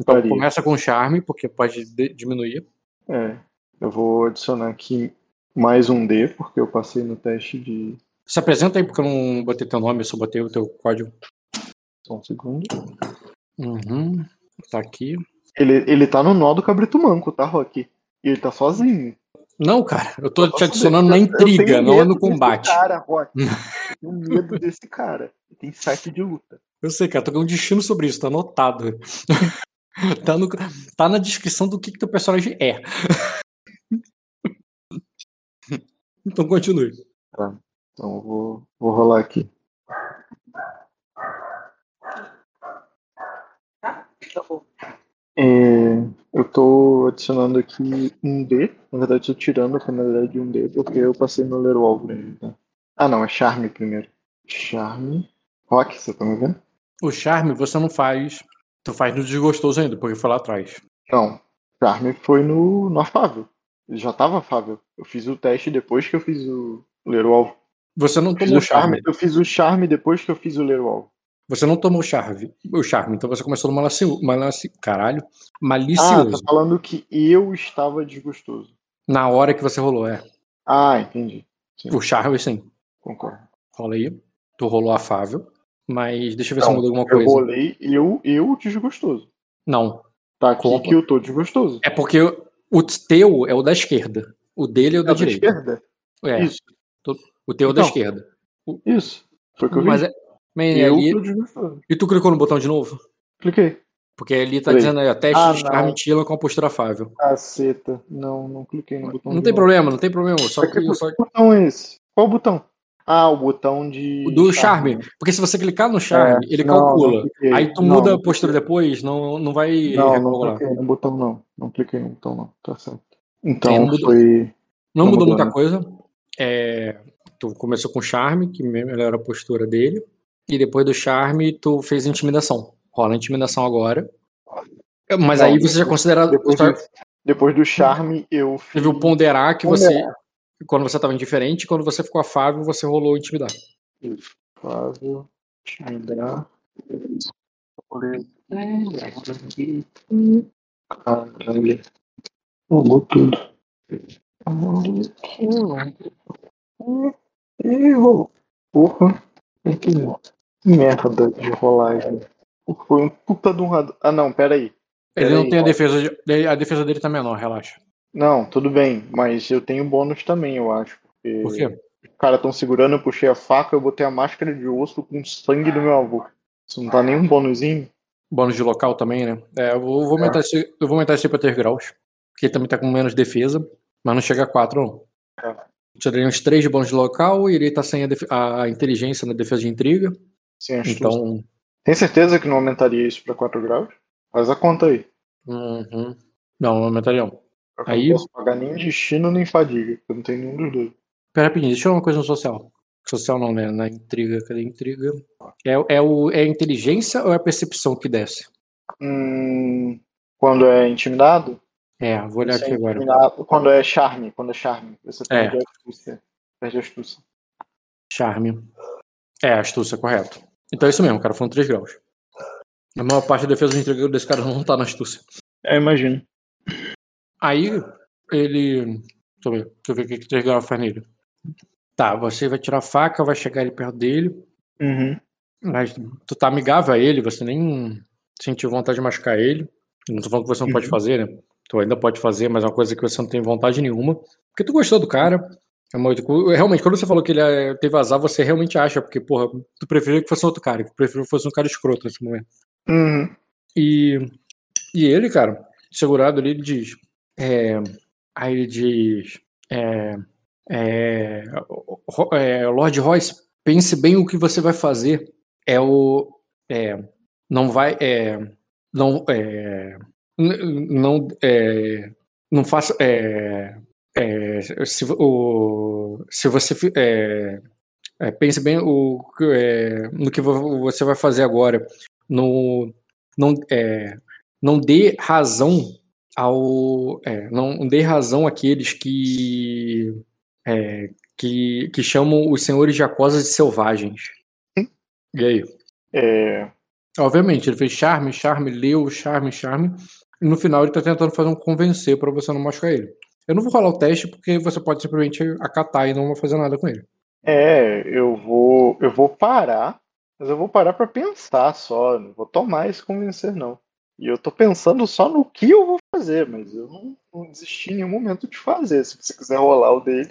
Speaker 1: Então
Speaker 2: Faria.
Speaker 1: começa com charme, porque pode de- diminuir.
Speaker 2: É, eu vou adicionar aqui mais um D, porque eu passei no teste de.
Speaker 1: Se apresenta aí, porque eu não botei teu nome, eu só botei o teu código.
Speaker 2: Só um segundo.
Speaker 1: Uhum. Tá aqui.
Speaker 2: Ele, ele tá no nó do cabrito manco, tá, Rock? E ele tá sozinho.
Speaker 1: Não, cara, eu tô te adicionando na intriga, não é no combate.
Speaker 2: Cara, Rock. Eu tenho medo desse cara. Ele tem site de luta.
Speaker 1: Eu sei, cara, tô com um destino sobre isso, tá anotado. tá, no, tá na descrição do que, que teu personagem é. Então continue.
Speaker 2: Então eu vou, vou rolar aqui. É, eu tô adicionando aqui um D. Na verdade, tô tirando a penalidade de um D, porque eu passei no ler o alvo ainda. tá? Ah, não, é Charme primeiro. Charme. Rock, você tá me vendo?
Speaker 1: O charme você não faz. Tu faz no desgostoso ainda, porque foi lá atrás.
Speaker 2: Não. Charme foi no, no afável. Já tava afável. Eu fiz o teste depois que eu fiz o ler o alvo.
Speaker 1: Você não
Speaker 2: Eu
Speaker 1: tomou
Speaker 2: o charme,
Speaker 1: charme.
Speaker 2: eu fiz o charme depois que eu fiz o ler o alvo.
Speaker 1: Você não tomou charme. O charme. Então você começou no malacioso. Malaci... Caralho.
Speaker 2: Ah,
Speaker 1: Malicioso.
Speaker 2: tá falando que eu estava desgostoso.
Speaker 1: Na hora que você rolou, é.
Speaker 2: Ah, entendi.
Speaker 1: O charme, sim.
Speaker 2: Concordo.
Speaker 1: Rola aí. Tu rolou afável. Mas deixa eu ver se
Speaker 2: Não,
Speaker 1: muda alguma
Speaker 2: Eu
Speaker 1: coisa.
Speaker 2: rolei eu, eu desgostoso.
Speaker 1: Não.
Speaker 2: Tá aqui
Speaker 1: Conta.
Speaker 2: que eu tô desgostoso.
Speaker 1: É porque o teu é o da esquerda. O dele é o da
Speaker 2: É da
Speaker 1: direita.
Speaker 2: esquerda?
Speaker 1: É.
Speaker 2: Isso,
Speaker 1: O teu é o da
Speaker 2: Então,
Speaker 1: esquerda.
Speaker 2: isso. Foi o que eu
Speaker 1: Mas
Speaker 2: vi.
Speaker 1: é. mas
Speaker 2: eu
Speaker 1: ali-. E tu clicou no botão de novo?
Speaker 2: Cliquei.
Speaker 1: Porque ali tá dizendo aí, ó, teste
Speaker 2: Ah,
Speaker 1: de
Speaker 2: não.
Speaker 1: charme Tila com a postura afável.
Speaker 2: Caceta. Não, não cliquei no botão.
Speaker 1: Não tem
Speaker 2: novo.
Speaker 1: problema, não tem problema. Só
Speaker 2: Pra que
Speaker 1: clica só.
Speaker 2: botão é esse? Qual botão? Ah, o botão de.
Speaker 1: Do charme. Porque se você clicar no charme,
Speaker 2: É,
Speaker 1: ele
Speaker 2: não,
Speaker 1: calcula.
Speaker 2: não.
Speaker 1: Aí tu muda
Speaker 2: não
Speaker 1: a postura depois, não, não vai
Speaker 2: Não, não cliquei no botão, não. Não cliquei no botão, não. Tá certo. Então
Speaker 1: É, mudou.
Speaker 2: foi.
Speaker 1: Não mudou
Speaker 2: mudou,
Speaker 1: muita
Speaker 2: né?
Speaker 1: coisa. É, tu começou com charme, que melhora a postura dele. E depois do charme, tu fez intimidação. Rola intimidação agora. Mas aí você já considera.
Speaker 2: Depois do, depois do charme, eu fiz.
Speaker 1: Teve o ponderar que você. Quando você estava indiferente, quando você ficou afável, você rolou intimidar.
Speaker 2: Flávio, intimidar. Caralho. Rolou tudo. Errou. Porra. Que merda de rolagem. Foi um puta de um. Ah, não, pera aí.
Speaker 1: Ele
Speaker 2: Peraí,
Speaker 1: não tem a defesa. de- A defesa dele tá menor, relaxa.
Speaker 2: Não, tudo bem, mas eu tenho bônus também, eu acho. Porque
Speaker 1: Por quê?
Speaker 2: os caras estão segurando, eu puxei a faca, eu botei a máscara de osso com sangue do meu avô. Isso não tá nem um bônusinho?
Speaker 1: Bônus de local também, né? É, eu vou, vou aumentar esse, eu vou aumentar esse pra 3 graus. Porque ele também tá com menos defesa, mas não chega a 4, não.
Speaker 2: É.
Speaker 1: Tirei uns 3 de bônus de local e ele tá sem a, a inteligência na defesa de intriga.
Speaker 2: Sem astúcia.
Speaker 1: Então.
Speaker 2: Tem certeza que não aumentaria isso pra 4 graus? Faz a conta aí.
Speaker 1: uhum. Não, não aumentaria não.
Speaker 2: Eu
Speaker 1: Aí-
Speaker 2: não posso pagar nem destino nem fadiga. Eu não tenho nenhum dos dois.
Speaker 1: Pera rapidinho, deixa eu falar uma coisa no social. Social não, né? Na intriga, cadê a intriga? É, é, o, é a inteligência ou é a percepção que desce?
Speaker 2: Hum, quando é intimidado?
Speaker 1: É, vou olhar
Speaker 2: é
Speaker 1: aqui agora.
Speaker 2: intimidado- Quando é charme, quando é charme. Você
Speaker 1: É.
Speaker 2: perde a astúcia. Perde a astúcia.
Speaker 1: Charme. É, astúcia, correto. Então é isso mesmo, cara, foram 3 graus. A maior parte da defesa de intriga desse cara não tá na astúcia.
Speaker 2: É, imagino.
Speaker 1: Aí, ele. Deixa eu ver, deixa eu ver o que que 3 graus faz nele. Tá, você vai tirar a faca, vai chegar ali perto dele.
Speaker 2: Uhum.
Speaker 1: Mas tu tá amigável a ele, você nem sentiu vontade de machucar ele. Não tô falando que você não pode
Speaker 2: Uhum.
Speaker 1: fazer, né? Tu ainda pode fazer, mas é uma coisa que você não tem vontade nenhuma. Porque tu gostou do cara. É uma- Realmente, quando você falou que ele é, teve azar, você realmente acha, porque, porra, tu preferia que fosse outro cara, que tu preferia que fosse um cara escroto nesse momento.
Speaker 2: Uhum.
Speaker 1: E, e ele, cara, segurado ali, ele diz. É, aí ele diz. É, é, é, Lord Royce, pense bem o que você vai fazer. É o. É, não vai. É, não. É, não. É, não faça. É, é, se, o, se você. É, é, pense bem o, é, no que vo- você vai fazer agora. No, não, é, não dê razão ao. é, não dê razão àqueles que. é, que, que chamam os senhores de Acosa de selvagens. E aí?
Speaker 2: É,
Speaker 1: Obviamente, ele fez charme, charme, leu, charme, charme. E no final ele tá tentando fazer um convencer pra você não machucar ele. Eu não vou rolar o teste porque você pode simplesmente acatar e não vai fazer nada com ele.
Speaker 2: é, eu vou, eu vou parar, mas eu vou parar pra pensar só. Não vou tomar esse convencer, não. E eu tô pensando só no que eu vou fazer, mas eu não, não desisti em nenhum momento de fazer. Se você quiser rolar o dele.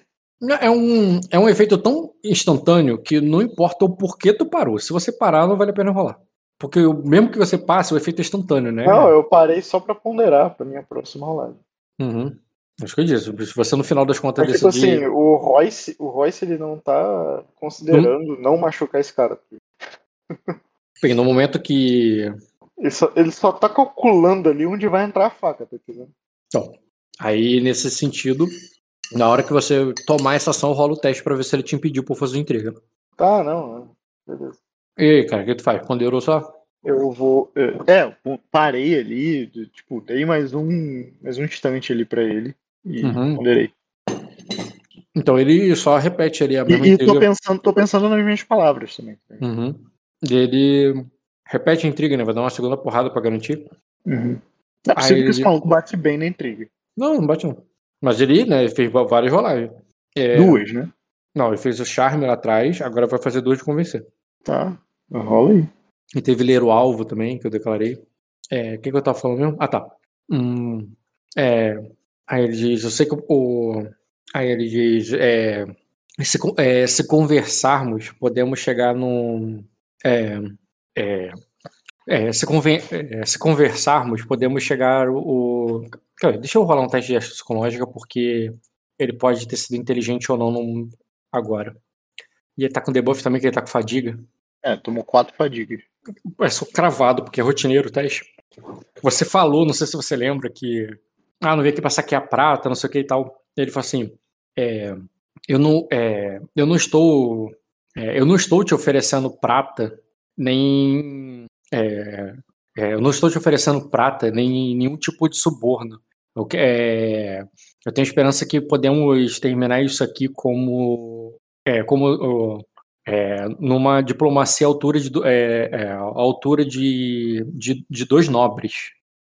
Speaker 1: É um, é um efeito tão instantâneo que não importa o porquê tu parou. Se você parar, não vale a pena rolar. Porque o- mesmo que você passe, o efeito é instantâneo, né?
Speaker 2: Não, eu parei só pra ponderar pra minha próxima rolagem.
Speaker 1: Uhum. Acho que eu disse. Se você no final das contas
Speaker 2: Mas, tipo
Speaker 1: decidir.
Speaker 2: assim, o Royce, o Royce ele não tá considerando não machucar esse cara.
Speaker 1: Bem, no momento que.
Speaker 2: Ele só, ele só tá calculando ali onde vai entrar a faca, tá entendendo?
Speaker 1: Então, aí nesse sentido, na hora que você tomar essa ação, rola o teste pra ver se ele te impediu por fazer intriga.
Speaker 2: Tá, não, não. Beleza.
Speaker 1: E aí, cara, o que tu faz? Ponderou só?
Speaker 2: Eu vou. É, eu parei ali, tipo, dei mais um. Mais um instante ali pra ele. E
Speaker 1: Uhum.
Speaker 2: ponderei.
Speaker 1: Então ele só repete ali a
Speaker 2: E,
Speaker 1: mesma
Speaker 2: e tô
Speaker 1: intriga.
Speaker 2: pensando, tô pensando nas minhas palavras também.
Speaker 1: Uhum. E ele repete a intriga, né? Vai dar uma segunda porrada pra garantir.
Speaker 2: Uhum. Não é possível
Speaker 1: Aí
Speaker 2: que esse
Speaker 1: ele-
Speaker 2: maluco bate bem na intriga.
Speaker 1: Não, não bate não. Mas ele, né, fez va- várias rolagens. É,
Speaker 2: Duas, né?
Speaker 1: Não, ele fez o charme lá atrás, agora vai fazer duas de convencer.
Speaker 2: Tá. Rola aí.
Speaker 1: E teve ler o alvo também, que eu declarei. É, o que, que eu tava falando mesmo? Ah, tá. Hum, é, aí ele diz, eu sei que o. Aí ele diz, é, se, é, se conversarmos, podemos chegar num. É, é, é, se, conven- é, se conversarmos, podemos chegar o. o- deixa eu rolar um teste de astúcia psicológica, porque ele pode ter sido inteligente ou não agora. E ele tá com debuff também, que ele tá com fadiga.
Speaker 2: É, tomou quatro fadigas.
Speaker 1: É só cravado, porque é rotineiro o teste. Você falou, não sei se você lembra, que. Ah, não veio aqui pra saquear prata, não sei o que e tal. Ele falou assim: é, eu, não, é, eu não estou. é, eu não estou te oferecendo prata, nem. é, é, eu não estou te oferecendo prata, nem nenhum tipo de suborno. Eu, é, eu tenho esperança que podemos terminar isso aqui como. É, como é, numa diplomacia à altura de, é, altura de, de, de dois nobres.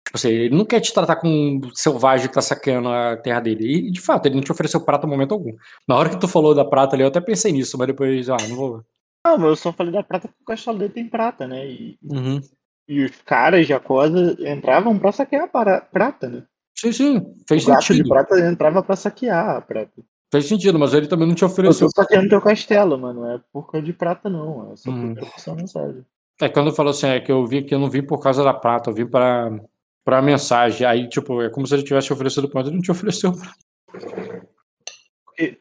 Speaker 1: Tipo assim, ele não quer te tratar como um selvagem que tá saqueando a terra dele. E, de fato, ele não te ofereceu prata em momento algum. Na hora que tu falou da prata ali, eu até pensei nisso, mas depois, ah, não vou.
Speaker 2: Não, mas eu só falei da prata porque o castelo dele tem prata, né? E,
Speaker 1: Uhum.
Speaker 2: e os caras de Acosa entravam pra saquear a para- prata, né?
Speaker 1: Sim, sim, fez
Speaker 2: o gato de
Speaker 1: sentido.
Speaker 2: prata entrava pra saquear a prata.
Speaker 1: Fez sentido, mas ele também não te
Speaker 2: Eu
Speaker 1: ofereceu.
Speaker 2: tô saqueando teu castelo, mano. Não é por causa de prata, não. É só
Speaker 1: Hum.
Speaker 2: eu a mensagem.
Speaker 1: É quando falou assim, é que eu vi que eu não vim por causa da prata, eu vim pra, pra mensagem. Aí, tipo, é como se ele tivesse oferecido prata, ele não te ofereceu.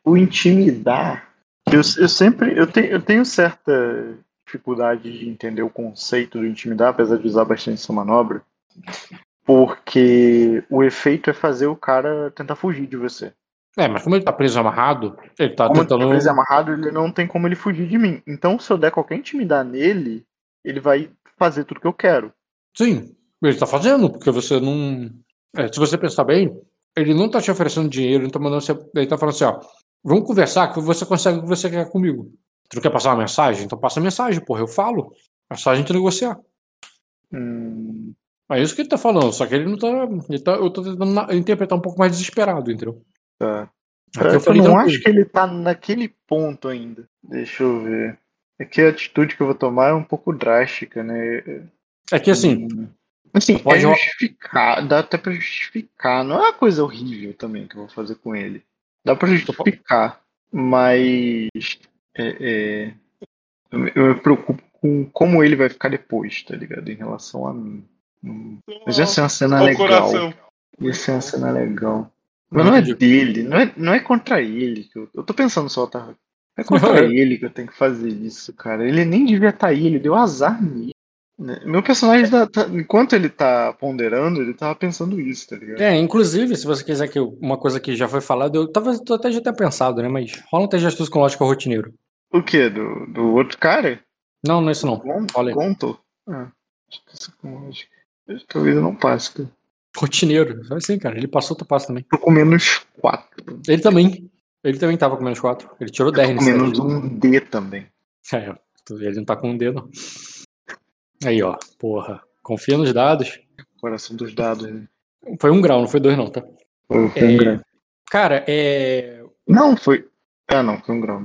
Speaker 2: O intimidar. Eu, eu sempre. Eu tenho, eu tenho certa dificuldade de entender o conceito do intimidar, apesar de usar bastante essa manobra. Porque o efeito é fazer o cara tentar fugir de você.
Speaker 1: É, mas como ele tá preso amarrado, ele tá
Speaker 2: Como ele
Speaker 1: tentando.
Speaker 2: é amarrado, ele não tem como ele fugir de mim. Então, se eu der qualquer intimidar nele, ele vai fazer tudo que eu quero.
Speaker 1: Sim, ele tá fazendo, porque você não. É, se você pensar bem, ele não tá te oferecendo dinheiro, ele tá mandando você. Ele tá falando assim, ó. Vamos conversar que você consegue o que você quer comigo. Tu não quer passar uma mensagem? Então passa a mensagem, porra, eu falo. É só a gente negociar.
Speaker 2: Hum,
Speaker 1: É isso que ele tá falando, só que ele não tá. Ele tá eu tô tentando interpretar um pouco mais desesperado, entendeu?
Speaker 2: tá.
Speaker 1: Aqui
Speaker 2: eu
Speaker 1: eu falei
Speaker 2: não
Speaker 1: tranquilo.
Speaker 2: acho que ele tá naquele ponto ainda. Deixa eu ver. É que a atitude que eu vou tomar é um pouco drástica, né?
Speaker 1: É que assim,
Speaker 2: Hum, Assim,
Speaker 1: Pode
Speaker 2: é justificar, dá até pra justificar. Não é uma coisa horrível também que eu vou fazer com ele. Dá pra justificar, mas é, é, eu, me- preocupo com como ele vai ficar depois, tá ligado? Em relação a mim. Hum. Mas ia ser uma cena
Speaker 5: Ao
Speaker 2: legal.
Speaker 5: coração.
Speaker 2: Ia ser uma cena legal. Mas não é dele, não é, não é contra ele. Que eu, eu tô pensando só, tá? É contra ele que eu tenho que fazer isso, cara. Ele nem devia estar aí, ele deu azar nele. Né, Meu personagem, tá- tá- enquanto ele tá ponderando, ele tava pensando isso, tá ligado?
Speaker 1: É, inclusive, se você quiser que eu- uma coisa que já foi falada, eu talvez eu até já tenha pensado, né? Mas rola um teste de com lógica rotineiro.
Speaker 2: O quê? Do, do outro cara?
Speaker 1: Não, não é isso não.
Speaker 2: Gon-
Speaker 1: Olha.
Speaker 2: Gonto? Ah, com lógica. Talvez eu não passe, cara.
Speaker 1: Rotineiro. Vai sim, cara. Ele passou, tu passa também.
Speaker 2: Tô com menos 4.
Speaker 1: Ele também. Ele também tava com menos 4. Ele tirou 10
Speaker 2: Com
Speaker 1: nesse
Speaker 2: menos um D também.
Speaker 1: É, tu- ele não tá com um dedo. Aí, ó. Porra. Confia nos dados.
Speaker 2: Coração dos dados, né?
Speaker 1: Foi um grau, não foi dois não, tá?
Speaker 2: Foi, foi
Speaker 1: É.
Speaker 2: um grau.
Speaker 1: Cara, é.
Speaker 2: Não, foi. Ah, não, foi um grau.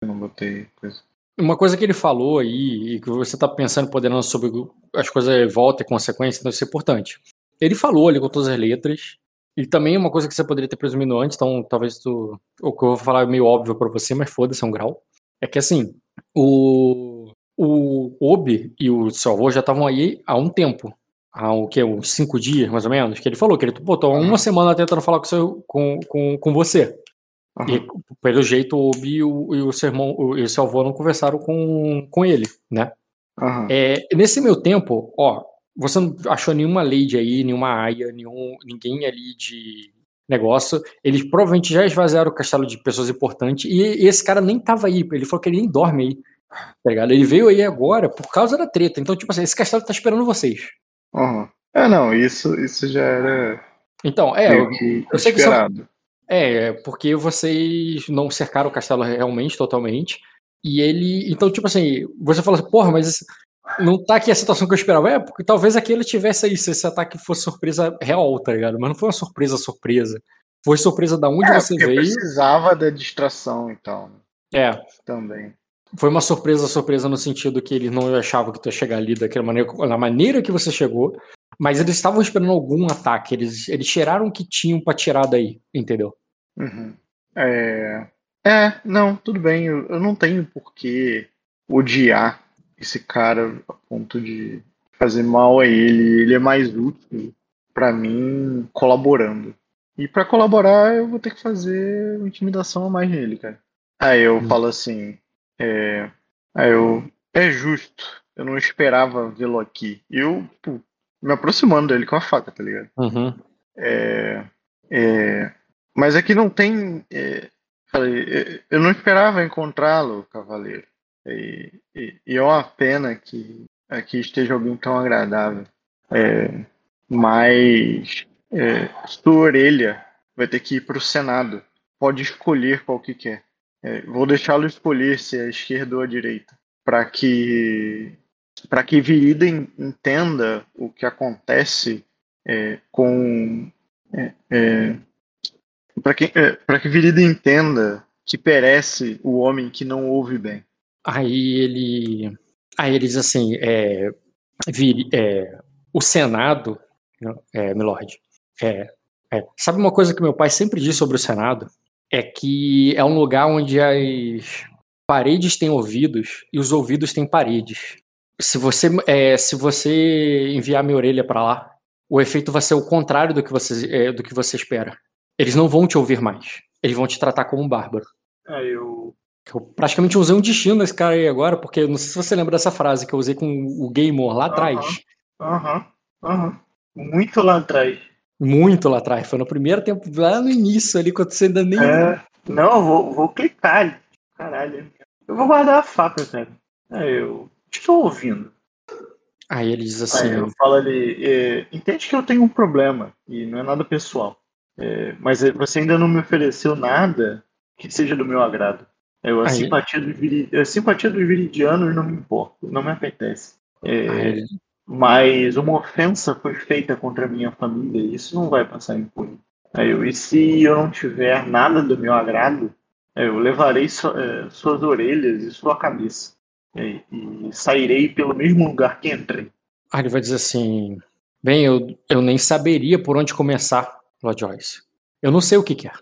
Speaker 2: Eu não botei coisa.
Speaker 1: Uma coisa que ele falou aí, e que você tá pensando, poderando sobre as coisas volta e consequência, então isso é importante. Ele falou ali com todas as letras, e também uma coisa que você poderia ter presumido antes, então talvez tu. O que eu vou falar é meio óbvio pra você, mas foda-se, é um grau. É que assim, o. O Obi e o seu avô já estavam aí há um tempo. Há o quê? Uns cinco dias, mais ou menos, que ele falou que ele botou uma semana tentando falar com, seu, com, com, com você.
Speaker 2: Aham.
Speaker 1: E, pelo jeito, o Obi e o, e o seu irmão o- e o seu avô não conversaram com, com ele, né?
Speaker 2: Aham.
Speaker 1: É, nesse meu tempo, ó, você não achou nenhuma lady aí, nenhuma aia, nenhum, ninguém ali de negócio. Eles provavelmente já esvaziaram o castelo de pessoas importantes e, e esse cara nem tava aí. Ele falou que ele nem dorme aí. Tá ligado? Ele veio aí agora por causa da treta. Então, tipo assim, esse castelo tá esperando vocês.
Speaker 2: Aham. É, não, isso, isso já era
Speaker 1: Então, é, eu, eu sei que
Speaker 2: esperado.
Speaker 1: É, é porque vocês não cercaram o castelo realmente, totalmente. E ele. Então, tipo assim, você fala assim, porra, mas não tá aqui a situação que eu esperava. É, porque talvez aquele tivesse se esse ataque fosse surpresa real, tá ligado? Mas não foi uma surpresa, surpresa. Foi surpresa da onde
Speaker 2: É,
Speaker 1: você veio.
Speaker 2: precisava da distração e né?
Speaker 1: É,
Speaker 2: Também.
Speaker 1: Foi uma surpresa, surpresa no sentido que eles não achavam que tu ia chegar ali daquela maneira, da maneira que você chegou. Mas eles estavam esperando algum ataque. Eles, eles cheiraram o que tinham pra tirar daí, entendeu?
Speaker 2: Uhum. É... é, não, tudo bem. Eu, eu não tenho por que odiar esse cara a ponto de fazer mal a ele. Ele é mais útil pra mim colaborando. E pra colaborar eu vou ter que fazer intimidação a mais nele, cara. Aí eu
Speaker 1: Hum.
Speaker 2: falo assim, é... eu é justo. Eu não esperava vê-lo aqui. Eu, tipo, me aproximando dele com a faca, tá ligado?
Speaker 1: Uhum.
Speaker 2: É, é, mas aqui não tem. é, é, eu não esperava encontrá-lo, cavaleiro. E, e- e é uma pena que aqui esteja alguém tão agradável. É, mas é, sua orelha vai ter que ir para o Senado. Pode escolher qual que quer. É, vou deixá-lo escolher se é a esquerda ou a direita, para que para que Virida en- entenda o que acontece é, com é, é, para que é, para que Virida entenda que perece o homem que não ouve bem.
Speaker 1: Aí ele. Aí ele diz assim: é, o Senado, né, é, Milord, sabe uma coisa que meu pai sempre disse sobre o Senado? É que é um lugar onde as paredes têm ouvidos e os ouvidos têm paredes. Se você, é, se você enviar minha orelha para lá, o efeito vai ser o contrário do que, você, é, do que você espera. Eles não vão te ouvir mais. Eles vão te tratar como um bárbaro.
Speaker 2: Aí eu
Speaker 1: Eu praticamente usei um destino nesse cara aí agora, porque não sei se você lembra dessa frase que eu usei com o Gamer lá atrás.
Speaker 2: Aham, aham. Muito lá atrás.
Speaker 1: Muito lá atrás. Foi no primeiro tempo, lá no início ali, quando você ainda nem.
Speaker 2: É, não, eu vou, vou clicar ali. Caralho. Eu vou guardar a faca, cara. É, eu estou ouvindo.
Speaker 1: Aí ele diz
Speaker 2: Aí
Speaker 1: assim:
Speaker 2: eu falo ali, é, entende que eu tenho um problema e não é nada pessoal. É, mas você ainda não me ofereceu nada que seja do meu agrado. Eu, a,
Speaker 1: Aí-
Speaker 2: simpatia dos a simpatia dos viridianos não me importa, não me apetece. É,
Speaker 1: Aí
Speaker 2: mas uma ofensa foi feita contra a minha família e isso não vai passar impune. Aí eu, e se eu não tiver nada do meu agrado, eu levarei su- é, suas orelhas e sua cabeça. É, e sairei pelo mesmo lugar que entrei.
Speaker 1: Aí ele vai dizer assim: Bem, eu, eu nem saberia por onde começar, Lord Joyce. Eu não sei o que, que é.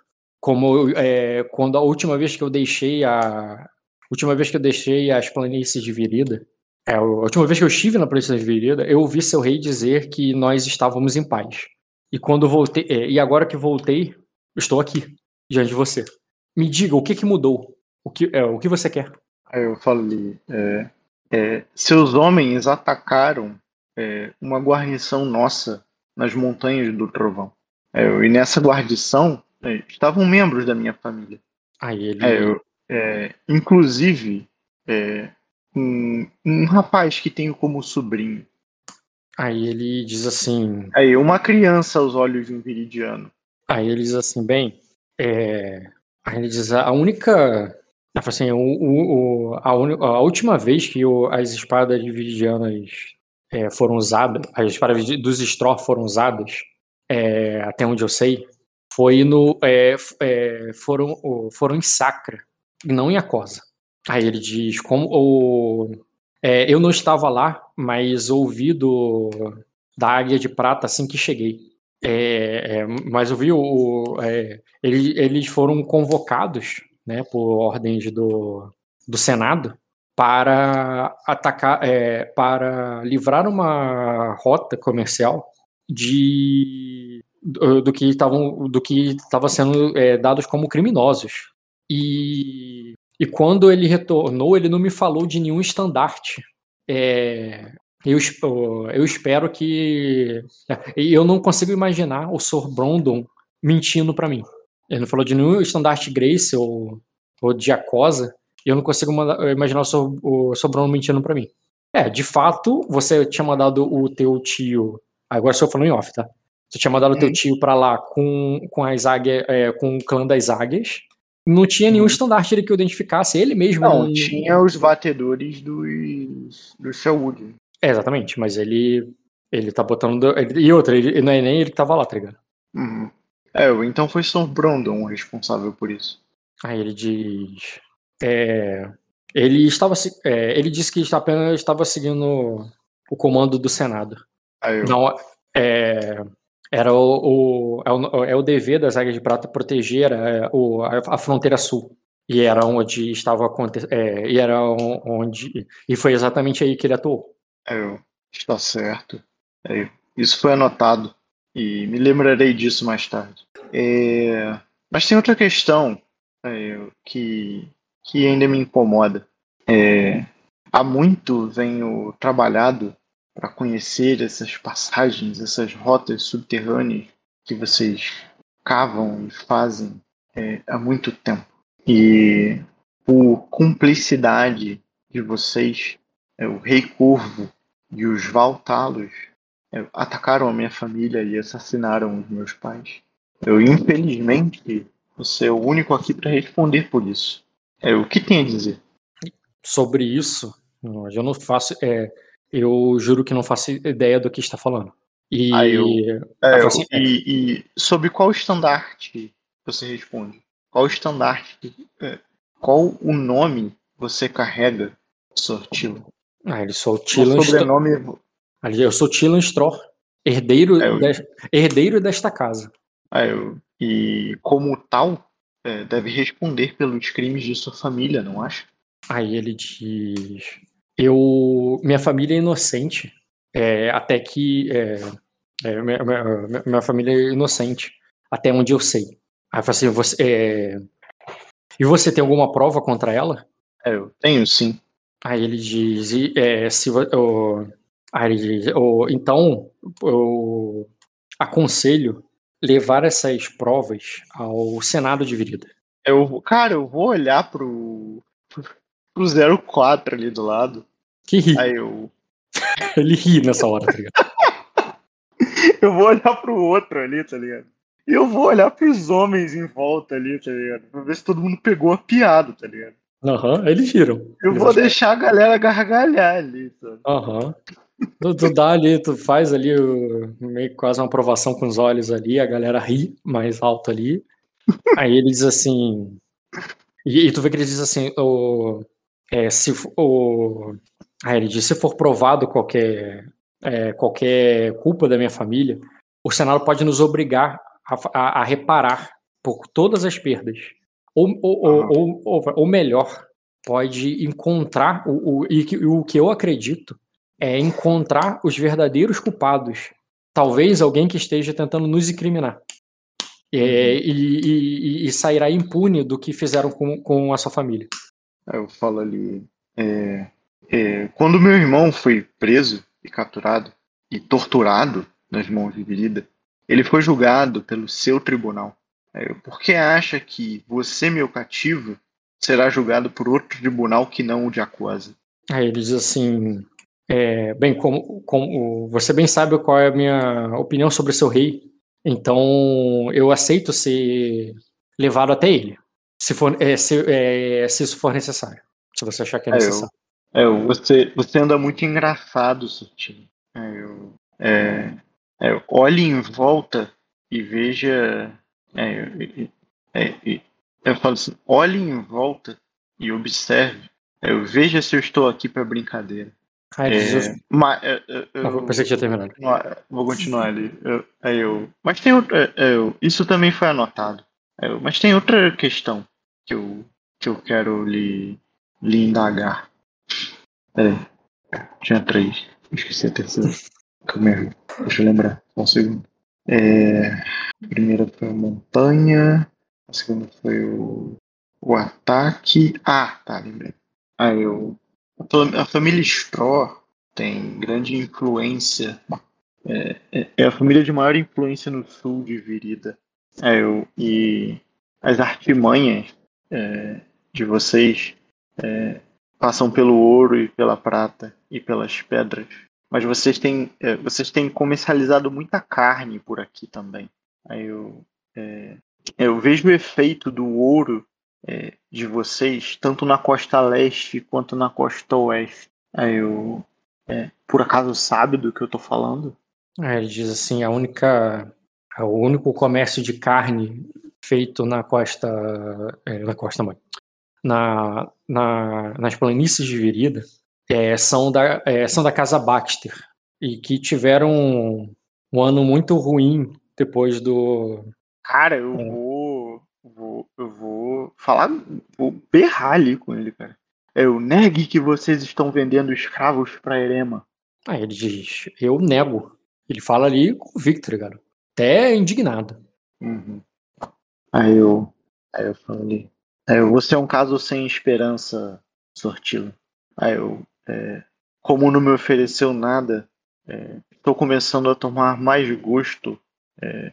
Speaker 1: Como é, quando a última vez que eu deixei a. Última vez que eu deixei as planícies de Virida, é, a última vez que eu estive na planície de Virida, eu ouvi seu rei dizer que nós estávamos em paz. E quando voltei, é, e agora que voltei, estou aqui, diante de você. Me diga, o que que mudou? O que, é, o que você quer?
Speaker 2: Aí eu falo ali, é, é, seus homens atacaram é, uma guarnição nossa nas montanhas do Trovão. É, e nessa guarnição é, estavam membros da minha família.
Speaker 1: Aí ele.
Speaker 2: Eu- inclusive, um, um rapaz que tenho como sobrinho.
Speaker 1: Aí ele diz assim.
Speaker 2: Aí, uma criança aos olhos de um viridiano.
Speaker 1: Aí ele diz assim, bem. é, Aí ele diz, a única. Assim, o, o- a, uni- a última vez que o- as espadas viridianas é, foram usadas, as espadas dos Straw foram usadas, é, até onde eu sei, foi no. é, é, foram, foram em Sacra, e não em Acosa. Aí ele diz, como o. é, eu não estava lá, mas ouvi do, da Águia de Prata assim que cheguei. É, é, mas eu vi o. o- é, ele- eles foram convocados né, por ordens do, do Senado para atacar, é, para livrar uma rota comercial de do, do que estavam do que estava sendo é, dados como criminosos e e quando ele retornou ele não me falou de nenhum estandarte É, eu, eu espero que eu não consigo imaginar o Sr. Brondon mentindo para mim ele não falou de nenhum estandarte Grace ou, ou de Acosa e eu não consigo imaginar o Sr. o Sr. Brondon mentindo para mim é de fato você tinha mandado o teu tio agora estou falando em off tá você tinha mandado o teu
Speaker 2: Uhum.
Speaker 1: tio pra lá com, com as águias, é, com o clã das águias. Não tinha nenhum
Speaker 2: Uhum.
Speaker 1: estandarte que eu identificasse. Ele mesmo.
Speaker 2: Não, tinha os batedores dos, dos Selwood.
Speaker 1: É, exatamente, mas ele. Ele tá botando. ele- e outra, ele, não é nem ele que tava lá, tá ligado?
Speaker 2: Uhum. É, então foi Sr. Brandon o responsável por isso.
Speaker 1: Aí ele diz. é, ele estava. é, ele disse que apenas estava seguindo o comando do Senado.
Speaker 2: Aí eu,
Speaker 1: Não, é, era o, o- é, o, é o dever das Águias de Prata proteger é, a, a fronteira sul. E era onde estava acontecendo. e era on- onde. E foi exatamente aí que ele atuou.
Speaker 2: eu, está certo. Aí, isso foi anotado e me lembrarei disso mais tarde. É, mas tem outra questão é, que, que ainda me incomoda. É, há muito venho trabalhado para conhecer essas passagens, essas rotas subterrâneas que vocês cavam e fazem é, há muito tempo. E por cumplicidade de vocês, é, o Rei Corvo e os Valtalos é, atacaram a minha família e assassinaram os meus pais. Eu, infelizmente, você é o único aqui para responder por isso. É, o que tem a dizer?
Speaker 1: Sobre isso, eu não faço. é, eu juro que não faço ideia do que está falando. E.
Speaker 2: Ah, eu- É,
Speaker 1: assim,
Speaker 2: e, e sobre qual estandarte você responde? Qual estandarte? é, qual o nome você carrega, Sortilo?
Speaker 1: Ah, ele sou o
Speaker 2: O
Speaker 1: Tilan Stro-
Speaker 2: sobrenome.
Speaker 1: Ali, Eu sou Tilan Stror, herdeiro,
Speaker 2: É, eu-
Speaker 1: de- herdeiro desta casa.
Speaker 2: Ah, eu- e como tal, é, deve responder pelos crimes de sua família, não acha?
Speaker 1: Aí ele diz: Eu. Minha família é inocente. é, até que. é, é, minha, minha- minha família é inocente. Até onde eu sei. Aí eu falo assim: você, é, E você tem alguma prova contra ela?
Speaker 2: É, eu tenho sim.
Speaker 1: Aí ele diz: e, é, se, vo- o- aí ele diz, o- Então, eu aconselho levar essas provas ao Senado de Virida.
Speaker 2: Eu, cara, eu vou olhar pro, pro 04 ali do lado.
Speaker 1: Que ri.
Speaker 2: Aí eu,
Speaker 1: Ele ri nessa hora, tá ligado?
Speaker 2: eu vou olhar pro outro ali, tá ligado? E eu vou olhar pros homens em volta ali, tá ligado? Pra ver se todo mundo pegou a piada, tá ligado?
Speaker 1: Aham, eles riram.
Speaker 2: Eu
Speaker 1: Eles
Speaker 2: vou
Speaker 1: acham-
Speaker 2: deixar a galera gargalhar ali, sabe?
Speaker 1: Aham. Tu, tu dá ali, tu faz ali o- meio quase uma aprovação com os olhos ali, a galera ri mais alto ali. Aí ele diz assim. E, e tu vê que ele diz assim: o, é, se, o, aí ele diz: se for provado qualquer, é, qualquer culpa da minha família, o Senado pode nos obrigar a, a- a reparar por todas as perdas. Ou, ou, ou, ou, ou- ou melhor, pode encontrar o, o, e que- o que eu acredito é encontrar os verdadeiros culpados. Talvez alguém que esteja tentando nos incriminar. É, e, e- e sairá impune do que fizeram com, com a sua família.
Speaker 2: Eu falo ali. é, é, quando meu irmão foi preso e capturado e torturado nas mãos de Virida, ele foi julgado pelo seu tribunal. Eu, por que acha que você, meu cativo, será julgado por outro tribunal que não o de Aquosa?
Speaker 1: Aí ele diz assim: é, bem, como, como você bem sabe qual é a minha opinião sobre seu rei, então eu aceito ser levado até ele, se, for, é, se, é, se isso for necessário. Se você achar que é necessário.
Speaker 2: É, eu, você, você anda muito engraçado, Sutil. É, eu, é, é, olhe em volta e veja. É, é, eu falo assim: olhe em volta e observe. Eu veja se eu estou aqui para brincadeira.
Speaker 1: Ai,
Speaker 2: É, mas, é, é, eu,
Speaker 1: pensei que tinha terminado.
Speaker 2: vou continuar ali. Eu, é, eu, mas tem outra. é, eu, isso também foi anotado. É, eu- mas tem outra questão que eu, que eu quero lhe, lhe indagar. Peraí. Tinha três. Esqueci a terceira. Calma. Deixa eu lembrar. Só um segundo. É, a primeira foi a montanha. A segunda foi o, o ataque. Ah, tá, lembrei. Aí eu. A família Straw tem grande influência. É, é- é a família de maior influência no sul de Virida. É, eu, e as artimanhas é, de vocês é, passam pelo ouro e pela prata e pelas pedras. Mas vocês têm, é, vocês têm comercializado muita carne por aqui também. Aí eu, é, eu vejo o efeito do ouro é, de vocês, tanto na costa leste quanto na costa oeste. Aí eu, é, por acaso sabe do que eu tô falando?
Speaker 1: Aí ele diz assim: a única. O único comércio de carne feito na costa. é, na costa mãe. Na, na, nas planícies de Virida é, são, da, é, são da casa Baxter. E que tiveram um, um ano muito ruim depois do.
Speaker 2: Cara, eu
Speaker 1: É.
Speaker 2: vou, vou. Eu vou falar. Vou berrar ali com ele, cara. Eu negue que vocês estão vendendo escravos pra Erema.
Speaker 1: Aí ele diz: eu nego. Ele fala ali convicto, tá ligado? Até indignado.
Speaker 2: Uhum. Aí eu. Aí eu falei. Aí eu, você é um caso sem esperança, Sortilo. Aí eu. é, como não me ofereceu nada, é, estou começando a tomar mais gosto. é,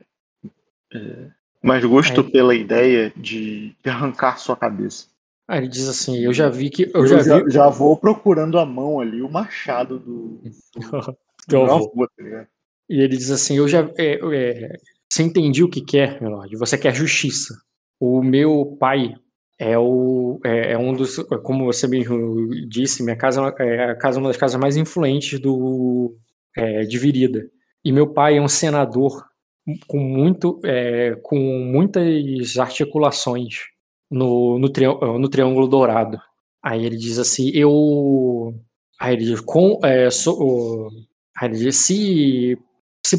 Speaker 2: é, mais gosto
Speaker 1: Aí-
Speaker 2: pela ideia de, de arrancar sua cabeça.
Speaker 1: Aí ele diz assim: eu já vi que. Eu já vi.
Speaker 2: já vou procurando a mão ali, o machado do. Do
Speaker 1: avô.
Speaker 2: tá?
Speaker 1: E ele diz assim: Eu já. É, é, você entendi o que quer, meu lord. Você quer justiça. O meu pai é, o, é, é um dos. Como você mesmo disse, minha casa é a casa, uma das casas mais influentes do, é, de Virida. E meu pai é um senador com, muito, é, com muitas articulações no, no, triân- no Triângulo Dourado. Aí ele diz assim: Eu. Aí ele diz: com, é, sou, o- Aí ele diz: se, se,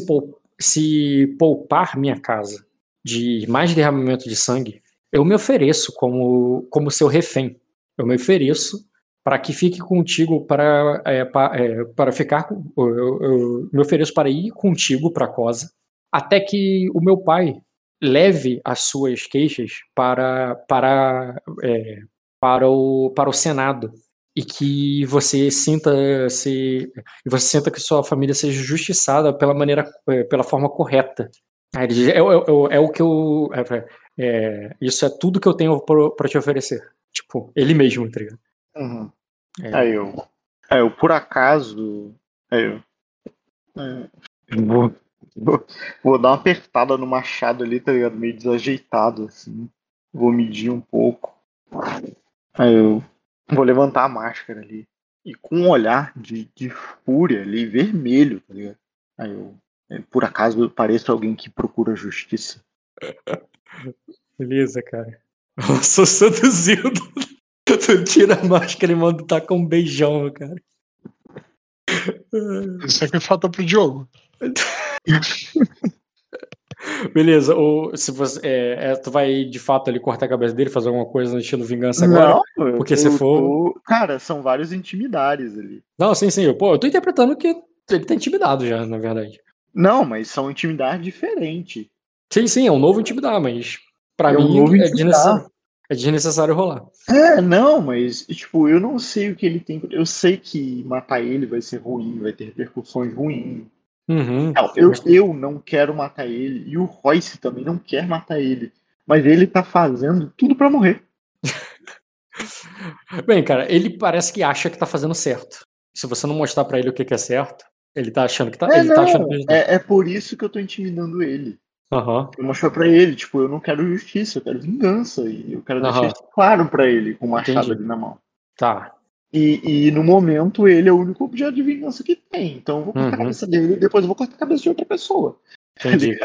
Speaker 1: se poupar minha casa de mais derramamento de sangue, eu me ofereço como, como seu refém. Eu me ofereço para que fique contigo para, é, pa- é, para ficar. Eu, eu me ofereço para ir contigo para Cosa, até que o meu pai leve as suas queixas para, para, é, para, o, para o Senado e que você sinta se você sinta que sua família seja justiçada pela maneira eh, pela forma correta é, é- é- é o que eu é, isso é tudo que eu tenho para te oferecer tipo ele mesmo tá ligado?
Speaker 2: Uhum.
Speaker 1: É.
Speaker 2: Aí eu. Aí eu, por acaso. Aí eu. é, eu vou, vou, vou dar uma apertada no machado ali, tá ligado? Meio desajeitado, assim. Vou medir um pouco. Aí eu vou levantar a máscara ali. E com um olhar de, de fúria ali, vermelho, tá ligado? Aí eu. é, Por acaso eu pareço alguém que procura justiça.
Speaker 1: Beleza cara eu sou seduzido tu tira a máscara e manda tacar um beijão cara
Speaker 3: Isso é que faltou pro Diogo.
Speaker 1: beleza ou se você é, é, tu vai de fato ali cortar a cabeça dele fazer alguma coisa no estilo vingança agora
Speaker 2: eu
Speaker 1: porque
Speaker 2: tô-
Speaker 1: se for-
Speaker 2: tô- Cara, são vários intimidares ali.
Speaker 1: Não, sim, sim. Eu, pô, eu tô interpretando que ele tá intimidado já, na verdade.
Speaker 2: Não, mas são intimidades diferentes.
Speaker 1: Sim, sim, é um novo intimidar, mas pra
Speaker 2: É um
Speaker 1: mim
Speaker 2: novo
Speaker 1: é desnecessário. É desnecessário rolar.
Speaker 2: É, não, mas, tipo, eu não sei o que ele tem. Eu sei que matar ele vai ser ruim, vai ter repercussões ruins.
Speaker 1: Uhum.
Speaker 2: Não, eu, eu não quero matar ele. E o Royce também não quer matar ele. Mas ele tá fazendo tudo pra morrer.
Speaker 1: Bem, cara, ele parece que acha que tá fazendo certo. Se você não mostrar pra ele o que, que é certo, ele tá achando que tá.
Speaker 2: É,
Speaker 1: ele tá
Speaker 2: não,
Speaker 1: achando que ele tá.
Speaker 2: é, é por isso que eu tô intimidando ele.
Speaker 1: Aham.
Speaker 2: Eu mostrar pra ele, tipo, eu não quero justiça, eu quero vingança. E eu quero
Speaker 1: Aham.
Speaker 2: deixar isso claro pra ele, com o machado
Speaker 1: Entendi.
Speaker 2: ali na mão.
Speaker 1: Tá.
Speaker 2: E, e no momento ele é o único objeto de vingança que tem. Então eu vou cortar
Speaker 1: Uhum.
Speaker 2: a cabeça dele e depois eu vou cortar a cabeça de outra pessoa. Tá
Speaker 1: Entendi.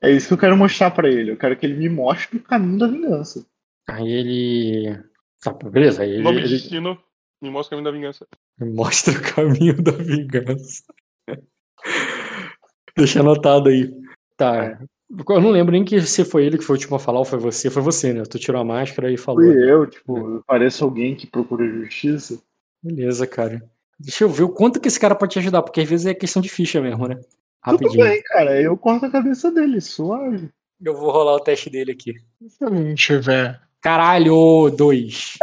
Speaker 2: É isso que eu quero mostrar pra ele. Eu quero que ele me mostre o caminho da vingança.
Speaker 1: Aí ele. Tá, beleza. Aí ele,
Speaker 5: nome
Speaker 1: ele
Speaker 5: destino me mostra o caminho da vingança.
Speaker 1: mostra o caminho da vingança. Deixa anotado aí. Tá. Eu não lembro nem que se foi ele que foi o último a falar ou foi você. Foi você, né? Tu tirou a máscara e falou.
Speaker 2: Fui eu, tipo, eu pareço alguém que procura justiça.
Speaker 1: Beleza, cara. Deixa eu ver o quanto que esse cara pode te ajudar, porque às vezes é questão de ficha mesmo, né?
Speaker 2: Tudo
Speaker 1: Rapidinho.
Speaker 2: bem, cara. Eu corto a cabeça dele, suave.
Speaker 1: Eu vou rolar o teste dele aqui.
Speaker 3: Se eu não tiver.
Speaker 1: Caralho, dois.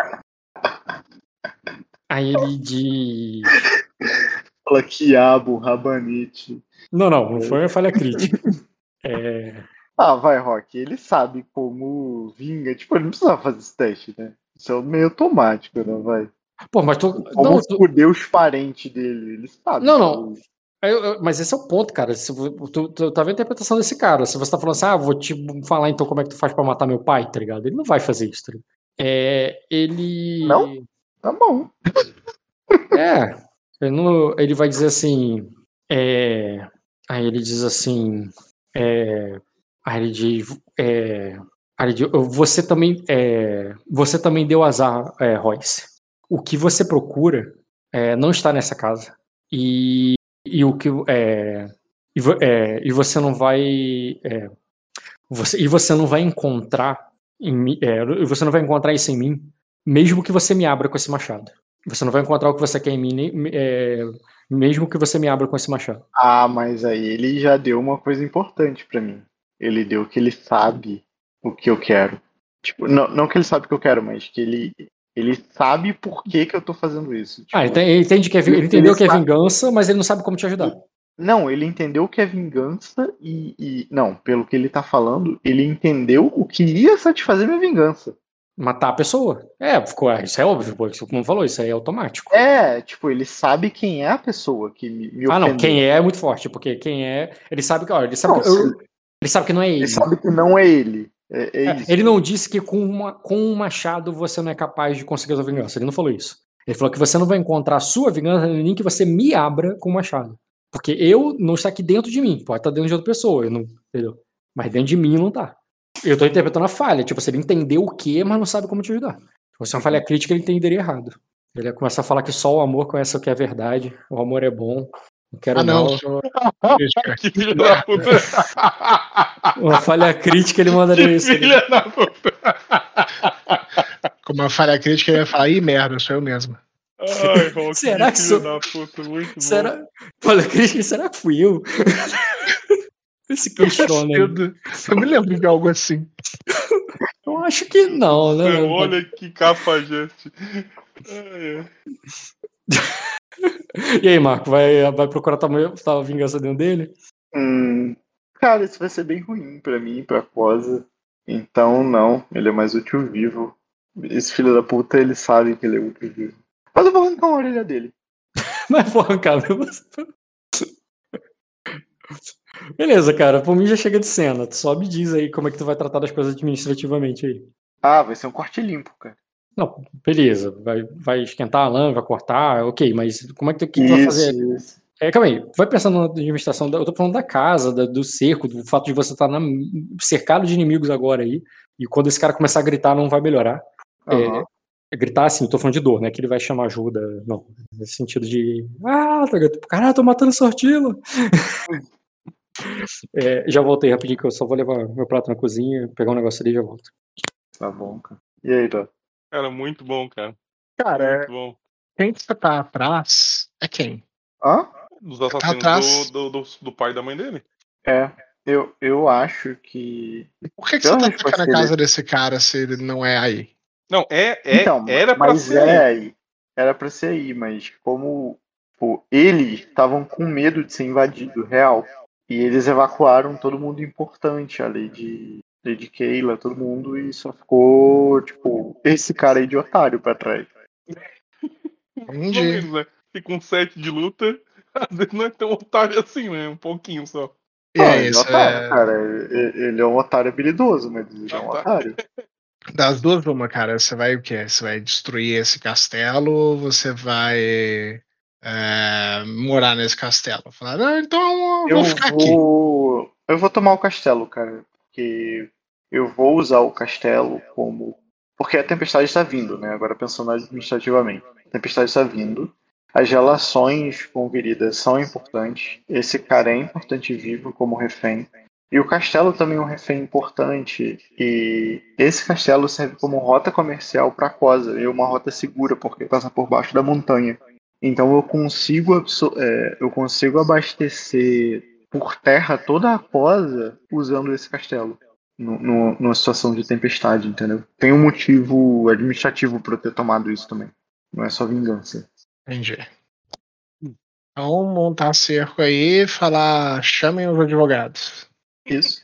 Speaker 1: Aí ele diz.
Speaker 2: Fala quiabo, rabanete.
Speaker 1: Não, não, não foi uma falha crítica. É,
Speaker 2: Ah, vai, Rock. Ele sabe como vinga. Tipo, ele não precisava fazer esse teste, né? Isso é meio automático, não vai?
Speaker 1: Pô, mas tu.
Speaker 2: Como
Speaker 1: Não, tu-
Speaker 2: fuder os parentes dele. Ele sabe.
Speaker 1: Não, não.
Speaker 2: tipo,
Speaker 1: eu- eu- mas esse é o ponto, cara. Se, tu, tu tá vendo a interpretação desse cara. Se você tá falando assim, ah, vou te falar então como é que tu faz pra matar meu pai, tá ligado? Ele não vai fazer isso, tá ligado? É, ele.
Speaker 2: Não? Tá bom.
Speaker 1: É. Ele, não- ele vai dizer assim. É, aí ele diz assim. É, ele diz. É, ele diz, você também. É, você também deu azar, é, Royce. O que você procura é, não está nessa casa. E, e o que. É, e, e você não vai. você, e você não vai encontrar. Em, você não vai encontrar isso em mim, mesmo que você me abra com esse machado. Você não vai encontrar o que você quer em mim, nem- mesmo que você me abra com esse machado.
Speaker 2: Ah, mas aí ele já deu uma coisa importante pra mim. Ele deu que ele sabe o que eu quero. Tipo, não, não que ele sabe o que eu quero, mas que ele, ele sabe por que, que eu tô fazendo isso. Tipo,
Speaker 1: Ah, ele, ele entende que é, ele
Speaker 2: ele
Speaker 1: entendeu que é
Speaker 2: sabe-
Speaker 1: vingança, mas ele não sabe como te ajudar.
Speaker 2: Não, ele entendeu que é vingança e, e- Não, pelo que ele tá falando, ele entendeu o que ia satisfazer minha vingança.
Speaker 1: Matar a pessoa. É, ficou, é, isso é óbvio, isso como falou, isso aí é automático.
Speaker 2: É, tipo, ele sabe quem é a pessoa que me, me
Speaker 1: ah, não, quem é é muito forte, porque quem é. Ele sabe que. Olha, ele sabe,
Speaker 2: Não,
Speaker 1: que, eu- ele sabe que não é ele.
Speaker 2: Ele sabe que não é ele. É, é
Speaker 1: É, ele não disse que com, uma, com um machado você não é capaz de conseguir a sua vingança. Ele não falou isso. Ele falou que você não vai encontrar a sua vingança nem que você me abra com o machado. Porque eu não está aqui dentro de mim. Pode estar dentro de outra pessoa, eu não, entendeu? Mas dentro de mim não tá. Eu tô interpretando a falha. Tipo, se ele entendeu o que, mas não sabe como te ajudar. Se fosse uma falha crítica, ele entenderia errado. Ele ia começar a falar que só o amor conhece o que é verdade. O amor é bom. Não quero
Speaker 3: Ah, não,
Speaker 1: mal.
Speaker 5: Que filho da puta.
Speaker 1: Uma falha crítica, ele mandaria
Speaker 5: Que
Speaker 1: isso. né?
Speaker 5: filha da puta.
Speaker 3: Com uma falha crítica, ele ia falar, ih, merda, sou eu mesmo.
Speaker 5: Ai,
Speaker 1: Será que
Speaker 5: filho
Speaker 1: sou-
Speaker 5: da puta, muito bom.
Speaker 1: Será? Falha crítica, será que fui eu? Esse questiona. aí.
Speaker 3: Eu, eu me lembro de algo assim.
Speaker 1: Eu acho que não, né?
Speaker 5: É, olha que cafajeste. Ai, ai.
Speaker 1: E aí, Marco, vai, vai procurar tua, tua vingança dentro dele?
Speaker 2: Hum, cara, isso vai ser bem ruim pra mim, pra Cosa. Então, não. Ele é mais útil vivo. Esse filho da puta, ele sabe que ele é útil vivo. Mas eu vou arrancar uma orelha dele.
Speaker 1: Mas vou arrancar mesmo. Beleza, cara. Por mim já chega de cena. Tu só me diz aí como é que tu vai tratar das coisas administrativamente aí.
Speaker 2: Ah, vai ser um corte limpo, cara.
Speaker 1: Não, beleza. Vai, vai esquentar a lã, vai cortar, ok, mas como é que tu, que tu vai fazer?
Speaker 2: isso.
Speaker 1: É, calma aí, vai pensando na administração, da- eu tô falando da casa, da- do cerco, do fato de você estar na- cercado de inimigos agora aí, e quando esse cara começar a gritar não vai melhorar.
Speaker 2: Aham.
Speaker 1: É, gritar assim, tô falando de dor, né, que ele vai chamar ajuda, não, nesse sentido de, ah, tá, caralho, tô matando sortila. É, já voltei rapidinho, que eu só vou levar meu prato na cozinha, pegar um negócio ali e já volto.
Speaker 2: Tá bom, cara. E aí, Dó?
Speaker 5: Cara, muito bom, cara.
Speaker 3: Cara,
Speaker 5: Muito bom.
Speaker 3: quem que tá atrás é quem?
Speaker 2: Hã?
Speaker 5: Dos assassinos
Speaker 3: atrás.
Speaker 5: do, do, do, do pai e da mãe dele.
Speaker 2: É. Eu, eu acho que.
Speaker 3: Por que, que você tá
Speaker 2: acho que vai
Speaker 3: atacando a
Speaker 2: ser
Speaker 3: casa desse cara se ele não é aí?
Speaker 5: Não, é, é
Speaker 2: então,
Speaker 5: era pra
Speaker 2: mas
Speaker 5: ser.
Speaker 2: é aí. Era pra ser aí, mas como pô, eles estavam com medo de ser invadido, real. E eles evacuaram todo mundo importante, a Lady, Lady Keila, todo mundo, e só ficou, tipo, esse cara aí de otário pra trás.
Speaker 3: Entendi.
Speaker 5: menos, né? Fica um set de luta, às vezes não é tão otário assim, né? Um pouquinho só.
Speaker 3: E
Speaker 2: Ah,
Speaker 3: é
Speaker 2: ele é
Speaker 3: isso.
Speaker 2: otário,
Speaker 3: é-
Speaker 2: cara. Ele ele é um otário habilidoso, mas ele é um
Speaker 5: Ah, tá.
Speaker 2: otário.
Speaker 3: Das duas, uma, cara. Você vai o quê? Você vai destruir esse castelo ou você vai é, morar nesse castelo? Falar, não, então eu vou ficar aqui.
Speaker 2: vou. Eu vou tomar o castelo, cara. Porque eu vou usar o castelo como. Porque a tempestade está vindo, né? Agora pensando administrativamente. A tempestade está vindo. As relações com o Virida são importantes. Esse cara é importante vivo como refém. E o castelo também é um refém importante. E esse castelo serve como rota comercial para Cosa. E uma rota segura, porque passa por baixo da montanha. Então eu consigo, é, eu consigo abastecer por terra toda a Cosa usando esse castelo. No, no- numa situação de tempestade, entendeu? Tem um motivo administrativo para eu ter tomado isso também. Não é só vingança.
Speaker 3: Entendi. Então, montar cerco aí e falar, chamem os advogados.
Speaker 2: Isso.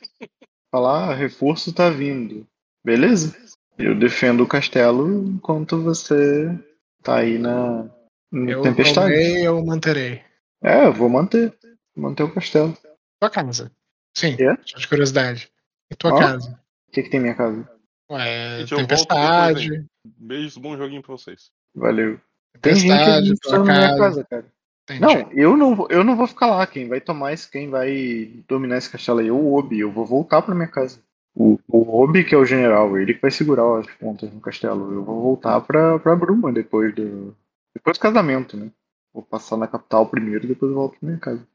Speaker 2: Falar, ah, reforço tá vindo. Beleza? Eu defendo o castelo enquanto você tá aí na
Speaker 3: Eu
Speaker 2: tempestade.
Speaker 3: tomei, eu manterei.
Speaker 2: É, eu vou manter. Manter o castelo.
Speaker 3: Tua casa. Sim,
Speaker 2: É?
Speaker 3: só de curiosidade. E tua
Speaker 2: Ó.
Speaker 3: casa?
Speaker 2: O que, que tem em minha casa?
Speaker 3: Ué,
Speaker 5: Gente, eu volto
Speaker 3: tempestade.
Speaker 5: depois, Beijos, bom joguinho pra vocês.
Speaker 2: Valeu. Tem gente
Speaker 3: Tempestade, tua
Speaker 2: administrando minha
Speaker 3: casa.
Speaker 2: casa, cara.
Speaker 3: Entendi.
Speaker 2: Não, eu não, vou, eu não vou ficar lá. Quem vai tomar esse, quem vai dominar esse castelo aí é o Obi. Eu vou voltar pra minha casa. O, o Obi, que é o general, ele que vai segurar as pontas no castelo. Eu vou voltar pra, pra Bruma depois do. Depois do casamento, né? Vou passar na capital primeiro, depois eu volto pra minha casa.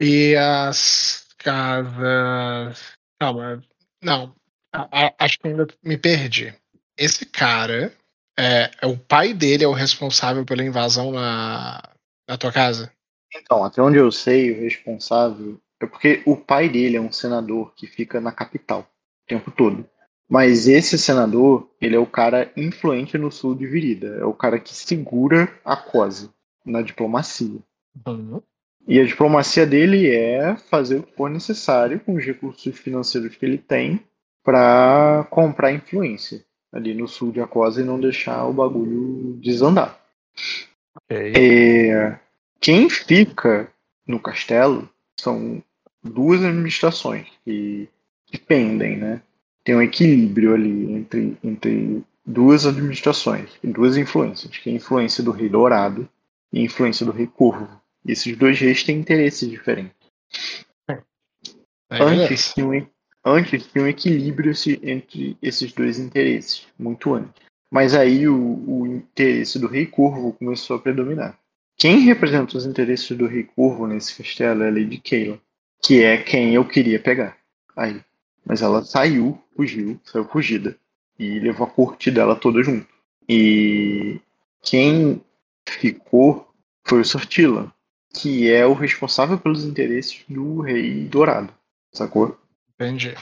Speaker 3: E as casas. Calma. Não. A- a- acho que ainda me perdi. Esse cara. É, é o pai dele é o responsável pela invasão na, na tua casa?
Speaker 2: Então, até onde eu sei, o responsável é porque o pai dele é um senador que fica na capital o tempo todo. Mas esse senador, ele é o cara influente no sul de Virida. É o cara que segura a COSE na diplomacia.
Speaker 3: Uhum.
Speaker 2: E a diplomacia dele é fazer o que for necessário com os recursos financeiros que ele tem para comprar influência ali no sul de Acosa e não deixar o bagulho desandar.
Speaker 3: Ok.
Speaker 2: É, quem fica no castelo são duas administrações que, que pendem, né? Tem um equilíbrio ali entre, entre duas administrações, duas influências, que é a influência do Rei Dourado e a influência do Rei Corvo. E esses dois reis têm interesses diferentes.
Speaker 3: Aí,
Speaker 2: Antes
Speaker 3: beleza.
Speaker 2: tinha, um, antes tinha um equilíbrio entre esses dois interesses, muito antes. Mas aí o, o interesse do Rei Corvo começou a predominar. Quem representa os interesses do Rei Corvo nesse castelo é a Lady Keila, que é quem eu queria pegar. Aí. Mas ela saiu, fugiu, saiu fugida. E levou a corte dela toda junto. E quem ficou foi o Sortila, que é o responsável pelos interesses do Rei Dourado. Sacou?
Speaker 3: Entendi.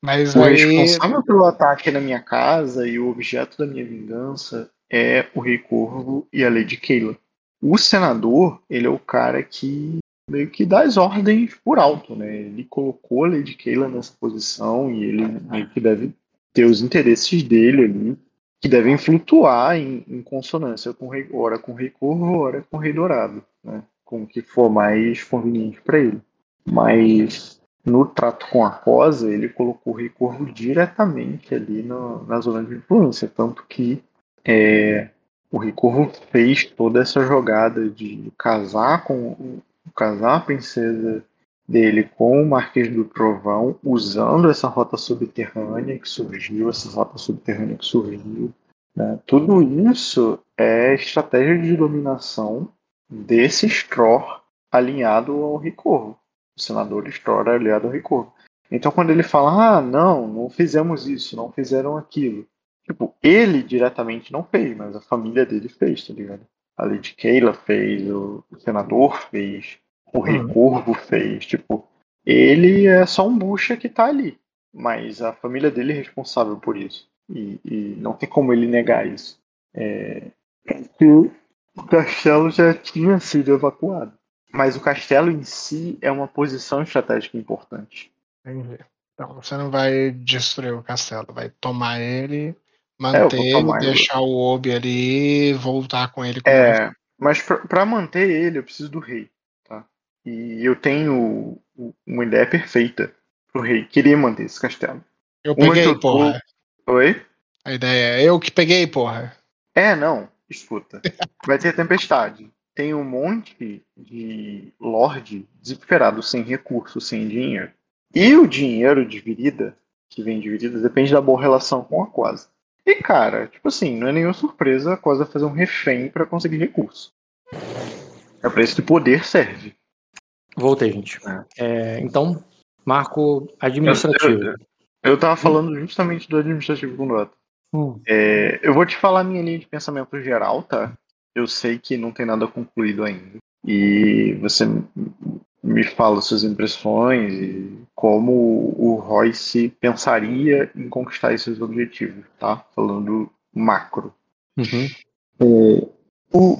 Speaker 3: Mas
Speaker 2: O
Speaker 3: aí.
Speaker 2: responsável pelo ataque na minha casa e o objeto da minha vingança é o Rei Corvo e a Lady Keila. O senador, ele é o cara que meio que dá as ordens por alto, né? Ele colocou a Lady Keila nessa posição e ele meio que deve ter os interesses dele ali, que devem flutuar em, em consonância com o rei, ora com Rei Corvo, ora com o Rei Dourado, né? Com o que for mais conveniente para ele. Mas no trato com a Rosa, ele colocou o Rei Corvo diretamente ali no- na zona de influência, tanto que é, o Rei Corvo fez toda essa jogada de casar com casar a princesa dele com o Marquês do Trovão, usando essa rota subterrânea que surgiu, essa rota subterrânea que surgiu. né? Tudo isso é estratégia de dominação desse Stror alinhado ao Rei Corvo. O senador Stror é aliado ao Rei Corvo. Então quando ele fala, ah, não, não fizemos isso, não fizeram aquilo. Tipo, ele diretamente não fez, mas a família dele fez, tá ligado? A Lady Keila fez, o senador fez, o Rei
Speaker 3: Uhum.
Speaker 2: Fez. Tipo, ele é só um bucha que tá ali. Mas a família dele é responsável por isso. E, e não tem como ele negar isso. É, o castelo já tinha sido evacuado. Mas o castelo em si é uma posição estratégica importante.
Speaker 3: Entendi. Então você não vai destruir o castelo, vai tomar ele, manter ele,
Speaker 2: tomar ele.
Speaker 3: deixar o Obi ali voltar com ele. com
Speaker 2: É, mas pra, pra manter ele, eu preciso do rei, tá? E eu tenho uma ideia perfeita pro rei. Queria manter esse castelo.
Speaker 3: Eu
Speaker 2: Uma
Speaker 3: peguei,
Speaker 2: eu tô-
Speaker 3: porra.
Speaker 2: Oi?
Speaker 3: A ideia é eu que peguei, porra.
Speaker 2: É, não. Escuta. Vai ter tempestade. Tem um monte de lorde desesperado, sem recursos, sem dinheiro. E o dinheiro de Virida, que vem de Virida, depende da boa relação com a Quasa. E, cara, tipo assim, não é nenhuma surpresa a Quasa fazer um refém pra conseguir recurso. É pra isso que o poder serve.
Speaker 1: Voltei, gente. É, então, marco administrativo.
Speaker 2: Eu tava falando justamente do administrativo com o.
Speaker 1: Hum.
Speaker 2: É, eu vou te falar a minha linha de pensamento geral, tá? Eu sei que não tem nada concluído ainda. E você me fala suas impressões e como o Royce pensaria em conquistar esses objetivos, tá? Falando macro.
Speaker 1: Uhum.
Speaker 2: O,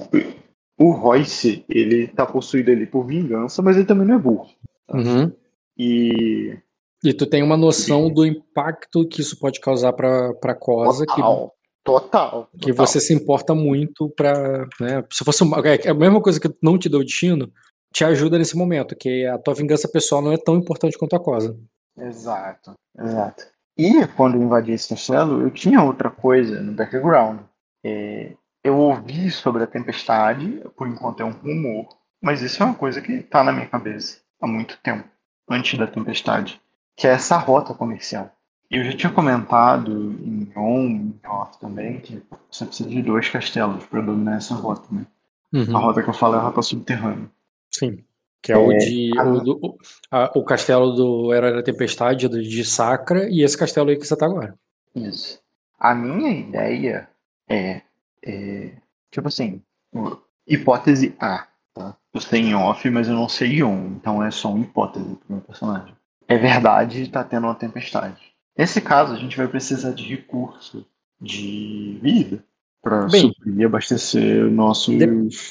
Speaker 2: o Royce, ele tá possuído ali por vingança, mas ele também não é burro.
Speaker 1: Uhum.
Speaker 2: E.
Speaker 1: E tu tem uma noção do impacto que isso pode causar pra, pra Cosa, que,
Speaker 2: Total. Total.
Speaker 1: que
Speaker 2: total.
Speaker 1: você se importa muito pra. Né, se fosse uma, é a mesma coisa que não te deu destino, te ajuda nesse momento, que a tua vingança pessoal não é tão importante quanto a Cosa.
Speaker 2: Exato, exato. E quando eu invadi esse castelo, eu tinha outra coisa no background. É, eu ouvi sobre a tempestade, por enquanto é um rumor, mas isso é uma coisa que está na minha cabeça há muito tempo, antes da tempestade, que é essa rota comercial. Eu já tinha comentado em on, em off também, que você precisa de dois castelos para dominar essa rota, né?
Speaker 1: Uhum.
Speaker 2: A rota que eu falo é a rota subterrânea.
Speaker 1: Sim. Que é, o
Speaker 2: É,
Speaker 1: de.
Speaker 2: a-
Speaker 1: O, do- o- a- o castelo do Herói da Tempestade, do- de Sacra, e esse castelo aí que você tá agora.
Speaker 2: Isso. A minha ideia é, é, tipo assim, o- hipótese A, tá? Eu sei em off, mas eu não sei on, então é só uma hipótese pro meu personagem. É verdade, tá tendo uma tempestade. Nesse caso, a gente vai precisar de recurso de vida para suprir e abastecer nossos.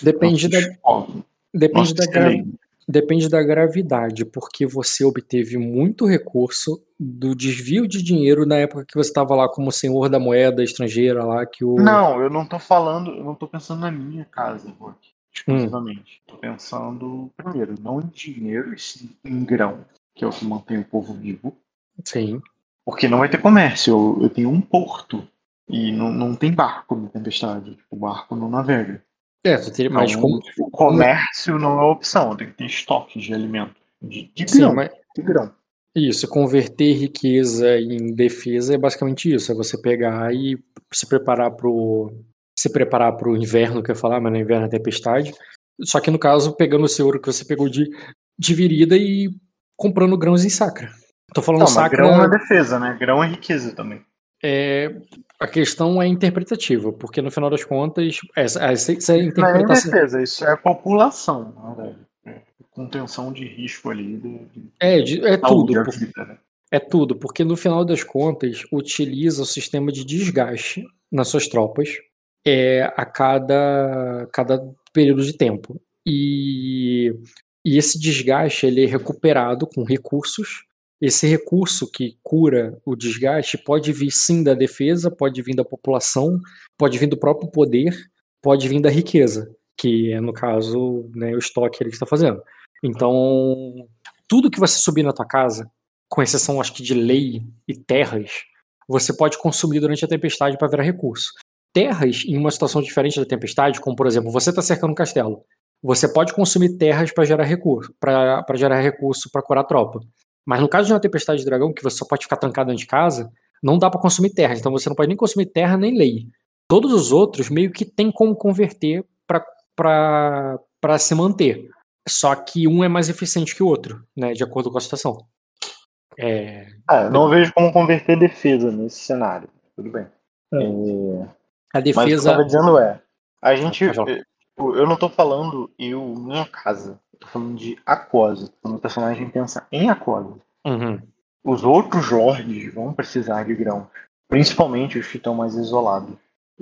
Speaker 1: depende
Speaker 2: nossos
Speaker 1: da- Depende da, gra- depende da gravidade, porque você obteve muito recurso do desvio de dinheiro na época que você estava lá como senhor da moeda estrangeira lá, que o.
Speaker 2: Não, eu não tô falando, eu não tô pensando na minha casa, Rock,
Speaker 1: Hum.
Speaker 2: exclusivamente. Tô pensando, primeiro, não em dinheiro, e sim em grão, que é o que mantém o povo vivo.
Speaker 1: Sim.
Speaker 2: Porque não vai ter comércio, eu, eu tenho um porto. E não, não tem barco na tempestade. O barco não navega.
Speaker 1: É, tu teria, mas
Speaker 2: Então,
Speaker 1: como.
Speaker 2: o comércio não é opção, tem que ter estoques de alimento. De, de
Speaker 1: Sim,
Speaker 2: grão,
Speaker 1: mas
Speaker 2: de grão.
Speaker 1: isso, converter riqueza em defesa é basicamente isso. É você pegar e se preparar pro. Se preparar pro inverno, que eu ia falar, mas no inverno é tempestade. Só que no caso, pegando o seu ouro que você pegou de, de virida e comprando grãos em sacra. Tô falando
Speaker 2: Não,
Speaker 1: sacra.
Speaker 2: grão é defesa, né? Grão é riqueza também.
Speaker 1: É, a questão é interpretativa, porque no final das contas, essa, essa, essa
Speaker 2: Não é
Speaker 1: interpretação.
Speaker 2: defesa, isso é população, verdade. É contenção de risco ali. De, de
Speaker 1: É, de- é tudo. por-
Speaker 2: né?
Speaker 1: É tudo, porque no final das contas, utiliza o sistema de desgaste nas suas tropas é, a cada, cada período de tempo. E, e esse desgaste ele é recuperado com recursos. Esse recurso que cura o desgaste pode vir sim da defesa, pode vir da população, pode vir do próprio poder, pode vir da riqueza, que é, no caso, né, o estoque que está fazendo. Então, tudo que você subir na tua casa, com exceção acho que de lei e terras, você pode consumir durante a tempestade para virar recurso. Terras, em uma situação diferente da tempestade, como por exemplo, você está cercando um castelo, você pode consumir terras para gerar recurso, para gerar recurso para curar a tropa. Mas no caso de uma tempestade de dragão, que você só pode ficar trancado dentro de casa, não dá para consumir terras, então você não pode nem consumir terra nem lei. Todos os outros meio que tem como converter para se manter. Só que um é mais eficiente que o outro, né, de acordo com a situação. É,
Speaker 2: Ah, não vejo como converter defesa nesse cenário. Tudo bem.
Speaker 1: É.
Speaker 2: É,
Speaker 1: a
Speaker 2: Mas o que eu
Speaker 1: defesa.
Speaker 2: tava dizendo é, a gente.
Speaker 1: Falar.
Speaker 2: Eu, não tô falando eu, minha casa. Eu tô falando de Aquosa. Quando o personagem pensa em Aquosa.
Speaker 1: Uhum.
Speaker 2: Os outros lords vão precisar de grãos Principalmente os que estão mais isolados,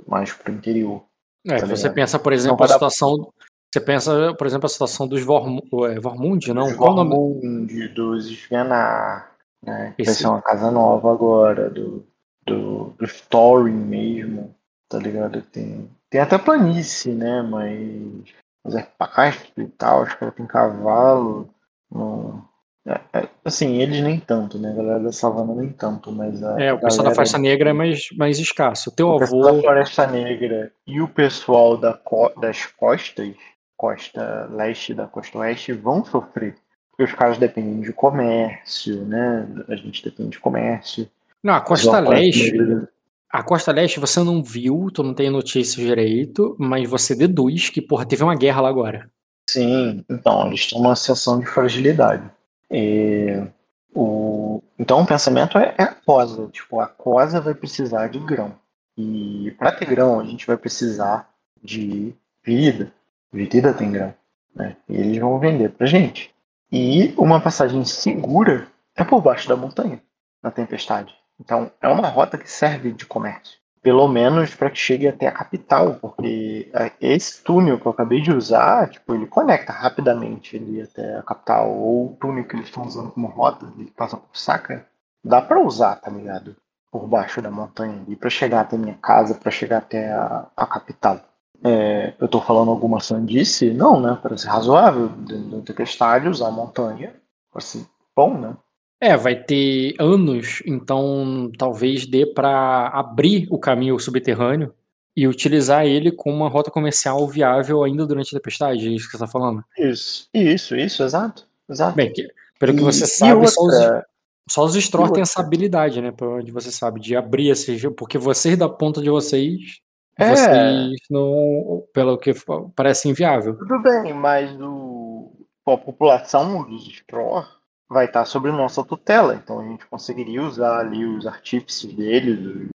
Speaker 2: mais pro interior.
Speaker 1: É,
Speaker 2: Tá
Speaker 1: você
Speaker 2: ligado?
Speaker 1: pensa, por exemplo, a
Speaker 2: dar-
Speaker 1: situação. Você pensa, por exemplo, a situação dos Vorm, Vormund, não? Qual o nome?
Speaker 2: Vormund, dos Svenar, né? Que vai
Speaker 1: Esse-
Speaker 2: ser uma casa nova agora, do, do, do Thorin mesmo, tá ligado? Tem, tem até planície, né? Mas, mas é pasto e tal, os caras têm cavalo. Não, é- é- assim, eles nem tanto, né? A galera da savana nem tanto, mas a
Speaker 1: É, o pessoal da faixa negra é mais, mais escasso. O teu
Speaker 2: o pessoal da
Speaker 1: avô.
Speaker 2: Floresta Negra e o pessoal da co- das costas, costa leste da costa oeste, vão sofrer. Porque os caras dependem de comércio, né? A gente depende de comércio.
Speaker 1: Não, a costa
Speaker 2: Floresta
Speaker 1: leste.
Speaker 2: Negra-
Speaker 1: A costa leste você não viu, tu não tem notícias direito, mas você deduz que, porra, teve uma guerra lá agora.
Speaker 2: Sim, então, eles estão numa situação de fragilidade. É, o, então o pensamento é, é a cosa. Tipo, a cosa vai precisar de grão. E para ter grão, a gente vai precisar de virida. Virida tem grão. Né? E eles vão vender pra gente. E uma passagem segura é por baixo da montanha, na tempestade. Então é uma rota que serve de comércio. Pelo menos para que chegue até a capital, porque é, esse túnel que eu acabei de usar, tipo, ele conecta rapidamente ali até a capital. Ou o túnel que eles estão usando como rota, ele passa por saca, dá para usar, tá ligado? Por baixo da montanha ali, para chegar até minha casa, para chegar até a, a capital. É, eu tô falando alguma sandice? Não, né? Parece razoável dentro da tempestade usar a montanha. Parece bom, né?
Speaker 1: É, vai ter anos, então talvez dê pra abrir o caminho subterrâneo e utilizar ele como uma rota comercial viável ainda durante a tempestade, é isso que você tá falando.
Speaker 2: Isso, isso, isso, exato. exato.
Speaker 1: Bem, que- pelo que
Speaker 2: E-
Speaker 1: você
Speaker 2: e
Speaker 1: sabe, só os,
Speaker 2: outra-
Speaker 1: só os Stroll têm
Speaker 2: outra?
Speaker 1: essa habilidade, né? Por onde você sabe, de abrir esse. Porque vocês da ponta de vocês,
Speaker 2: É.
Speaker 1: vocês não. Pelo que parece inviável.
Speaker 2: Tudo bem, mas o, a população dos Straw vai estar sobre nossa tutela, então a gente conseguiria usar ali os artífices dele,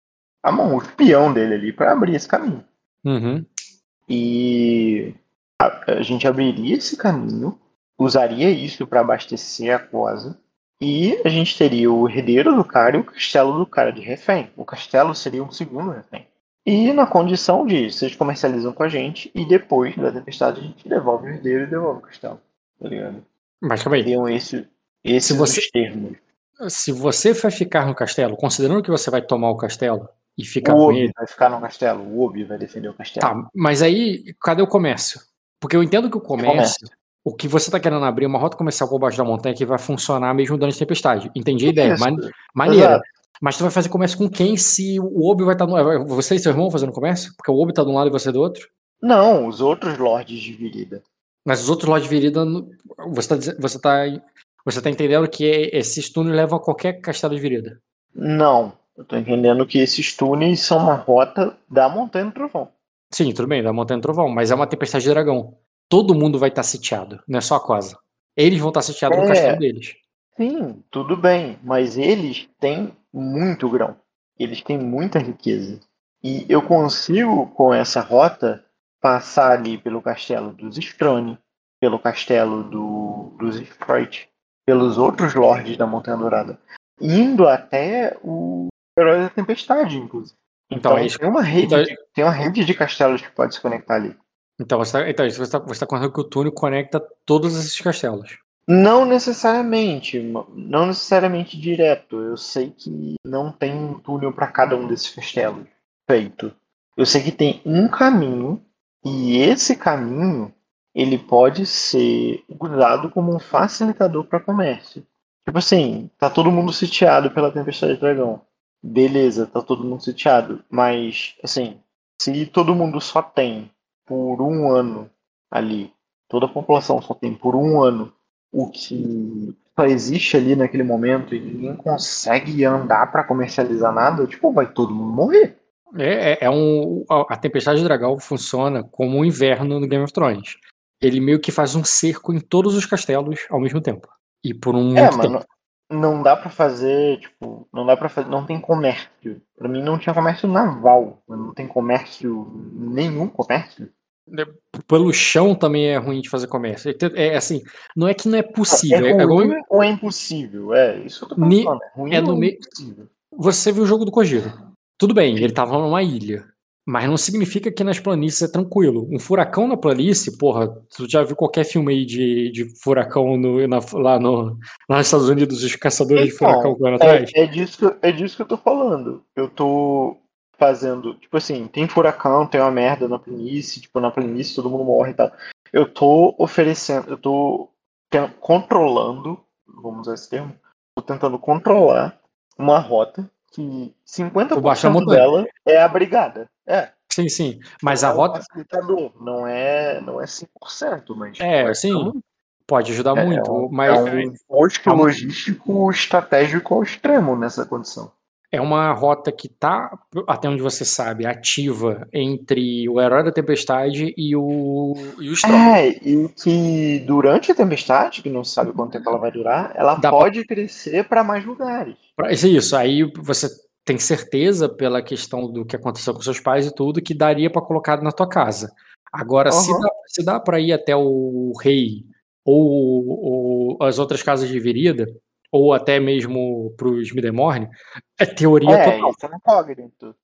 Speaker 2: a mão, o espião dele ali para abrir esse caminho.
Speaker 1: Uhum.
Speaker 2: E a, a gente abriria esse caminho, usaria isso para abastecer a cosa, e a gente teria o herdeiro do cara e o castelo do cara de refém. O castelo seria um segundo refém. E na condição de vocês comercializam com a gente e depois da tempestade a gente devolve o herdeiro e devolve o castelo. Tá ligado?
Speaker 1: Mas calma aí.
Speaker 2: Seriam esse, esses
Speaker 1: Se você-
Speaker 2: os termos.
Speaker 1: Se você vai ficar no castelo, considerando que você vai tomar o castelo e ficar
Speaker 2: O
Speaker 1: com
Speaker 2: Obi
Speaker 1: ele.
Speaker 2: vai ficar no castelo, o Obi vai defender o castelo.
Speaker 1: Tá, mas aí, cadê o comércio? Porque eu entendo que o comércio, o que você tá querendo abrir é uma rota comercial por baixo da montanha que vai funcionar mesmo durante a tempestade. Entendi a ideia. Man- maneira.
Speaker 2: exato.
Speaker 1: Mas tu vai fazer comércio com quem se o Obi vai estar no. Você e seu irmão fazendo comércio? Porque o Obi tá de um lado e você do outro?
Speaker 2: Não, os outros lords de Virida.
Speaker 1: Mas os outros lojas de Virida. Você tá, dize- você tá, você tá entendendo que esses túneis levam a qualquer castelo de Virida.
Speaker 2: Não, eu tô entendendo que esses túneis são uma rota da Montanha do Trovão.
Speaker 1: Sim, tudo bem, da Montanha do Trovão, mas é uma tempestade de dragão. Todo mundo vai estar sitiado, não é só a Cosa. Eles vão estar sitiados no
Speaker 2: É.
Speaker 1: castelo deles.
Speaker 2: Sim, tudo bem, mas eles têm muito grão. Eles têm muita riqueza. E eu consigo, com essa rota, passar ali pelo castelo dos Strone, pelo castelo do, dos Sprite, pelos outros lords da Montanha Dourada, indo até o Herói da Tempestade, inclusive.
Speaker 1: Então,
Speaker 2: Então,
Speaker 1: é
Speaker 2: tem, uma rede
Speaker 1: então-
Speaker 2: de, tem uma rede de castelos que pode se conectar ali.
Speaker 1: Então você está então, você tá, você tá contando que o túnel conecta todos esses castelos.
Speaker 2: Não necessariamente, não necessariamente direto. Eu sei que não tem um túnel para cada um desses castelos feito. Eu sei que tem um caminho e esse caminho ele pode ser usado como um facilitador para comércio. Tipo assim, tá todo mundo sitiado pela tempestade de dragão. Beleza, tá todo mundo sitiado, mas assim, se todo mundo só tem por um ano ali, toda a população só tem por um ano o que só existe ali naquele momento e ninguém consegue andar para comercializar nada, tipo, vai todo mundo morrer.
Speaker 1: É, é, é um, a Tempestade de Dragão funciona como um inverno no Game of Thrones. Ele meio que faz um cerco em todos os castelos ao mesmo tempo. E por um
Speaker 2: É,
Speaker 1: muito
Speaker 2: mas
Speaker 1: tempo.
Speaker 2: não, dá pra fazer, tipo, não dá para fazer, não tem comércio. Pra mim não tinha comércio naval, não tem comércio, nenhum comércio.
Speaker 1: Pelo chão também é ruim de fazer comércio. É, é assim, não é que não é possível.
Speaker 2: é
Speaker 1: É, é
Speaker 2: ruim ou é impossível? É, isso que eu tô
Speaker 1: Ne-
Speaker 2: falando. É ruim
Speaker 1: é
Speaker 2: ou
Speaker 1: no
Speaker 2: é
Speaker 1: meio-
Speaker 2: impossível?
Speaker 1: você viu o jogo do Kojiro. Tudo bem, ele tava numa ilha. Mas não significa que nas planícies é tranquilo. Um furacão na planície, porra, tu já viu qualquer filme aí de, de furacão no, na- lá, no, lá nos Estados Unidos, os caçadores de
Speaker 2: Então,
Speaker 1: furacão correndo atrás?
Speaker 2: É, é disso, que eu- é disso que eu tô falando. Eu tô fazendo, tipo assim, tem furacão, tem uma merda na planície, tipo, na planície todo mundo morre e tal. Eu tô oferecendo, eu tô controlando, vamos usar esse termo, tô tentando controlar uma rota que
Speaker 1: Por baixo da
Speaker 2: 50%
Speaker 1: montanha.
Speaker 2: dela é abrigada. É.
Speaker 1: Sim, sim. Mas a
Speaker 2: é
Speaker 1: rota
Speaker 2: não é, não é 100%, mas
Speaker 1: É,
Speaker 2: mas
Speaker 1: sim. pode ajudar
Speaker 2: É,
Speaker 1: muito.
Speaker 2: é um-
Speaker 1: mas
Speaker 2: é um posto
Speaker 1: é
Speaker 2: logístico estratégico ao extremo nessa condição.
Speaker 1: É uma rota que tá, até onde você sabe, ativa entre o Herói da Tempestade e o, e o Storm.
Speaker 2: É, e que durante a tempestade, que não se sabe quanto tempo ela vai durar, ela
Speaker 1: Dá pra-
Speaker 2: pode crescer para mais lugares.
Speaker 1: Pra- Isso, isso. Aí você tem certeza, pela questão do que aconteceu com seus pais e tudo, que daria pra colocar na tua casa. Agora, se
Speaker 2: Aham.
Speaker 1: dá, se dá para ir até o rei ou, ou as outras casas de Virida, ou até mesmo pros Midemorne, é teoria
Speaker 2: é,
Speaker 1: total.
Speaker 2: isso é incógnito.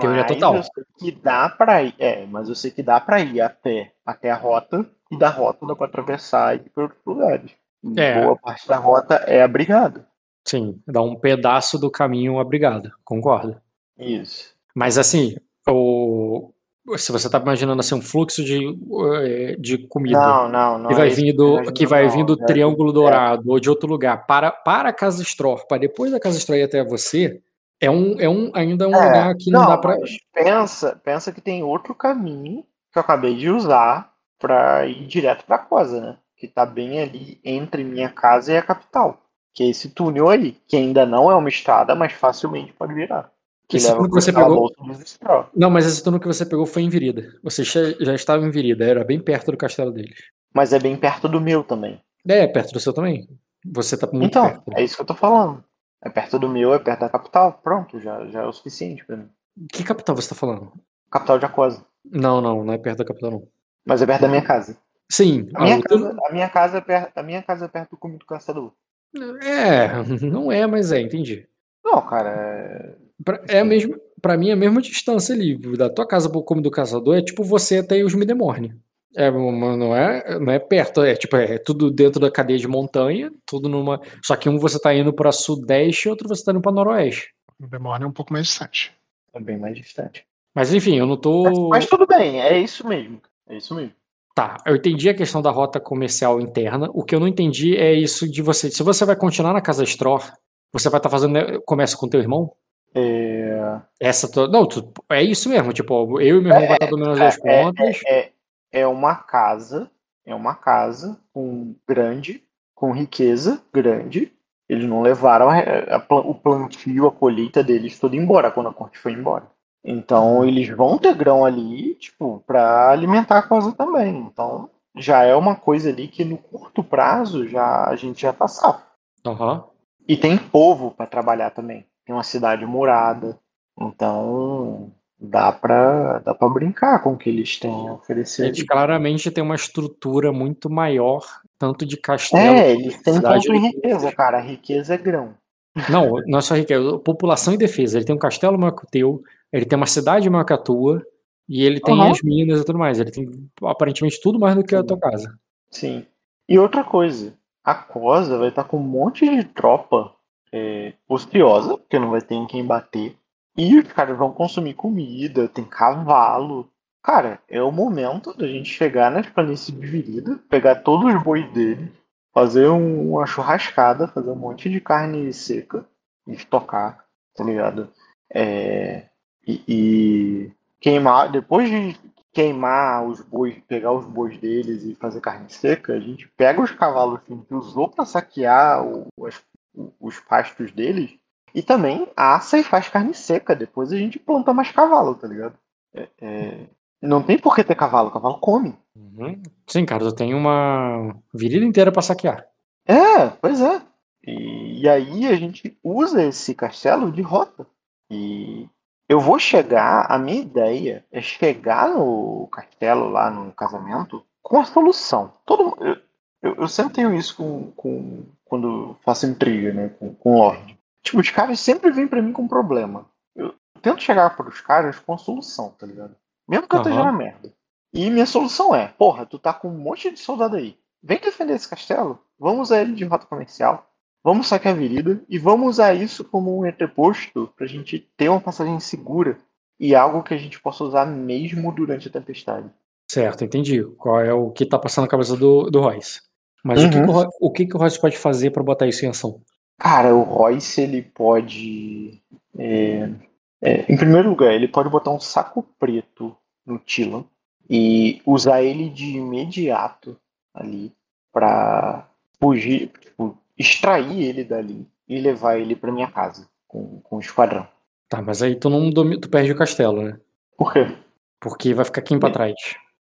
Speaker 1: Teoria total.
Speaker 2: eu sei que dá pra ir. É, mas eu sei que dá pra ir até, até a rota, e da rota dá pra atravessar e ir para outros lugares.
Speaker 1: É.
Speaker 2: Boa parte da rota é abrigada.
Speaker 1: Sim, dá um pedaço do caminho abrigado, concordo.
Speaker 2: Isso.
Speaker 1: Mas assim, o... se você tá imaginando assim, um fluxo de, eh, de comida
Speaker 2: Não, não, não.
Speaker 1: que vai
Speaker 2: é
Speaker 1: vir do, que vai vir do Triângulo Dourado ou de outro lugar para, para a Casa Stror, para depois da Casa Stror ir até você, é um, é um ainda um
Speaker 2: É,
Speaker 1: lugar que não, dá pra.
Speaker 2: mas pensa, pensa que tem outro caminho que eu acabei de usar pra ir direto pra Cosa, né? Que tá bem ali entre minha casa e a capital. Que é esse túnel aí, que ainda não é uma estrada, mas facilmente pode virar. Que
Speaker 1: Esse
Speaker 2: leva
Speaker 1: que você pegou-. Não, mas esse turno que você pegou foi em Virida. Você já, estava em Virida, era bem perto do castelo deles.
Speaker 2: Mas é bem perto do meu também.
Speaker 1: É, perto do seu também. Você tá muito
Speaker 2: então,
Speaker 1: perto.
Speaker 2: é isso que eu tô falando. É perto do meu, é perto da capital. Pronto, já, já é o suficiente pra mim.
Speaker 1: Que capital você tá falando?
Speaker 2: Capital de Aquosa.
Speaker 1: Não, não, não é perto da capital, não.
Speaker 2: Mas é perto da minha casa.
Speaker 1: Sim,
Speaker 2: A minha,
Speaker 1: ah, o turno-
Speaker 2: casa, a minha casa é perto, a minha casa é perto do cume do caçador.
Speaker 1: É, não é, mas é, entendi.
Speaker 2: Não, cara, é...
Speaker 1: Pra, é a mesma, pra mim é a mesma distância ali. Da tua casa pro cume do caçador é tipo você até os Midemorne. É, uma- não é, não é perto, é tipo, é tudo dentro da cadeia de montanha, tudo numa. Só que um você tá indo pra sudeste e outro você tá indo pra noroeste.
Speaker 3: O Demorne é um pouco mais distante.
Speaker 2: é bem mais distante.
Speaker 1: Mas enfim, eu não
Speaker 2: Mas,
Speaker 1: tô.
Speaker 2: mas tudo bem, é isso mesmo. É isso mesmo.
Speaker 1: Tá, eu entendi a questão da rota comercial interna. O que eu não entendi é isso de você. Se você vai continuar na casa Stror, você vai estar fazendo né, comércio com teu irmão?
Speaker 2: É,
Speaker 1: Essa tua- Não, tu- é isso mesmo. Tipo, eu e meu irmão vai estar dominando as duas
Speaker 2: é,
Speaker 1: pontas.
Speaker 2: é, é uma casa, é uma casa com grande, com riqueza grande. Eles não levaram a- a o plantio, a colheita deles toda embora quando a corte foi embora. Então eles vão ter grão ali, tipo, para alimentar a casa também. Então já é uma coisa ali que no curto prazo já a gente já tá safo.
Speaker 1: Aham.
Speaker 2: E tem povo para trabalhar também. Tem uma cidade murada. Então dá pra, dá pra brincar com o que eles têm a oferecer.
Speaker 1: Eles claramente têm uma estrutura muito maior, tanto de castelo.
Speaker 2: É, eles têm ponto em riqueza, cara. A riqueza é grão.
Speaker 1: Não, não é só riqueza, população e defesa. Ele tem um castelo maior que o teu, ele tem uma cidade maior que a tua, e ele tem
Speaker 2: Aham.
Speaker 1: as minas e tudo mais. Ele tem aparentemente tudo mais do que a tua casa.
Speaker 2: Sim. E outra coisa, a Cosa vai estar com um monte de tropa é, ociosa, porque não vai ter em quem bater. E os caras vão consumir comida, tem cavalo. Cara, é o momento da gente chegar nas planícies de pegar todos os bois deles, fazer um- uma churrascada, fazer um monte de carne seca e estocar, tá ligado? É, e, e queimar, depois de queimar os bois, pegar os bois deles e fazer carne seca, a gente pega os cavalos que a gente usou para saquear as- os pastos deles e também assa e faz carne seca. Depois a gente planta mais cavalo, tá ligado? É- é, Não tem por que ter cavalo, cavalo come.
Speaker 1: Uhum. Sim, cara, tu tem uma virida inteira pra saquear.
Speaker 2: É, pois é. E, e aí a gente usa esse castelo de rota. E eu vou chegar, a minha ideia é chegar no castelo lá no casamento com a solução. Todo, eu, eu, eu sempre tenho isso com, com quando faço intriga, né, com, com Lorde. Tipo, os caras sempre vêm pra mim com problema. Eu, tento chegar pros caras com a solução, tá ligado? Mesmo que eu esteja na merda. E minha solução é, porra, tu tá com um monte de soldado aí. Vem defender esse castelo, vamos usar ele de rota comercial, vamos saquear a avenida e vamos usar isso como um entreposto pra gente ter uma passagem segura e algo que a gente possa usar mesmo durante a tempestade.
Speaker 1: Certo, entendi. Qual é o que tá passando na cabeça do, do Royce. Mas o, que,
Speaker 2: Uhum.
Speaker 1: que o, Roy- o que, que o Royce pode fazer pra botar isso em ação?
Speaker 2: Cara, o Royce ele pode. é, é, em primeiro lugar, ele pode botar um saco preto no Tilan e usar ele de imediato ali pra fugir, tipo, extrair ele dali e levar ele pra minha casa com, com o esquadrão.
Speaker 1: Tá, mas aí tu não tu perde o castelo, né?
Speaker 2: Por quê?
Speaker 1: Porque vai ficar quem pra trás?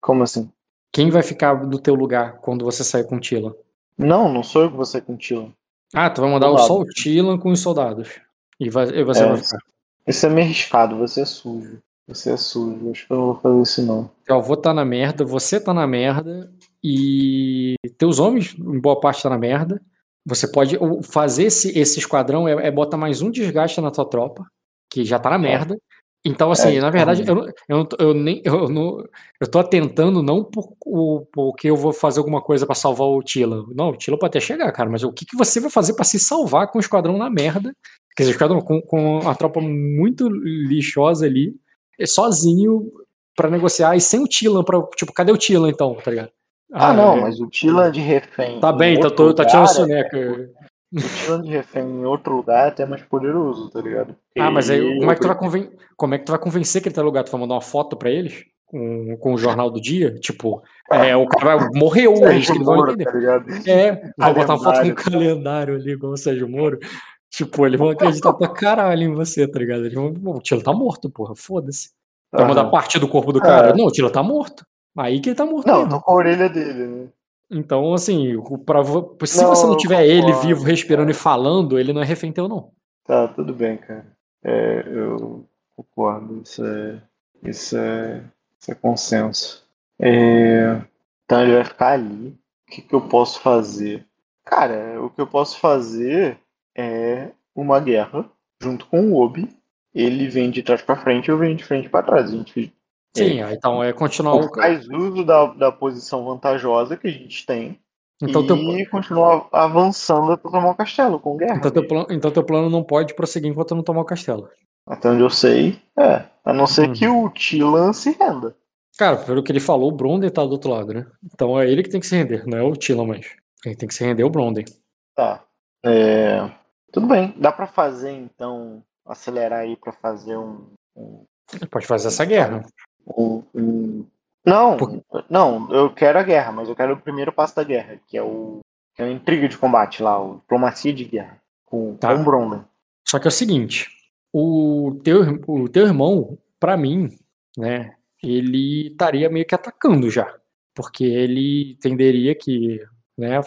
Speaker 2: Como assim?
Speaker 1: Quem vai ficar no teu lugar quando você sair com o Tilan?
Speaker 2: Não, não sou eu que vou sair com o Tilan.
Speaker 1: Ah, tu vai mandar
Speaker 2: Soldado.
Speaker 1: só o Tilan com os soldados. E, vai, e você
Speaker 2: É.
Speaker 1: vai ficar.
Speaker 2: Isso é meio arriscado, você é sujo. Você é sujo, acho que eu não vou fazer isso não.
Speaker 1: Teu avô tá na merda, você tá na merda, e teus homens, em boa parte, tá na merda. Você pode fazer esse, esse esquadrão, é, é botar mais um desgaste na tua tropa, que já tá na merda. Então, assim,
Speaker 2: É,
Speaker 1: na verdade, eu, não- eu, tô- eu nem. Eu, não, eu tô atentando não por, o- porque eu vou fazer alguma coisa pra salvar o Tila. Não, o Tila pode até chegar, cara, mas o que, que você vai fazer pra se salvar com o esquadrão na merda? Quer dizer, o esquadrão com, com a tropa muito lixosa ali, é sozinho pra negociar e sem o Tilan, pra, tipo, cadê o Tilan então, tá ligado?
Speaker 2: Ah, não,
Speaker 1: é,
Speaker 2: mas o Tilan de refém.
Speaker 1: Tá
Speaker 2: em
Speaker 1: bem, tá, tô, tá tirando
Speaker 2: lugar,
Speaker 1: soneca.
Speaker 2: O Tilan de refém em outro lugar é até mais poderoso, tá ligado?
Speaker 1: Ah, mas aí como é que tu vai, conven... como é que tu vai convencer que ele tá no lugar? Tu vai mandar uma foto pra eles? Com, com o jornal do dia? Tipo, é, o cara vai- morreu hoje,
Speaker 2: Sérgio
Speaker 1: que eles vão entender.
Speaker 2: tá?
Speaker 1: É, vai botar uma foto com um
Speaker 2: Calendário.
Speaker 1: ali, igual o Sérgio Moro. Tipo, eles vão acreditar pra caralho em você, tá ligado? Eles vão, "Pô, o Tilo tá morto, porra, foda-se. Vai mandar parte do corpo do cara?
Speaker 2: É.
Speaker 1: Não, o Tilo tá morto. Aí que ele tá morto
Speaker 2: Não,
Speaker 1: mesmo.
Speaker 2: tô com a orelha dele, né?
Speaker 1: Então, assim, pra, se
Speaker 2: Não,
Speaker 1: você não tiver ele
Speaker 2: concordo,
Speaker 1: vivo, respirando e falando, ele não é refém teu, não.
Speaker 2: Tá, tudo bem, cara. É, eu concordo. Isso é, isso é, isso é consenso. É, então ele vai ficar ali. O que, que eu posso fazer? Cara, o que eu posso fazer é uma guerra junto com o Obi. Ele vem de trás pra frente, eu venho de frente pra trás. A gente
Speaker 1: Sim, aí, então é continuar o.
Speaker 2: faz uso da, da posição vantajosa que a gente tem
Speaker 1: Então,
Speaker 2: e
Speaker 1: teu,
Speaker 2: continua avançando até tomar o castelo com guerra.
Speaker 1: então, teu plano, então teu plano não pode prosseguir enquanto não tomar o castelo.
Speaker 2: Até onde eu sei, é. A não ser
Speaker 1: Uhum.
Speaker 2: que o Tilan se renda.
Speaker 1: Cara, pelo que ele falou, o Bronden tá do outro lado, né? Então é ele que tem que se render, não é o Tila mais. Quem tem que se render é o Bronden.
Speaker 2: Tá. É, Tudo bem. Dá pra fazer, então, acelerar aí pra fazer um. um-
Speaker 1: pode fazer essa guerra.
Speaker 2: Não,
Speaker 1: Por-
Speaker 2: não, eu quero a guerra, mas eu quero o primeiro passo da guerra, que é o. Que é a intriga de combate lá, o diplomacia de guerra. Com,
Speaker 1: Tá.
Speaker 2: com o Bronden.
Speaker 1: Só que é o seguinte, o teu, o teu irmão, pra mim, né, ele estaria meio que atacando já. Porque ele entenderia que, né,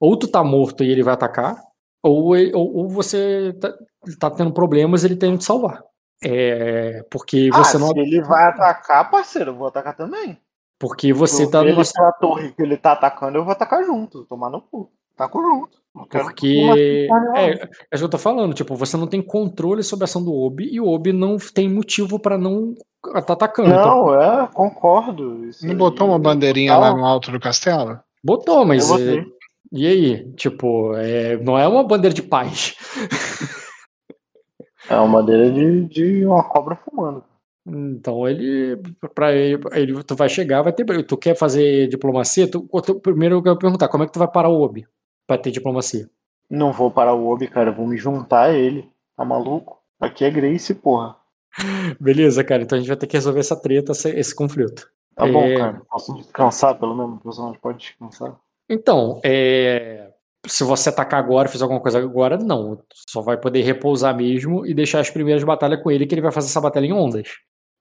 Speaker 1: ou tu tá morto e ele vai atacar, ou, ou, ou você tá, tá tendo problemas e ele tem que te salvar. É, porque você
Speaker 2: ah,
Speaker 1: não.
Speaker 2: se ele vai atacar, parceiro, eu vou atacar também.
Speaker 1: Porque você
Speaker 2: Se
Speaker 1: tá numa
Speaker 2: pela torre que ele tá atacando, eu vou atacar junto. Tomar no cu. Taco junto.
Speaker 1: Porque
Speaker 2: nenhuma.
Speaker 1: é, é isso que eu tô falando, tipo, você não tem controle sobre a ação do Obi e o Obi não tem motivo pra não tá atacando. Então,
Speaker 2: Não, é, concordo. Isso
Speaker 3: Não
Speaker 2: aí
Speaker 3: botou uma
Speaker 2: é
Speaker 3: bandeirinha lá no alto do castelo?
Speaker 1: botou, mas
Speaker 2: Eu
Speaker 1: é, e aí? Tipo, é, não é uma bandeira de paz.
Speaker 2: É uma madeira de, de uma cobra fumando.
Speaker 1: Então ele, para ele, ele, tu vai chegar, vai ter, tu quer fazer diplomacia? Tu, tu- primeiro eu quero perguntar, como é que tu vai parar o Obi pra ter diplomacia?
Speaker 2: Não vou parar o Obi, cara. Vou me juntar a ele. Tá maluco? Aqui é Grace, porra.
Speaker 1: Beleza, cara, então a gente vai ter que resolver essa treta, esse, esse conflito.
Speaker 2: Tá bom,
Speaker 1: É.
Speaker 2: cara. Posso descansar, pelo menos? O personagem pode descansar.
Speaker 1: Então, é, se você atacar agora, fizer alguma coisa agora, não. Só vai poder repousar mesmo e deixar as primeiras batalhas com ele, que ele vai fazer essa batalha em ondas.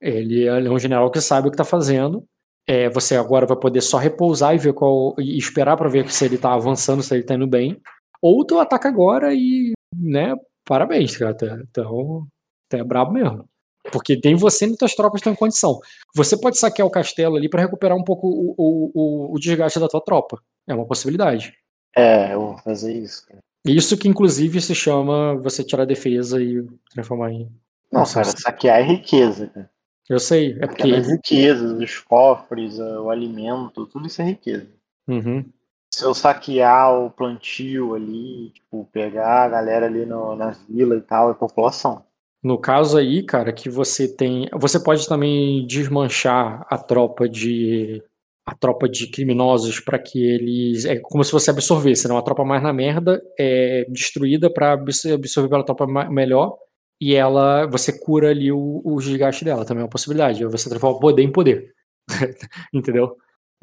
Speaker 1: Ele é um general que sabe o que tá fazendo. É, você agora vai poder só repousar e ver qual. e esperar pra ver se ele tá avançando, se ele tá indo bem. Ou tu ataca agora e, né, parabéns, cara. É- Então, é brabo mesmo. Porque tem você e tuas tropas estão em condição. Você pode saquear o castelo ali pra recuperar um pouco o, o, o, o desgaste da tua tropa. É uma possibilidade.
Speaker 2: É, eu vou fazer isso, cara.
Speaker 1: Isso que inclusive se chama você tirar a defesa e transformar em.
Speaker 2: Não, cara, saquear é riqueza, cara.
Speaker 1: Eu sei, é porque.
Speaker 2: Aquelas riquezas, os cofres, eh, o alimento, tudo isso é riqueza.
Speaker 1: Uhum.
Speaker 2: Se eu saquear o plantio ali, tipo, pegar a galera ali no, na vila e tal, é população.
Speaker 1: No caso aí, cara, que você tem. Você pode também desmanchar a tropa de. A tropa de criminosos para que eles. É como se você absorvesse, né? Uma tropa mais na merda é destruída para absorver pela tropa melhor. E ela. Você cura ali o, o desgaste dela. Também é uma possibilidade. Você transforma poder em poder. Entendeu?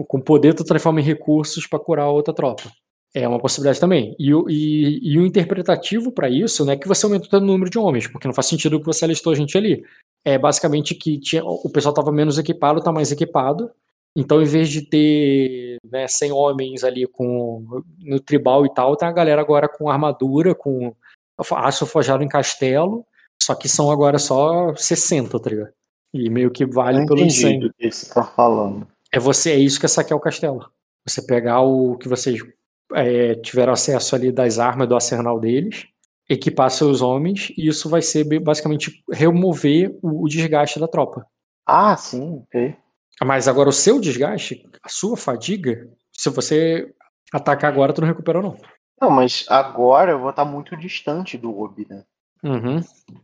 Speaker 1: Com poder, tu transforma em recursos para curar a outra tropa. É uma possibilidade também. E, o- e, e o interpretativo para isso não é que você aumentou o número de homens, porque não faz sentido que você alistou a gente ali. É basicamente que tinha, o pessoal estava menos equipado, está mais equipado. Então, em vez de ter né, 100 homens ali com no tribal e tal, tem a galera agora com armadura, com aço forjado em castelo, só que são agora só 60, tá ligado? E meio que vale
Speaker 2: entendi
Speaker 1: 100.
Speaker 2: do que você tá falando.
Speaker 1: É você, é isso que é saquear o castelo. Você pegar o que vocês é, tiveram acesso ali das armas do arsenal deles, equipar seus homens, e isso vai ser basicamente remover o, o desgaste da tropa.
Speaker 2: Ah, sim, ok.
Speaker 1: Mas agora o seu desgaste, a sua fadiga, se você atacar agora, tu não recuperou, não.
Speaker 2: Não, mas agora eu vou estar muito distante do Obi, né?
Speaker 1: Uhum.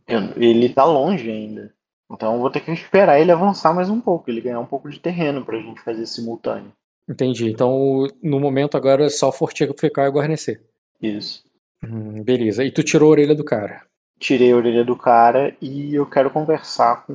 Speaker 2: Eu- ele tá longe ainda. Então eu vou ter que esperar ele avançar mais um pouco, ele ganhar um pouco de terreno pra gente fazer simultâneo.
Speaker 1: Entendi. Então, no momento agora é só fortificar e guarnecer.
Speaker 2: Isso.
Speaker 1: Hum, beleza. E tu tirou a orelha do cara.
Speaker 2: Tirei a orelha do cara e eu quero conversar com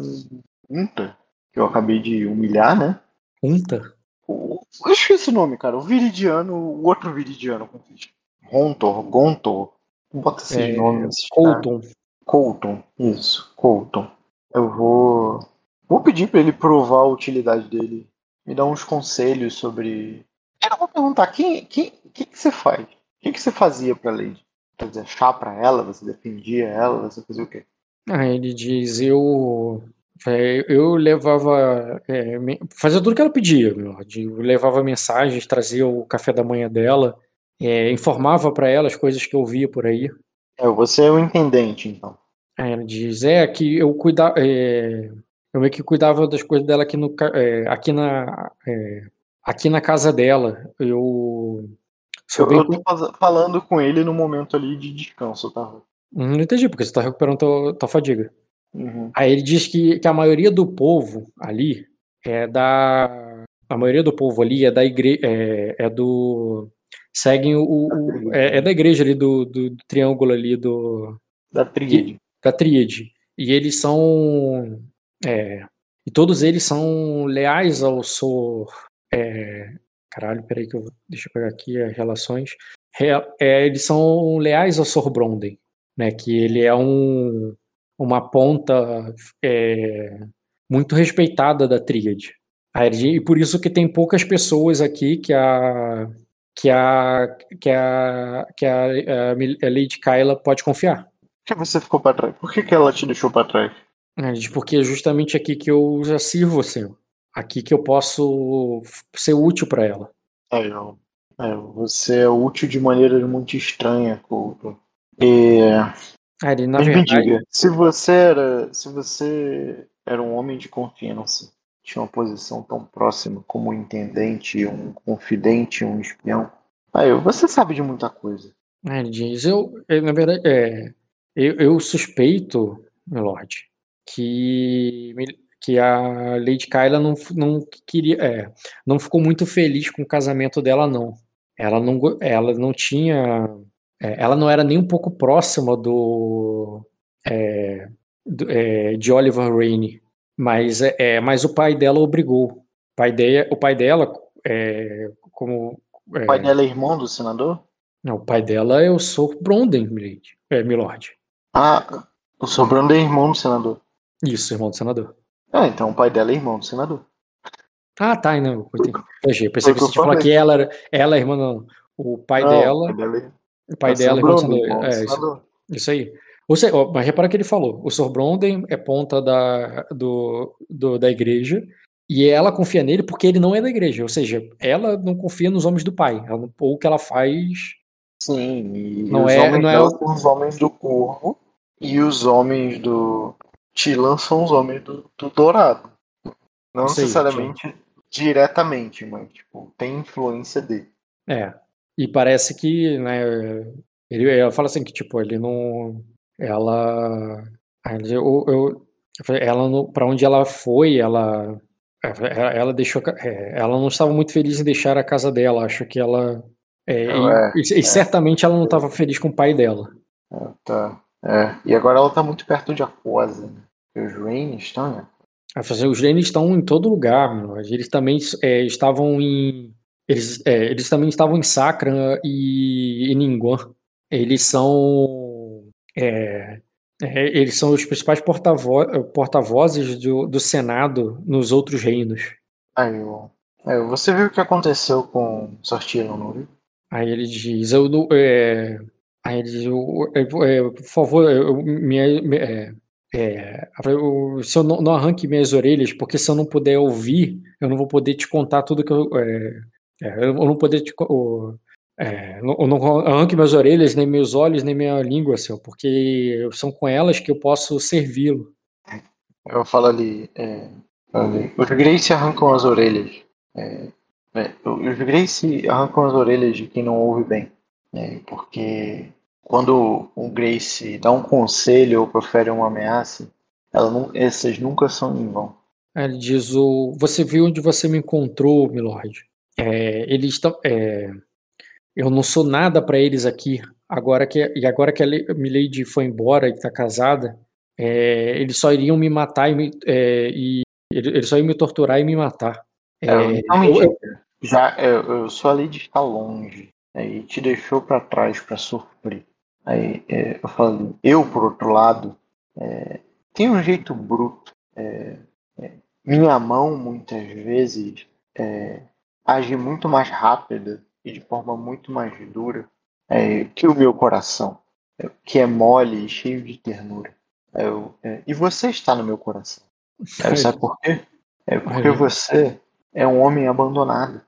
Speaker 2: Unta, que eu acabei de humilhar, né?
Speaker 1: Unta?
Speaker 2: O, eu esqueci o nome, cara. O Viridiano, o outro Viridiano. como diz? Rontor, Gontor. Bota esses
Speaker 1: É,
Speaker 2: nomes. cara.
Speaker 1: Colton.
Speaker 2: Colton, isso, Colton. Eu vou. Vou pedir pra ele provar a utilidade dele. Me dar uns conselhos sobre. Eu vou perguntar, quem, quem, o que, que você faz? O que, que você fazia pra Lady? Quer dizer, chá pra ela? Você defendia ela? Você fazia o quê?
Speaker 1: Ah, ele diz, eu eu levava é, fazia tudo que ela pedia, meu. Eu levava mensagens, trazia o café da manhã dela, é, informava pra ela as coisas que eu via por aí.
Speaker 2: É, você é o intendente, então.
Speaker 1: Aí ela diz, é que eu cuidava, eu meio que cuidava das coisas dela aqui no é, aqui na é, aqui na casa dela. Eu
Speaker 2: Eu,
Speaker 1: bem
Speaker 2: eu tô falando com ele no momento ali de descanso, tá?
Speaker 1: Hum, Não entendi, porque você tá recuperando tua, tua fadiga.
Speaker 2: Uhum.
Speaker 1: Aí ele diz que, que a maioria do povo ali é da. A maioria do povo ali é da igreja. É, é do. Seguem o. o- é, é da igreja ali do, do, do triângulo ali do.
Speaker 2: Da tríade.
Speaker 1: Da tríade. E eles são. É, e todos eles são leais ao Sor. É, caralho, peraí que eu. Deixa eu pegar aqui as relações. É, eles são leais ao Sor Bronden, né? Que ele é um uma ponta é, muito respeitada da tríade. E por isso que tem poucas pessoas aqui que a que a que a que a, a Lady Kyla pode confiar.
Speaker 2: Por que você ficou pra trás? Por que, que ela te deixou pra trás?
Speaker 1: Diz, porque é justamente aqui que eu já sirvo, senhor. Aqui que eu posso ser útil para ela.
Speaker 2: Aí, ó. É, você é útil de maneira muito estranha, Couto. É,
Speaker 1: Ele, na
Speaker 2: mas me
Speaker 1: verdade,
Speaker 2: diga, se você era. Se você era um homem de confiança, tinha uma posição tão próxima como um intendente, um confidente, um espião. Aí, você sabe de muita coisa.
Speaker 1: Aí ele diz, eu, eu, na verdade, é, eu, eu suspeito, meu lord, que, me- que a Lady Kyla não, não queria, é, não ficou muito feliz com o casamento dela, não. Ela não, ela não tinha, é, ela não era nem um pouco próxima do, é, do- é, de Oliver Rainey, mas, é, é, mas o pai dela obrigou. O pai, de, o pai dela, é, como
Speaker 2: O pai dela é irmão do senador?
Speaker 1: não, o pai dela é o Sr. Bronden, milady. É, Milord.
Speaker 2: Ah, o é irmão do senador.
Speaker 1: Isso, irmão do senador.
Speaker 2: Ah, então o pai dela é irmão do senador.
Speaker 1: Ah, tá, não. eu entendi. Viajei, Pensei que você
Speaker 2: eu falei.
Speaker 1: que ela era, ela irmã, não. O pai
Speaker 2: Não,
Speaker 1: dela,
Speaker 2: O pai dela
Speaker 1: o pai
Speaker 2: é
Speaker 1: dela é do É, isso, isso aí. Ou seja, ó, mas repara que ele falou, o Sr. Bronden é ponta da, do, do- da igreja e ela confia nele porque ele não é da igreja. Ou seja, ela não confia nos homens do pai. Ela, ou o que ela faz
Speaker 2: Sim, e
Speaker 1: Não
Speaker 2: os
Speaker 1: é-
Speaker 2: homens
Speaker 1: não é
Speaker 2: são os homens do corvo e os homens do Tilan são os homens do, do Dourado. Não
Speaker 1: Sei,
Speaker 2: necessariamente diretamente, mas tipo, tem influência dele.
Speaker 1: É. E parece que, né, ele, ela fala assim que, tipo, ele não. Ela. Eu, eu, ela para onde ela foi, ela. Ela, ela deixou. é, Ela não estava muito feliz em deixar a casa dela. Acho que ela. é, e-
Speaker 2: É,
Speaker 1: e, e certamente ela não estava feliz com o pai dela.
Speaker 2: É, tá. É. E agora ela tá muito perto de Aquosa, né? Os Rain estão, né?
Speaker 1: Assim, Os Lênin estão em todo lugar, meu. Eles também é, estavam em. Eles, é, eles também estavam em Sacra e em Ningguan. Eles são. é, é, eles são os principais portavo- porta-vozes do, do Senado nos outros reinos.
Speaker 2: Aí, é, você viu o que aconteceu com Sortilo, não viu?
Speaker 1: Aí ele diz, eu não- é, aí ele diz, eu- eu- é, por favor, minha, é, é, se eu não, não arranque minhas orelhas, porque se eu não puder ouvir, eu não vou poder te contar tudo que eu, é, é, eu não poder te, é, eu não arranque minhas orelhas, nem meus olhos, nem minha língua, senhor, porque são com elas que eu posso servi-lo.
Speaker 2: Eu falo ali, é, ali, os Grace arrancam as orelhas. É, é, os Grace arrancam as orelhas de quem não ouve bem. né? porque quando o Grace dá um conselho ou profere uma ameaça, não, essas nunca são em vão.
Speaker 1: Ele diz: o, Você viu onde você me encontrou, milord? É, eles estão. é, eu não sou nada para eles aqui. Agora que e agora que a Milady foi embora e está casada, é, eles só iriam me matar e, me, é, e ele- eles só iam me torturar e me matar. É,
Speaker 2: É, então
Speaker 1: eu-
Speaker 2: já eu, eu sou a Lady está longe e te deixou para trás para sofrer. Aí é, eu falei, eu por outro lado é, tenho um jeito bruto. é, é, minha mão muitas vezes age muito mais rápida e de forma muito mais dura é, que o meu coração, é, que é mole e cheio de ternura. É, eu- é, e você está no meu coração. É, sabe por quê? É porque você é um homem abandonado.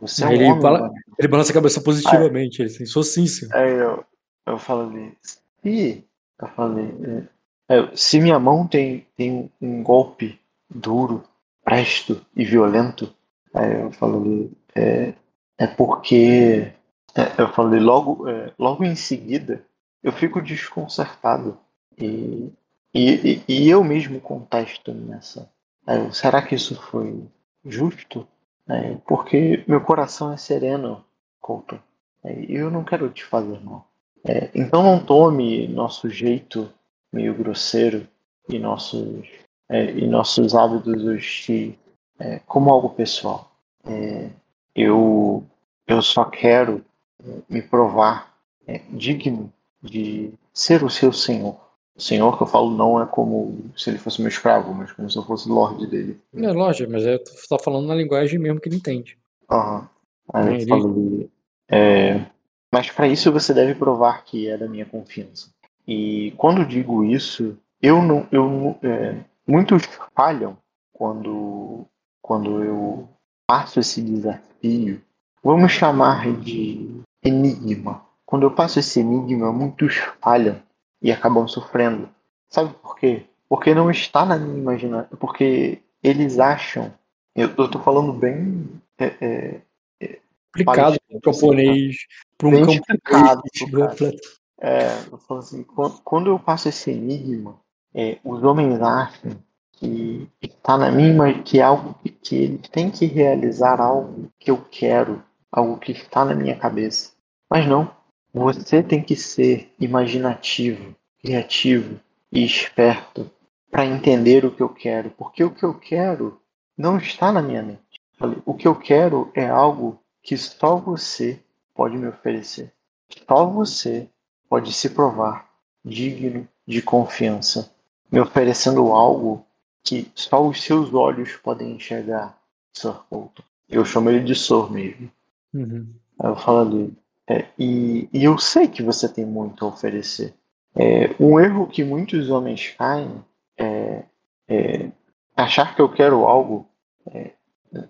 Speaker 2: Você é um
Speaker 1: Ele
Speaker 2: homem
Speaker 1: fala-
Speaker 2: abandonado.
Speaker 1: ele balança a cabeça positivamente. Ele assim, sou sim.
Speaker 2: Aí eu, eu falei, se eu falei, é, se minha mão tem, tem um golpe duro, presto e violento, aí eu falei, é, é porque é, eu falei logo, é, logo em seguida eu fico desconcertado e, e, e, eu mesmo contesto nessa. Eu, será que isso foi justo? É, porque meu coração é sereno, Colton. É, E eu não quero te fazer mal. É, então não tome nosso jeito meio grosseiro e nossos, é, e nossos hábitos hostis é, como algo pessoal. É, eu, eu só quero é, me provar é, digno de ser o seu senhor. O senhor que eu falo não é como se ele fosse meu escravo, mas como se eu fosse lorde dele.
Speaker 1: É lógico, mas eu tô tô falando na linguagem mesmo que ele entende.
Speaker 2: Aham. Aí
Speaker 1: Ele-
Speaker 2: falei, é, mas para isso você deve provar que é da minha confiança. E quando digo isso, eu não, eu é, muitos falham quando quando eu passo esse desafio. Vamos chamar de enigma. Quando eu passo esse enigma, muitos falham e acabam sofrendo. Sabe por quê? Porque não está na minha imaginação. Porque eles acham. Eu, tô falando bem. é, é,
Speaker 1: Explicado
Speaker 2: Palestino,
Speaker 1: para um camponês, para um camponês.
Speaker 2: É, eu falo assim, quando, quando eu passo esse enigma, é, os homens acham que está na minha que é algo que, que ele tem que realizar algo que eu quero, algo que está na minha cabeça. Mas não. Você tem que ser imaginativo, criativo e esperto para entender o que eu quero, porque o que eu quero não está na minha mente. O que eu quero é algo que só você pode me oferecer. Só você pode se provar digno de confiança, me oferecendo algo que só os seus olhos podem enxergar, Sir Colton. Eu chamo ele de Sor mesmo.
Speaker 1: Uhum.
Speaker 2: Aí eu falo ali, é, e, e eu sei que você tem muito a oferecer. É, um erro que muitos homens caem é, é achar que eu quero algo. é,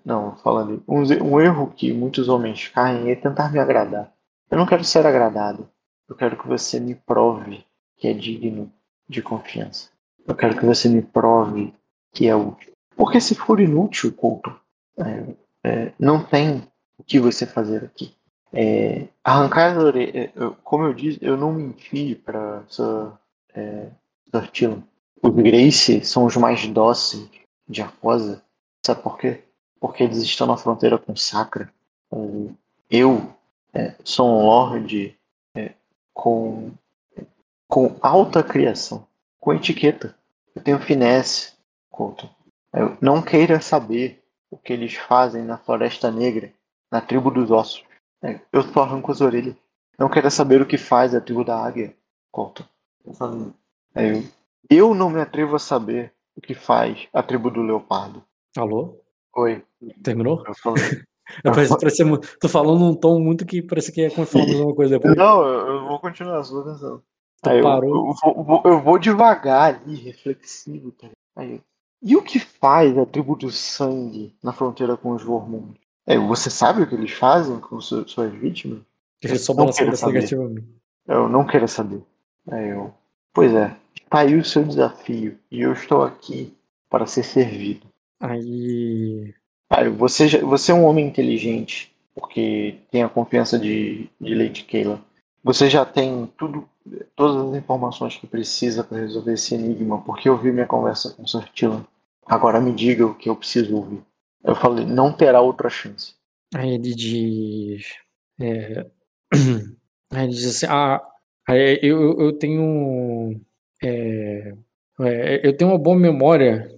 Speaker 2: não, fala ali. Um, um erro que muitos homens caem é tentar me agradar. Eu não quero ser agradado. Eu quero que você me prove que é digno de confiança. Eu quero que você me prove que é útil. Porque se for inútil, Couto, é, é, não tem o que você fazer aqui. É, arrancar as orelhas, como eu disse, eu não menti para Sir, é. Os Grace são os mais dóceis de Acosa. Sabe por quê? Porque eles estão na fronteira com Sacra. Eu é, sou um lord é, com, com alta criação, com etiqueta. Eu tenho finesse, Couto. Eu não queira saber o que eles fazem na Floresta Negra, na tribo dos ossos. É, eu só arranco as orelhas. Não quero saber o que faz a tribo da águia, Couto. É, eu, eu não me atrevo a saber o que faz a tribo do leopardo.
Speaker 1: Alô?
Speaker 2: Oi.
Speaker 1: Terminou?
Speaker 2: Eu falei.
Speaker 1: parece, parece, tô falando num tom muito que parece que é falando alguma coisa depois.
Speaker 2: Não, eu vou continuar, sua atenção.
Speaker 1: Aí
Speaker 2: eu,
Speaker 1: parou.
Speaker 2: Eu, eu, vou, eu, vou, devagar ali, reflexivo. Tá? Aí, e o que faz a tribo do sangue na fronteira com os Vormundos? É, você sabe o que eles fazem com suas, suas vítimas?
Speaker 1: Eles só balançam negativamente.
Speaker 2: Eu não quero saber. Aí eu. Pois é, tá aí o seu desafio. E eu estou aqui para ser servido.
Speaker 1: Aí.
Speaker 2: Você, já, você é um homem inteligente, porque tem a confiança de, de Lady Kayla. Você já tem tudo, todas as informações que precisa para resolver esse enigma, porque eu vi minha conversa com Tillon. Agora me diga o que eu preciso ouvir. Eu falei, não terá outra chance.
Speaker 1: Aí ele diz. É, aí ele diz assim: Ah, eu, eu tenho. É, é, eu tenho uma boa memória,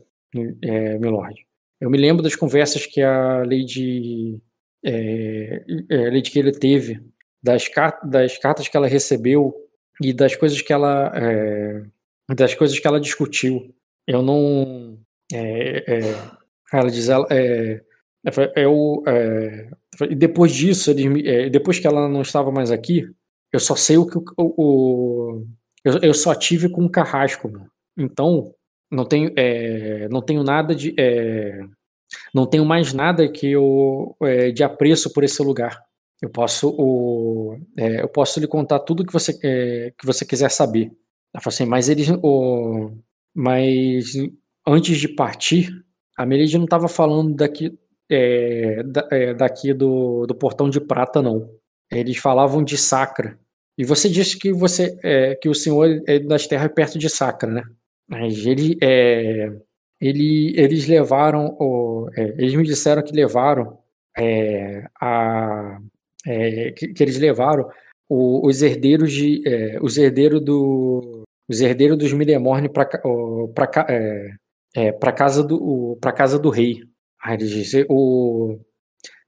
Speaker 1: é, Milord. Eu me lembro das conversas que a Lady, é, é, Lady Keila teve, das, das cartas que ela recebeu e das coisas que ela. É, das coisas que ela discutiu. Eu não. É, é, ela diz, ela, é, eu, é, depois disso, é, depois que ela não estava mais aqui, eu só sei o que o, o eu, eu, só tive com o carrasco. Então, não tenho, é, não tenho nada de, é, não tenho mais nada que eu é, de apreço por esse lugar. Eu posso, o, eu posso lhe contar tudo que você que você quiser saber. Ela falou assim, mas eles, o, mas antes de partir, a Melide não estava falando daqui, é, da, é, daqui do, do Portão de Prata, não. Eles falavam de Sacra. E você disse que você é, que o senhor é das terras perto de Sacra, né? Mas ele, é, ele, eles levaram, o, é, eles me disseram que levaram é, a, que, que, eles levaram o, os herdeiros de, os herdeiros do, os herdeiros dos Midemorne para para é, para casa do para casa do rei. Aí eles dizem, o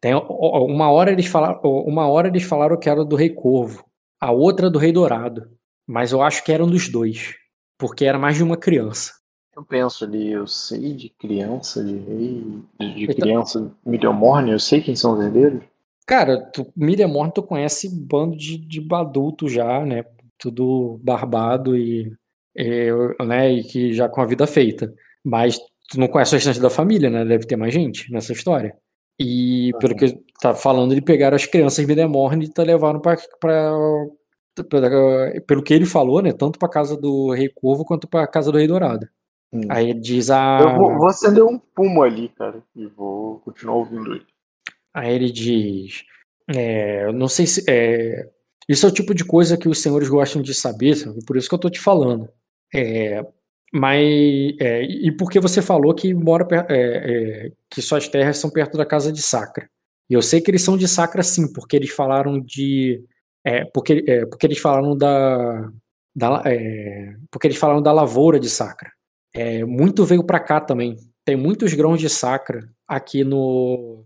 Speaker 1: tem uma hora eles falaram, uma hora eles falaram que era do rei Corvo, a outra do rei Dourado, mas eu acho que eram dos dois, porque era mais de uma criança.
Speaker 2: Eu penso ali, eu sei de criança, de rei, de então, criança eu sei quem são os herdeiros.
Speaker 1: Cara, tu, Midemorne tu conhece bando de, de adulto já, né? Tudo barbado e, e, né, e que já com a vida feita. Mas tu não conhece o restante da família, né? Deve ter mais gente nessa história. E pelo que tá falando, ele pegaram as crianças Midemorne e tá levaram para pelo que ele falou, né, tanto para casa do Rei Corvo quanto para casa do Rei Dourado. Hum. Aí ele diz a
Speaker 2: Eu vou, vou, acender um pumo ali, cara, e vou continuar ouvindo ele.
Speaker 1: Aí ele diz, é, não sei se é, isso é o tipo de coisa que os senhores gostam de saber, por isso que eu tô te falando. É, mas é, e porque você falou que mora é, é, que suas terras são perto da casa de Sacra. E eu sei que eles são de Sacra sim, porque eles falaram de é, porque, é, porque eles falaram da, da é, porque eles falaram da lavoura de Sacra. Muito veio para cá também. Tem muitos grãos de Sacra aqui no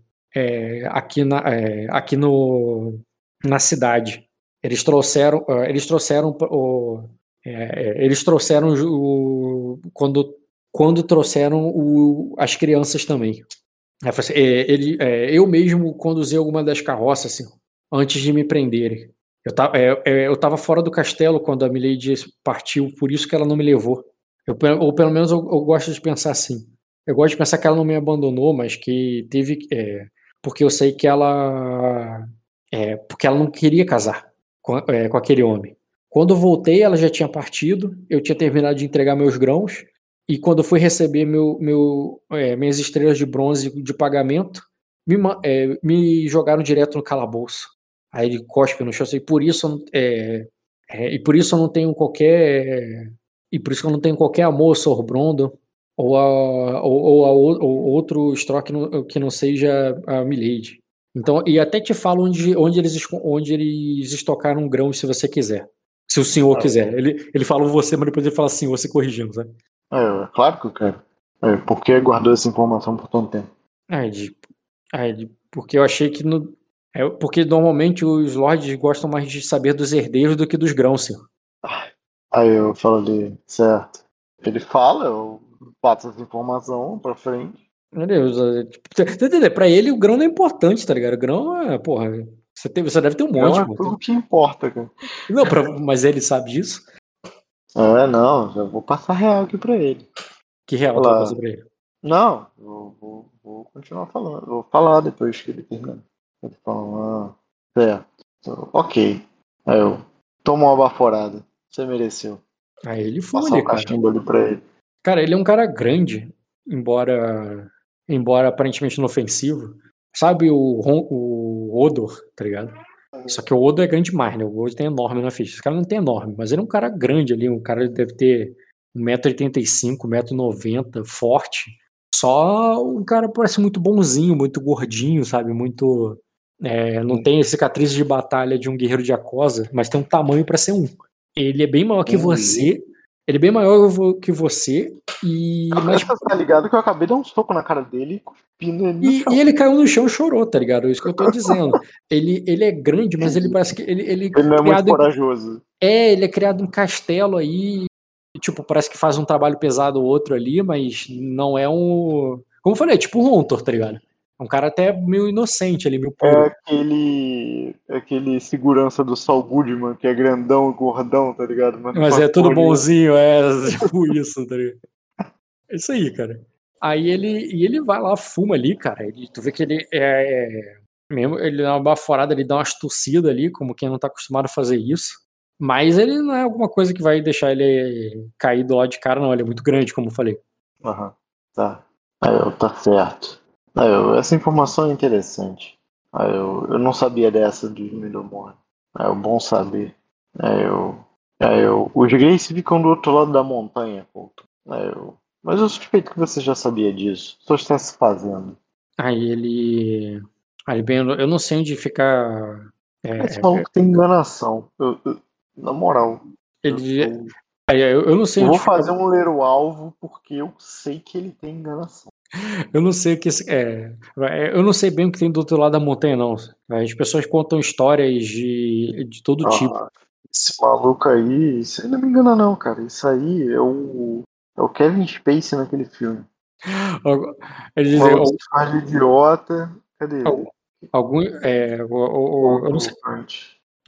Speaker 1: aqui na aqui no na cidade. Eles trouxeram eles trouxeram o é, é, eles trouxeram o, quando, quando trouxeram o, as crianças também. Assim, é, ele, é, eu mesmo conduzi alguma das carroças assim, antes de me prenderem. Eu tava, é, é, eu tava fora do castelo quando a Milady partiu, por isso que ela não me levou. Eu, ou pelo menos eu, eu, gosto de pensar assim. Eu gosto de pensar que ela não me abandonou, mas que teve. porque eu sei que ela. porque ela não queria casar com, com aquele homem. Quando eu voltei, ela já tinha partido, eu tinha terminado de entregar meus grãos, e quando eu fui receber meu, meu, é, minhas estrelas de bronze de pagamento, me, é, me jogaram direto no calabouço. Aí ele cospe no chão, assim, e por isso é, é, e por isso eu não tenho qualquer e por isso eu não tenho qualquer amor ao Sr. Brondon ou a, ou, ou a ou outro Stroke que não, que não seja a Milady. Então, e até te falo onde, onde, eles, onde eles estocaram grãos se você quiser. Se o senhor
Speaker 2: Ah,
Speaker 1: quiser. Ele, ele fala você, mas depois ele fala assim, você corrigindo, sabe?
Speaker 2: É, claro que eu quero. É, por que guardou essa informação por tanto tempo?
Speaker 1: Ah, de, ah, de, porque eu achei que no, é, porque normalmente os lords gostam mais de saber dos herdeiros do que dos grãos, senhor.
Speaker 2: Aí eu falo ali, certo. Ele fala, eu passo essa informação pra frente.
Speaker 1: Meu Deus, é, tipo? Pra ele o grão não é importante, tá ligado? O grão é, porra, você, tem, você deve ter um monte,
Speaker 2: Não é tudo que importa, cara.
Speaker 1: Não, pra- mas ele sabe disso?
Speaker 2: É, não, já vou passar real aqui pra ele.
Speaker 1: Que real
Speaker 2: Olá.
Speaker 1: tá passando pra ele?
Speaker 2: Não, eu vou, vou continuar falando. Eu vou falar depois que ele terminar. Ele fala, ah, certo. Ok. Aí eu tomo uma baforada. Você mereceu.
Speaker 1: Aí ele fuma
Speaker 2: Passar um
Speaker 1: cara.
Speaker 2: cachimbo ali pra ele.
Speaker 1: Cara, ele é um cara grande, embora embora aparentemente inofensivo. Sabe o, o Odor, tá ligado? Só que o Odor é grande demais, né? O Odor tem enorme na ficha. Esse cara não tem enorme, mas ele é um cara grande ali. Um cara deve ter 1,85m, 1,90m, forte. Só um cara parece muito bonzinho, muito gordinho, sabe? Muito. é, não tem cicatrizes de batalha de um guerreiro de Acosa, mas tem um tamanho pra ser um. Ele é bem maior que
Speaker 2: Uhum.
Speaker 1: você. Ele é bem maior que você. E. Mas
Speaker 2: tá ligado que eu acabei de dar um soco na cara dele cuspindo ele
Speaker 1: e, e ele caiu no chão e chorou, tá ligado? É isso que eu tô dizendo. ele, ele é grande, mas ele parece que. Ele, ele,
Speaker 2: Ele não é muito
Speaker 1: criado em-
Speaker 2: corajoso.
Speaker 1: é, ele é criado em castelo aí. tipo, parece que faz um trabalho pesado ou outro ali, mas não é um. Como eu falei, é tipo um Hunter, tá ligado? É um cara até meio inocente ali, meio puro.
Speaker 2: É aquele. aquele segurança do Saul Goodman, que é grandão e gordão, tá ligado?
Speaker 1: Mas
Speaker 2: faz
Speaker 1: é tudo bonzinho, é tipo isso, tá ligado? É isso aí, cara. Aí ele, e ele vai lá, fuma ali, cara. Ele, tu vê que ele é. Mesmo, ele dá uma baforada, ele dá umas tossidas ali, como quem não tá acostumado a fazer isso. Mas ele não é alguma coisa que vai deixar ele cair do lado de cara, não. Ele é muito grande, como eu falei.
Speaker 2: Aham, tá. Aí eu, tá certo. Aí eu, essa informação é interessante. Aí eu, eu não sabia dessa de Midomor. Aí eu, bom saber. Aí eu, aí eu, os Grace ficam do outro lado da montanha, Couto. Aí eu, mas eu suspeito que você já sabia disso. Só está se fazendo.
Speaker 1: Aí ele. Aí bem, eu não sei onde ficar. é,
Speaker 2: Esse maluco tem enganação. Eu- eu- na moral. eu-
Speaker 1: ele,
Speaker 2: eu,
Speaker 1: eu, eu não sei
Speaker 2: eu vou fazer um ler o alvo porque eu sei que ele tem enganação.
Speaker 1: Eu não sei o que é, é, eu não sei bem o que tem do outro lado da montanha, não. As pessoas contam histórias de, de todo tipo.
Speaker 2: Ah, esse maluco aí, aí não me engana não, cara. Isso aí é o, é o Kevin Spacey naquele filme. O se faz de idiota. Cadê ele?
Speaker 1: Algum- é, o- o- o- eu, não sei,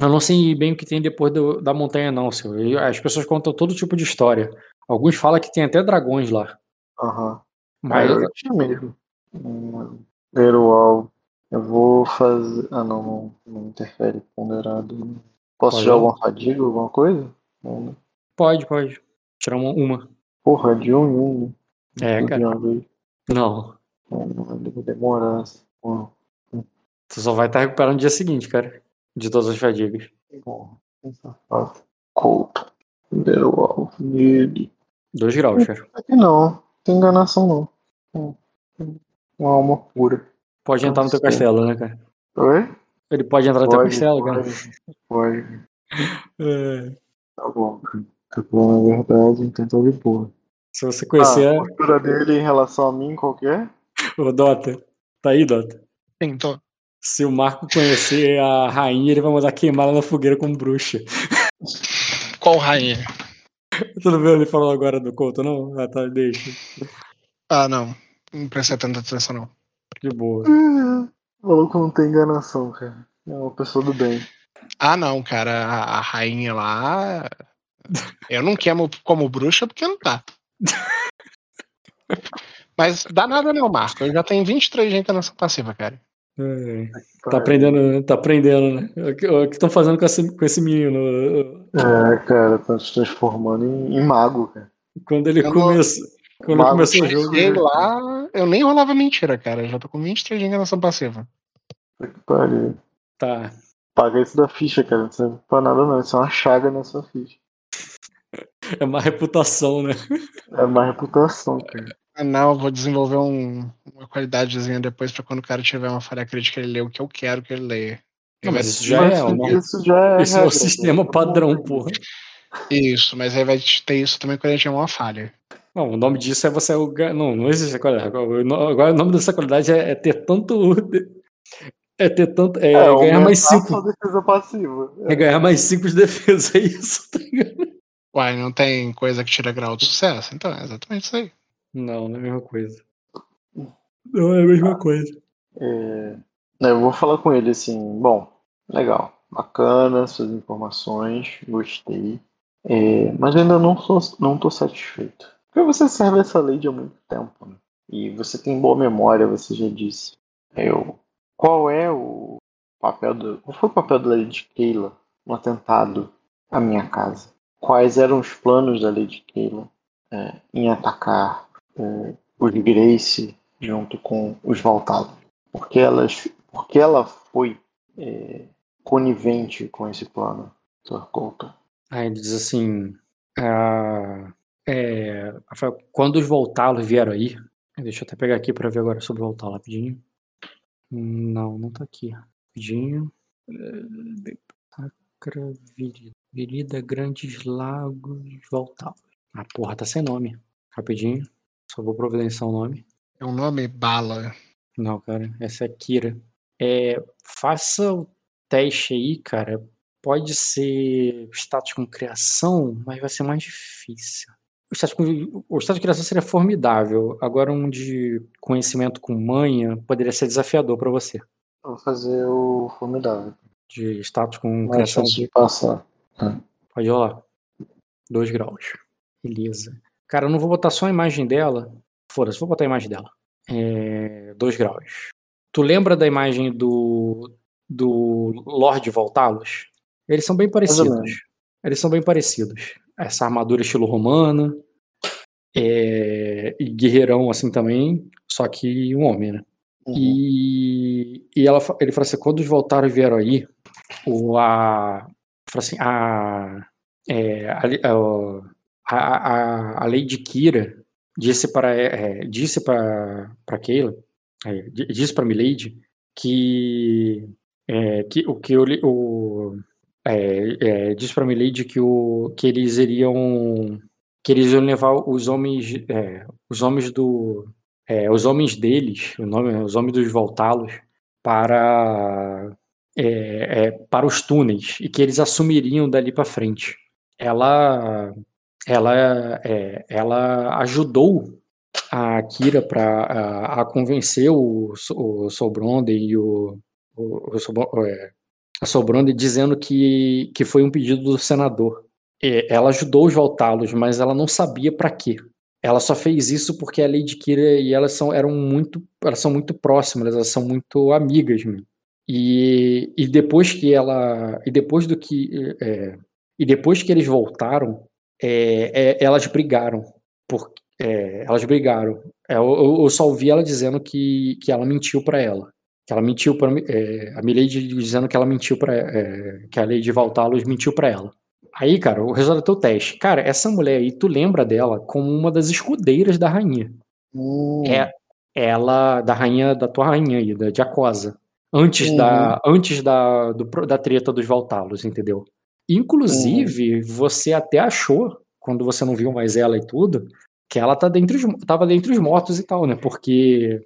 Speaker 1: eu não sei bem o que tem depois do- da montanha, não, senhor. As pessoas contam todo tipo de história. Alguns falam que tem até dragões lá.
Speaker 2: Aham.
Speaker 1: Mas
Speaker 2: eu tinha mesmo. Hum, Ler o alvo. Eu vou fazer. Ah, não, não, não interfere ponderado. Posso
Speaker 1: Pode
Speaker 2: tirar
Speaker 1: não.
Speaker 2: alguma fadiga, alguma coisa? Não, né?
Speaker 1: pode, pode. Tirar uma. uma.
Speaker 2: Porra, de um em um. né?
Speaker 1: É,
Speaker 2: Tudo
Speaker 1: cara. Não.
Speaker 2: Não, não vai demorar. assim.
Speaker 1: Tu só vai estar recuperando no dia seguinte, cara. De todas as fadigas.
Speaker 2: porra. Essa fase. Couto. Alvo nele.
Speaker 1: Dois graus, cara.
Speaker 2: Aqui não, não tem enganação não. Uma alma pura.
Speaker 1: Pode entrar no teu castelo, né, cara?
Speaker 2: Oi?
Speaker 1: Ele pode entrar no teu
Speaker 2: Pode,
Speaker 1: castelo, cara.
Speaker 2: pode, pode.
Speaker 1: É.
Speaker 2: Tá bom. Tá bom, na verdade, então tá de boa.
Speaker 1: Se você conhecer
Speaker 2: Ah, a postura dele em relação a mim, qualquer?
Speaker 1: o Dota, tá aí, Dota.
Speaker 3: Sim, tô.
Speaker 1: Se o Marco conhecer a rainha, ele vai mandar queimar ela na fogueira como bruxa.
Speaker 3: Qual rainha?
Speaker 1: Tu não viu ele falando agora do Couto, não? Ah, tá, deixa.
Speaker 3: Ah, não. Não prestei tanta atenção, não.
Speaker 1: De boa.
Speaker 2: O maluco não tem enganação, cara. É uma pessoa do bem.
Speaker 3: Ah, não, cara. A, a rainha lá. Eu não queimo como bruxa porque não dá. Mas dá nada não, Marco. Eu já tenho 23 gente nessa passiva, cara.
Speaker 1: É, tá aprendendo, tá aprendendo, né? O que- o que estão fazendo com esse, com esse menino?
Speaker 2: É, cara, tá se transformando em, em mago, cara.
Speaker 1: Quando ele
Speaker 3: Eu não-
Speaker 1: começou. Quando
Speaker 2: Mago
Speaker 1: começou o jogo.
Speaker 3: Cheguei
Speaker 1: né?
Speaker 3: lá, eu nem rolava mentira, cara. Eu já tô com 23 de enganação passiva.
Speaker 2: Que pariu.
Speaker 1: Tá.
Speaker 2: Paga isso da ficha, cara. Não serve pra nada não. Isso é uma chaga na sua ficha.
Speaker 1: É uma reputação, né?
Speaker 2: É uma reputação, cara.
Speaker 3: Ah, não, eu vou desenvolver um- uma qualidadezinha depois pra quando o cara tiver uma falha crítica, ele lê o que eu quero que ele leia.
Speaker 1: Não, mas isso já
Speaker 2: Mas
Speaker 1: é. o nome-
Speaker 2: isso já é.
Speaker 1: Isso é o
Speaker 2: regra,
Speaker 1: sistema
Speaker 2: cara.
Speaker 1: padrão, porra.
Speaker 3: Isso, mas aí vai ter isso também quando a gente tiver uma falha.
Speaker 1: Não, o nome disso é você. Não, não existe qualidade. Agora o nome dessa qualidade é, é ter tanto. É ter tanto. É,
Speaker 2: É,
Speaker 1: ganhar mais
Speaker 2: aumentar
Speaker 1: 5.
Speaker 2: sua defesa passiva.
Speaker 1: É ganhar mais 5 de defesa, é isso, tá ligado?
Speaker 3: Uai, não tem coisa que tira grau de sucesso? Então, é exatamente isso aí.
Speaker 1: Não, não é a mesma coisa. Não é a mesma coisa.
Speaker 2: É, eu vou falar com ele assim, bom, legal, bacana, suas informações, gostei, é, mas ainda não sou, não tô satisfeito. Porque você serve essa lei há muito tempo, né? E você tem boa memória, você já disse. Eu, qual é o papel do, qual foi o papel da Lady Keila no atentado à minha casa? Quais eram os planos da Lady Keila é, em atacar é, os Grace junto com os Valtalos? porque elas porque ela foi é, conivente com esse plano, Sr. Colton.
Speaker 1: Aí ele diz assim: ah, é, Rafael, quando os voltalos vieram aí, deixa eu até pegar aqui para ver agora sobre o voltalo rapidinho. Não, não tá aqui. Rapidinho. Sacra Virida, Virida Grandes Lagos Voltalos. Ah, porra, tá sem nome. Rapidinho. Só vou providenciar o nome.
Speaker 3: É um nome bala.
Speaker 1: Não, cara, essa é Kira. É, faça o teste aí, cara. Pode ser status com criação, mas vai ser mais difícil. O status, com, o status de criação seria formidável. Agora, um de conhecimento com manha poderia ser desafiador para você.
Speaker 2: Eu Vou fazer o formidável.
Speaker 1: De status com
Speaker 2: Mais
Speaker 1: criação.
Speaker 2: de passar.
Speaker 1: Pode rolar. Dois graus. Beleza. Cara, eu não vou botar só a imagem dela. Foda-se, vou botar a imagem dela. É, dois graus. Tu lembra da imagem do, do Lorde Voltalos? Eles são bem parecidos. Eles são bem parecidos. Essa armadura estilo romana. É, e guerreirão assim também. Só que um homem, né?
Speaker 2: Uhum.
Speaker 1: E, e ela, ele falou assim: quando os voltaram e vieram aí, o, a, assim, a, é, a, li- a, a, a Lady Kira disse para é, disse para Keila, é, di- disse para Milady que é, que o que o, li- o é, é, disse para Milady que o que eles iriam que eles iam levar os homens é, os homens do é, os homens deles, o nome, os homens dos Voltalos, para é, é, para os túneis e que eles assumiriam dali para frente. Ela ela é, ela ajudou a Kira para a, a convencer o, o Sobronde e o, o, o Sobro- é, Sobronde dizendo que, que foi um pedido do senador. É, ela ajudou os Voltalos, mas ela não sabia para quê. Ela só fez isso porque a Lady Kira e elas são, eram muito, elas são muito próximas, elas são muito amigas. E, e depois que ela, e depois do que, é, e depois que eles voltaram, é, é, elas brigaram, é, elas brigaram. É, eu, eu- eu só ouvi ela dizendo que, que ela mentiu para ela, que ela mentiu para a Milady dizendo que ela mentiu para, que a Lady Valtalos mentiu para ela. Aí, cara, o resultado do teu teste. Cara, essa mulher aí, tu lembra dela como uma das escudeiras da rainha.
Speaker 2: Hum,
Speaker 1: É ela, da rainha, da tua rainha aí, da Diacosa. Antes,
Speaker 2: Uhum.
Speaker 1: da, antes da, do da treta dos Valtalos, entendeu? Inclusive, você até achou, quando você não viu mais ela e tudo, que ela tá dentre os, tava dentre os mortos e tal, né? Porque,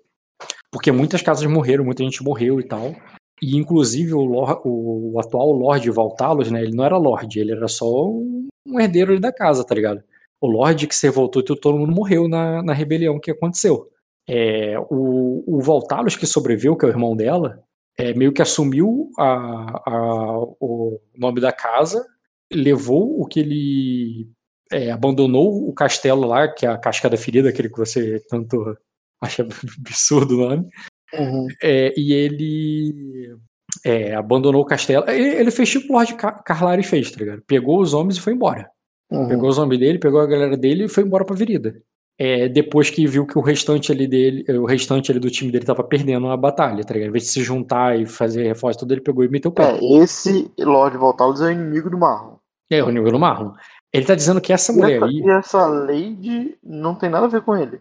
Speaker 1: porque muitas casas morreram, muita gente morreu e tal. E inclusive o, lor- o, atual Lorde Valtalos, né? Ele não era Lorde, ele era só um, herdeiro da casa, tá ligado? O Lorde que se revoltou e todo mundo morreu na, na rebelião que aconteceu. É, o, o Voltalos que sobreviveu, que é o irmão dela, é, meio que assumiu a, a- o nome da casa, levou o que ele é, abandonou o castelo lá, que é a Cascada Ferida, aquele que você tanto acha absurdo o nome,
Speaker 2: uhum.
Speaker 1: é, e ele é, abandonou o castelo. Ele, ele fez tipo o Lord Ca- Carlari fez, tá ligado? Pegou os homens e foi embora.
Speaker 2: Uhum.
Speaker 1: Pegou os homens dele, pegou a galera dele e foi embora pra Virida. é, depois que viu que o restante ali dele, o restante ali do time dele tava perdendo a batalha, tá ligado? Em vez de se juntar e fazer reforço tudo, ele pegou e meteu o pé.
Speaker 2: É, esse Lord Voltalos é o inimigo do Marlon.
Speaker 1: É, o nível do Marlon. Ele tá dizendo que essa
Speaker 2: E
Speaker 1: mulher
Speaker 2: essa,
Speaker 1: aí
Speaker 2: e essa Lady não tem nada a ver com ele.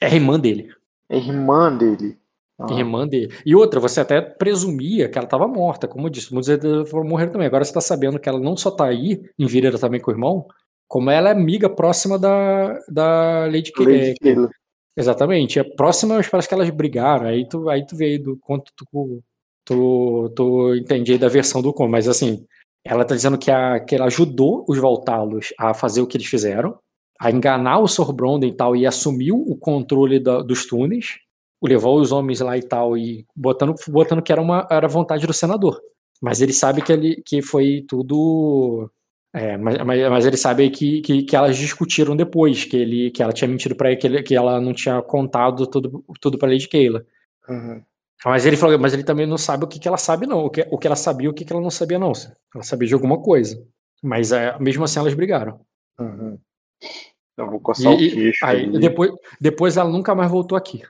Speaker 1: é a irmã dele.
Speaker 2: É irmã dele. Ah,
Speaker 1: Irmã dele. E outra, você até presumia que ela estava morta, como eu disse, muitos deles foram morrer também. Agora você tá sabendo que ela não só tá aí, em Virera também com o irmão, como ela é amiga próxima da, da Lady
Speaker 2: Lady
Speaker 1: é,
Speaker 2: Kayla.
Speaker 1: Exatamente. É próxima, mas parece que elas brigaram. Aí tu, aí tu vê aí do quanto tu, tu, tu entende aí da versão do como. Mas assim, ela tá dizendo que, a, que ela ajudou os Voltalos a fazer o que eles fizeram, a enganar o Sor Bronden e tal, e assumiu o controle da- dos túneis, levou os homens lá e tal, e botando, botando que era uma era vontade do senador. Mas ele sabe que, ele, que foi tudo. É, mas, mas, ele sabe que, que, que elas discutiram depois, que, ele, que ela tinha mentido pra ele, que, ele, que ela não tinha contado tudo, tudo pra Lady Keila.
Speaker 2: Uhum.
Speaker 1: Mas ele falou, mas ele também não sabe o que, que ela sabe, não. O que, o que ela sabia e o que, que ela não sabia, não. Ela sabia de alguma coisa. Mas é, mesmo assim elas brigaram.
Speaker 2: Uhum. Eu vou coçar
Speaker 1: E-
Speaker 2: o queixo
Speaker 1: Aí, depois, depois ela nunca mais voltou aqui.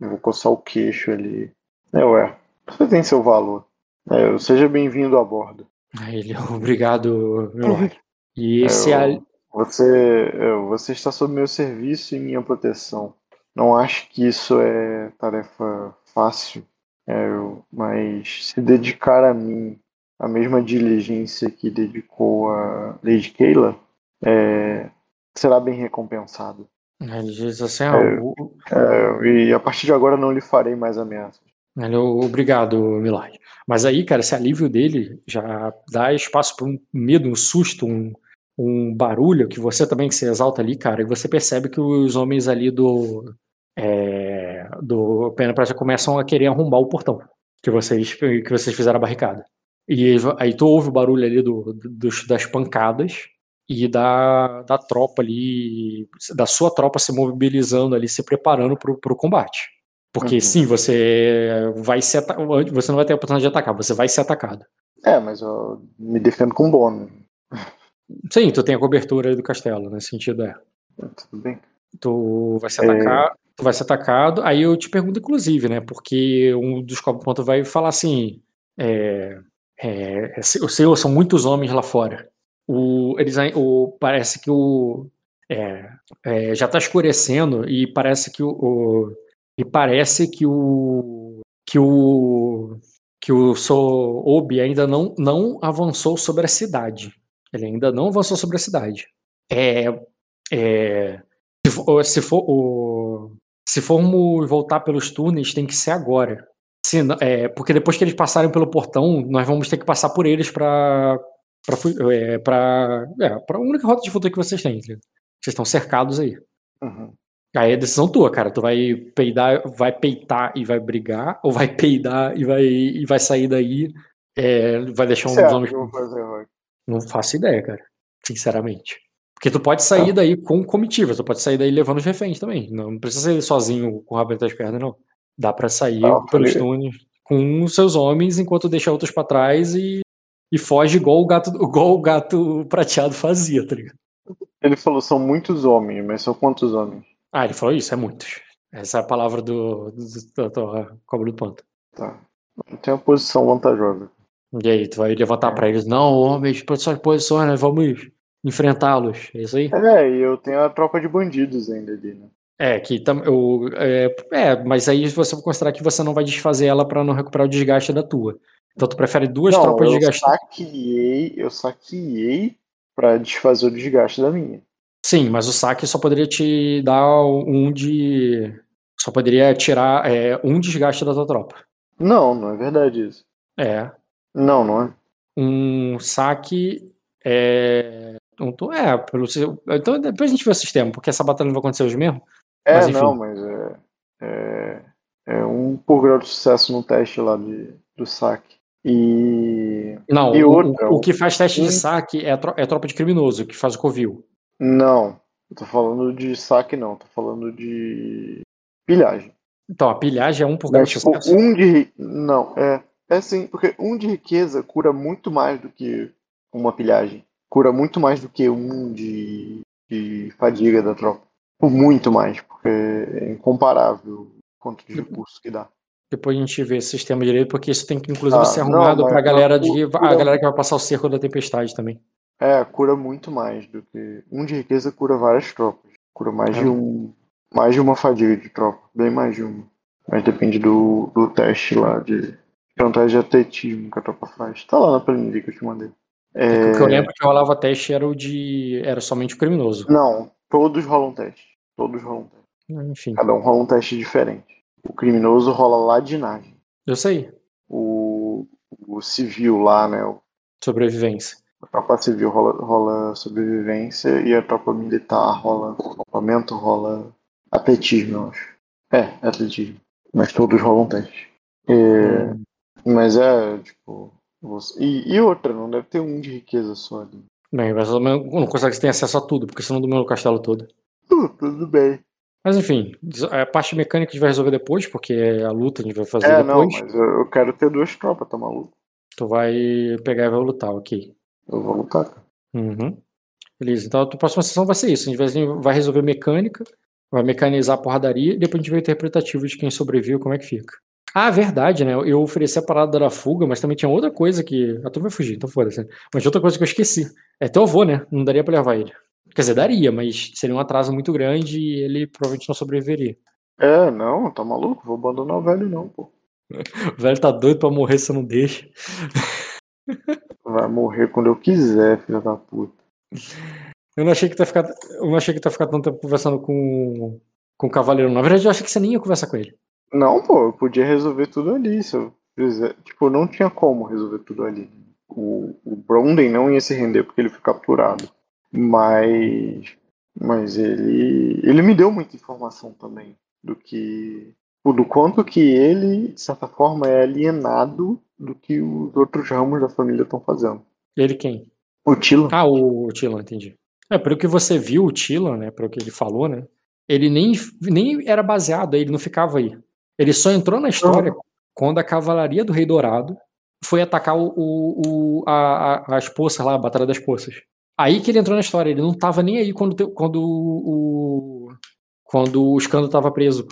Speaker 2: Eu vou coçar o queixo ali. É, ué. Você tem seu valor. É, seja bem-vindo a bordo.
Speaker 1: Aí ele, obrigado, meu lord. E esse
Speaker 2: É,
Speaker 1: é,
Speaker 2: eu- Você, é, você está sob meu serviço e minha proteção. Não acho que isso é tarefa fácil, é, eu- mas se dedicar a mim a mesma diligência que dedicou a Lady Kayla, é, será bem recompensado.
Speaker 1: Ele diz assim, ah,
Speaker 2: É.
Speaker 1: o-
Speaker 2: É, e a partir de agora não lhe farei mais ameaças.
Speaker 1: Ele, obrigado, Milord. Mas aí, cara, esse alívio dele já dá espaço para um medo, um susto, um, um barulho que você também que se exalta ali, cara, e você percebe que os homens ali do é, do Pena Prata começam a querer arrombar o portão que vocês que vocês fizeram a barricada. E aí tu ouve o barulho ali do, dos- das pancadas e da, da tropa ali, da sua tropa se mobilizando ali, se preparando pro, pro combate. Porque
Speaker 2: Uhum.
Speaker 1: sim, você vai ser você não vai ter a oportunidade de atacar, você vai ser atacado.
Speaker 2: É, mas eu me defendo com bônus.
Speaker 1: Sim, tu tem a cobertura aí do castelo, nesse sentido é.
Speaker 2: Tudo bem.
Speaker 1: Tu vai ser
Speaker 2: É.
Speaker 1: atacado, tu vai ser atacado. Aí eu te pergunto, inclusive, né? Porque um dos pontos vai falar assim: é, é, o senhor são muitos homens lá fora. O, eles, o, parece que o é, é, já está escurecendo e parece que o, o- e parece que o que o que o Soobi ainda não, não avançou sobre a cidade. Ele ainda não avançou sobre a cidade. É, é, se for, se for, o- se formos voltar pelos túneis, tem que ser agora. Se é, porque depois que eles passarem pelo portão, nós vamos ter que passar por eles para para é, pra- é, pra única rota de fuga que vocês têm. ligado? Vocês estão cercados aí.
Speaker 2: Uhum.
Speaker 1: Aí é decisão tua, cara. Tu vai peidar, vai peitar e vai brigar, ou vai peidar e vai, e vai sair daí, é, vai deixar
Speaker 2: acha
Speaker 1: homens. Não faço ideia, cara. Sinceramente. Porque tu pode sair daí com comitiva, tu pode sair daí levando os reféns também. Não, não precisa sair sozinho com o rabo entre as pernas, não. Dá pra sair
Speaker 2: Ah,
Speaker 1: pelos túneis com os seus homens enquanto deixa outros pra trás e, e foge igual o gato, igual o gato prateado fazia, tá ligado?
Speaker 2: Ele falou, são muitos homens, mas são quantos homens?
Speaker 1: Ah, ele falou isso, é muitos. Essa é a palavra do, do, da tua cobra do panto.
Speaker 2: Tá. Tem uma posição vantajosa.
Speaker 1: E aí, tu vai levantar pra eles, não, homens, posições, posições, nós vamos enfrentá-los. É isso aí?
Speaker 2: É, e eu tenho a tropa de bandidos ainda ali, né?
Speaker 1: É, que tam, eu, é, é, mas aí você vai considerar que você não vai desfazer ela pra não recuperar o desgaste da tua. Então tu prefere duas
Speaker 2: Não,
Speaker 1: tropas
Speaker 2: eu
Speaker 1: desgastadas.
Speaker 2: saqueei, eu saqueei pra desfazer o desgaste da minha.
Speaker 1: Sim, mas o saque só poderia te dar um de. Só poderia tirar é, um desgaste da tua tropa.
Speaker 2: Não, não é verdade isso.
Speaker 1: É.
Speaker 2: Não, não é.
Speaker 1: Um saque. É. um é, pelo seu- então depois a gente vê o sistema, porque essa batalha não vai acontecer hoje mesmo.
Speaker 2: É,
Speaker 1: Mas,
Speaker 2: não, mas é, é, é um por grau de sucesso no teste lá de, do saque. E.
Speaker 1: Não,
Speaker 2: E
Speaker 1: o,
Speaker 2: outra,
Speaker 1: o, o que faz teste de saque é a, é a tropa de criminoso, que faz o covil.
Speaker 2: Não, eu tô falando de saque, não. Tô falando de pilhagem.
Speaker 1: Então, a pilhagem é um por de
Speaker 2: tipo,
Speaker 1: sucesso.
Speaker 2: um de. Não, é. É sim, porque um de riqueza cura muito mais do que uma pilhagem. Cura muito mais do que um de, de fadiga da tropa. Tipo, muito mais, porque é incomparável o quanto de recurso que dá.
Speaker 1: Depois a gente vê esse sistema direito, porque isso tem que, inclusive,
Speaker 2: Ah,
Speaker 1: ser arrumado
Speaker 2: mas-
Speaker 1: pra galera
Speaker 2: mas
Speaker 1: de.
Speaker 2: o-
Speaker 1: A galera que vai passar o cerco da tempestade também.
Speaker 2: É, cura muito mais do que. Um de riqueza cura várias tropas. Cura mais
Speaker 1: É.
Speaker 2: de um. Mais de uma fadiga de tropa. Bem mais de uma. Mas depende do, do teste lá de. É teste de atletismo que a tropa faz. Tá lá na planilha que eu te mandei. É,
Speaker 1: O que eu lembro que rolava teste era o de. Era somente o criminoso.
Speaker 2: Não, todos rolam teste. Todos rolam teste.
Speaker 1: Enfim,
Speaker 2: Cada um rola um teste diferente. O criminoso rola ladinagem.
Speaker 1: eu sei.
Speaker 2: O, o civil lá, né? o-
Speaker 1: Sobrevivência.
Speaker 2: A tropa civil rola, rola sobrevivência e a tropa militar rola acampamento, rola atletismo, eu acho. É, atletismo. Mas todos rolam teste. É, Mas é, tipo. você- E, e outra, não deve ter um de riqueza só ali.
Speaker 1: Bem, mas não consegue ter acesso a tudo, porque senão domina o castelo todo.
Speaker 2: Uh, tudo bem.
Speaker 1: Mas enfim, a parte mecânica a gente vai resolver depois, porque a luta a gente vai fazer
Speaker 2: É, não,
Speaker 1: depois.
Speaker 2: mas eu, quero ter duas tropas, tá maluco?
Speaker 1: Tu vai pegar e vai lutar, ok.
Speaker 2: Eu vou lutar.
Speaker 1: Uhum. Beleza, então a tua próxima sessão vai ser isso. A gente vai, resolver mecânica, vai mecanizar a porradaria e depois a gente vai interpretativo de quem sobreviveu, como é que fica. Ah, verdade, né? Eu ofereci a parada da fuga, mas também tinha outra coisa que. Ah, tu vai fugir, então foda-se. né? Mas tinha outra coisa que eu esqueci. É teu avô, né? Não daria pra levar ele. Quer dizer, daria, mas seria um atraso muito grande e ele provavelmente não sobreviveria.
Speaker 2: É, não, tá maluco? Vou abandonar o velho, não, pô.
Speaker 1: O velho tá doido pra morrer se eu não deixa.
Speaker 2: Vai morrer quando eu quiser, filha da puta.
Speaker 1: Eu não achei que tu ia ficar, eu não achei que tu ia ficar tanto tempo conversando com, com o cavaleiro. Na verdade, eu achei que você nem ia conversar com ele.
Speaker 2: Não, pô, eu podia resolver tudo ali. Se eu fizer... Tipo, não tinha como resolver tudo ali. O, o Bronden não ia se render porque ele foi capturado. Mas. Mas ele. Ele me deu muita informação também. Do que. Do quanto que ele, de certa forma, é alienado do que os outros ramos da família estão fazendo.
Speaker 1: Ele quem?
Speaker 2: O Tilo.
Speaker 1: Ah, o, o entendi. É, pelo que você viu, o Tilan, né, pelo que ele falou, né, ele nem, nem era baseado, aí, ele não ficava aí. Ele só entrou na história quando a cavalaria do Rei Dourado foi atacar o, o, o- a, a- as poças lá, a Batalha das Poças. Aí que ele entrou na história, ele não tava nem aí quando, quando o, quando o Escândalo tava preso.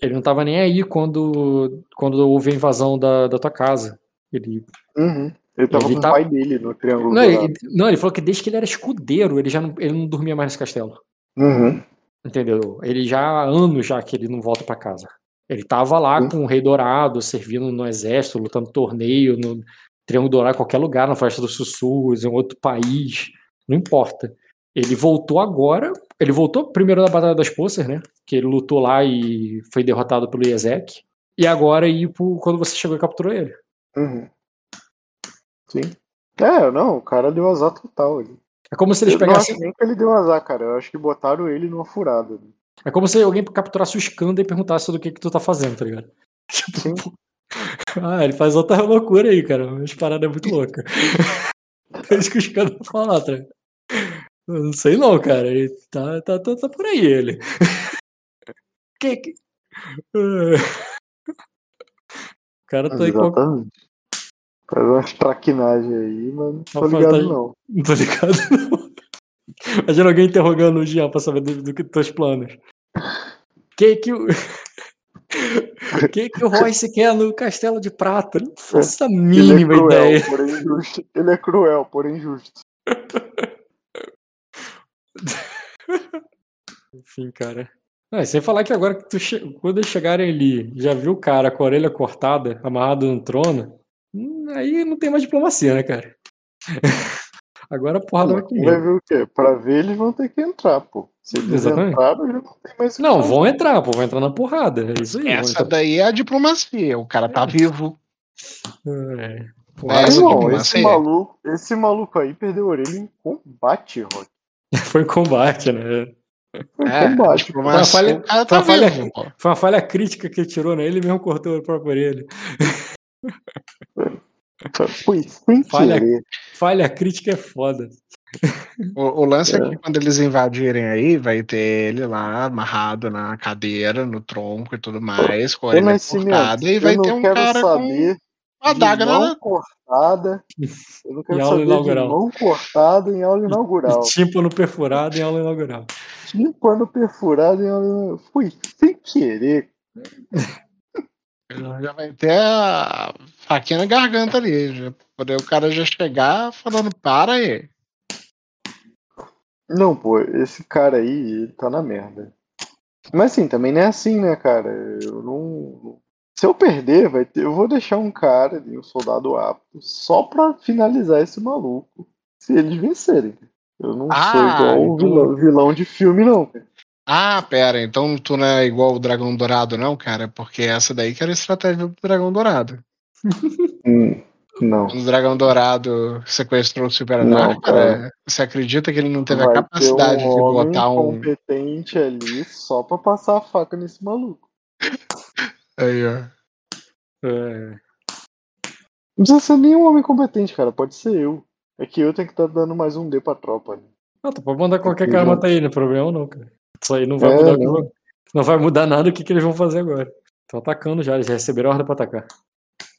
Speaker 1: Ele não tava nem aí quando, quando houve a invasão da, da tua casa. Ele
Speaker 2: Uhum. Ele tava
Speaker 1: Ele
Speaker 2: com
Speaker 1: tá-
Speaker 2: o pai dele no Triângulo
Speaker 1: não, ele, não, ele falou que desde que ele era escudeiro, ele já não, ele não dormia mais nesse castelo.
Speaker 2: Uhum.
Speaker 1: Entendeu? Ele já há anos já que ele não volta pra casa. Ele tava lá
Speaker 2: Sim.
Speaker 1: com o Rei Dourado, servindo no exército, lutando torneio, no Triângulo Dourado, qualquer lugar, na Floresta dos Sussurros, em outro país, não importa. Ele voltou agora, ele voltou primeiro na Batalha das Poças, né? Que ele lutou lá e foi derrotado pelo Iezek. E agora pro- quando você chegou e capturou ele.
Speaker 2: Uhum. Sim. É, não, o cara deu azar total ali.
Speaker 1: É como se eles
Speaker 2: Eu não
Speaker 1: pegassem.
Speaker 2: acho nem que ele deu azar, cara. Eu acho que botaram ele numa furada. ali.
Speaker 1: É como se alguém capturasse o Skanda e perguntasse do que, que tu tá fazendo, tá ligado? Tipo, ah, ele faz outra loucura aí, cara. Mas parada é muito louca. É isso que o Skanda fala, tá ligado? Eu não sei não, cara. Ele tá, tá, tá, tá por aí, ele. que, que... O cara tá aí com...
Speaker 2: Faz umas traquinagens aí, mas não tô ligado não.
Speaker 1: Não tô ligado, não. Imagina alguém interrogando o Jean pra saber do, do que teus planos. Que que o. que que o Royce quer no Castelo de Prata? Não faço a
Speaker 2: Ele é
Speaker 1: mínima
Speaker 2: cruel,
Speaker 1: ideia.
Speaker 2: porém justo. Ele é cruel, porém justo.
Speaker 1: Enfim, cara. Ah, sem falar que agora que tu che- quando eles chegarem ali, já viu o cara com a orelha cortada, amarrado no trono, hum, aí não tem mais diplomacia, né, cara? agora a porrada vai
Speaker 2: Vai
Speaker 1: comer.
Speaker 2: ver o quê? Pra ver, eles vão ter que entrar, pô. Se eles
Speaker 1: Exatamente.
Speaker 2: entraram, já não tem mais
Speaker 1: Não, vão entrar, pô, vão entrar na porrada. É isso aí.
Speaker 3: Essa daí é a diplomacia. O cara tá vivo.
Speaker 1: É.
Speaker 3: Essa
Speaker 2: Irmão,
Speaker 3: diplomacia.
Speaker 2: esse maluco, esse maluco aí perdeu a orelha em combate, Rock.
Speaker 1: Foi em combate, né?
Speaker 2: Foi em
Speaker 3: É,
Speaker 2: combate.
Speaker 1: falha- foi uma falha-. Foi uma falha crítica que ele tirou, né? Ele mesmo cortou a própria orelha.
Speaker 2: Foi sem
Speaker 1: Falha-
Speaker 2: querer.
Speaker 1: Falha crítica é foda.
Speaker 3: O, o lance é.
Speaker 2: É.
Speaker 3: que quando eles invadirem aí, vai ter ele lá amarrado na cadeira, no tronco e tudo mais, com a orelha cortada, e
Speaker 2: eu
Speaker 3: vai ter um
Speaker 2: quero
Speaker 3: cara com...
Speaker 2: saber.
Speaker 3: A
Speaker 2: de
Speaker 3: daga
Speaker 2: mão
Speaker 3: na.
Speaker 2: cortada. Eu não quero
Speaker 1: Em aula
Speaker 2: saber
Speaker 1: inaugural.
Speaker 2: de mão cortada em aula inaugural.
Speaker 1: Tímpano perfurado em aula inaugural.
Speaker 2: Tímpano perfurado em aula inaugural. Fui sem querer.
Speaker 3: Já vai ter a faquinha na garganta ali. Já, poder o cara já chegar falando, para aí.
Speaker 2: Não, pô, esse cara aí, tá na merda. Mas assim, também não é assim, né, cara? Eu não. Se eu perder, vai ter. Eu vou deixar um cara ali, um soldado apto, só pra finalizar esse maluco. Se eles vencerem. Eu não
Speaker 3: Ah,
Speaker 2: sou igual
Speaker 3: então-
Speaker 2: vilão, vilão de filme, não.
Speaker 3: Ah, pera, então tu não é igual o Dragão Dourado, não, cara? Porque essa daí que era a estratégia do Dragão Dourado.
Speaker 2: Hum, não.
Speaker 3: Quando o Dragão Dourado sequestrou o Super Dark,
Speaker 2: cara.
Speaker 3: cara, você acredita que ele não teve
Speaker 2: Vai
Speaker 3: a capacidade
Speaker 2: um
Speaker 3: de botar um.
Speaker 2: competente ali só pra passar a faca nesse maluco.
Speaker 3: Aí, ó.
Speaker 1: É,
Speaker 2: Não precisa ser nenhum homem competente, cara. Pode ser eu. É que eu tenho que estar dando mais um D pra tropa. Né?
Speaker 1: Ah, tu pode mandar qualquer cara matar ele, não é problema não, cara. Isso aí não vai
Speaker 2: É,
Speaker 1: mudar
Speaker 2: não.
Speaker 1: vai- não vai mudar nada o que, que eles vão fazer agora. Estão atacando já, eles já receberam a ordem pra atacar.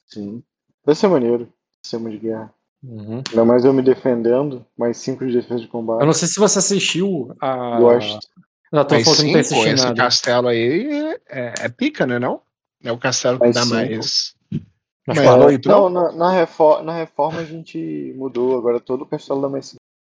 Speaker 2: Sim. Vai ser maneiro. Sistema de guerra.
Speaker 1: Uhum.
Speaker 2: Ainda mais eu me defendendo. Mais 5 de defesa de combate.
Speaker 1: Eu não sei se você assistiu a.
Speaker 2: Gosto.
Speaker 1: Não, tô falando tá
Speaker 3: pô,
Speaker 1: assistindo
Speaker 3: esse
Speaker 1: nada.
Speaker 3: castelo aí é, é pica, né, não? É o castelo que
Speaker 2: Mas
Speaker 3: dá
Speaker 2: sim,
Speaker 3: mais.
Speaker 1: Mas
Speaker 3: oito,
Speaker 2: Não, na, na, reforma, na reforma a gente mudou. Agora todo o castelo dá mais 5.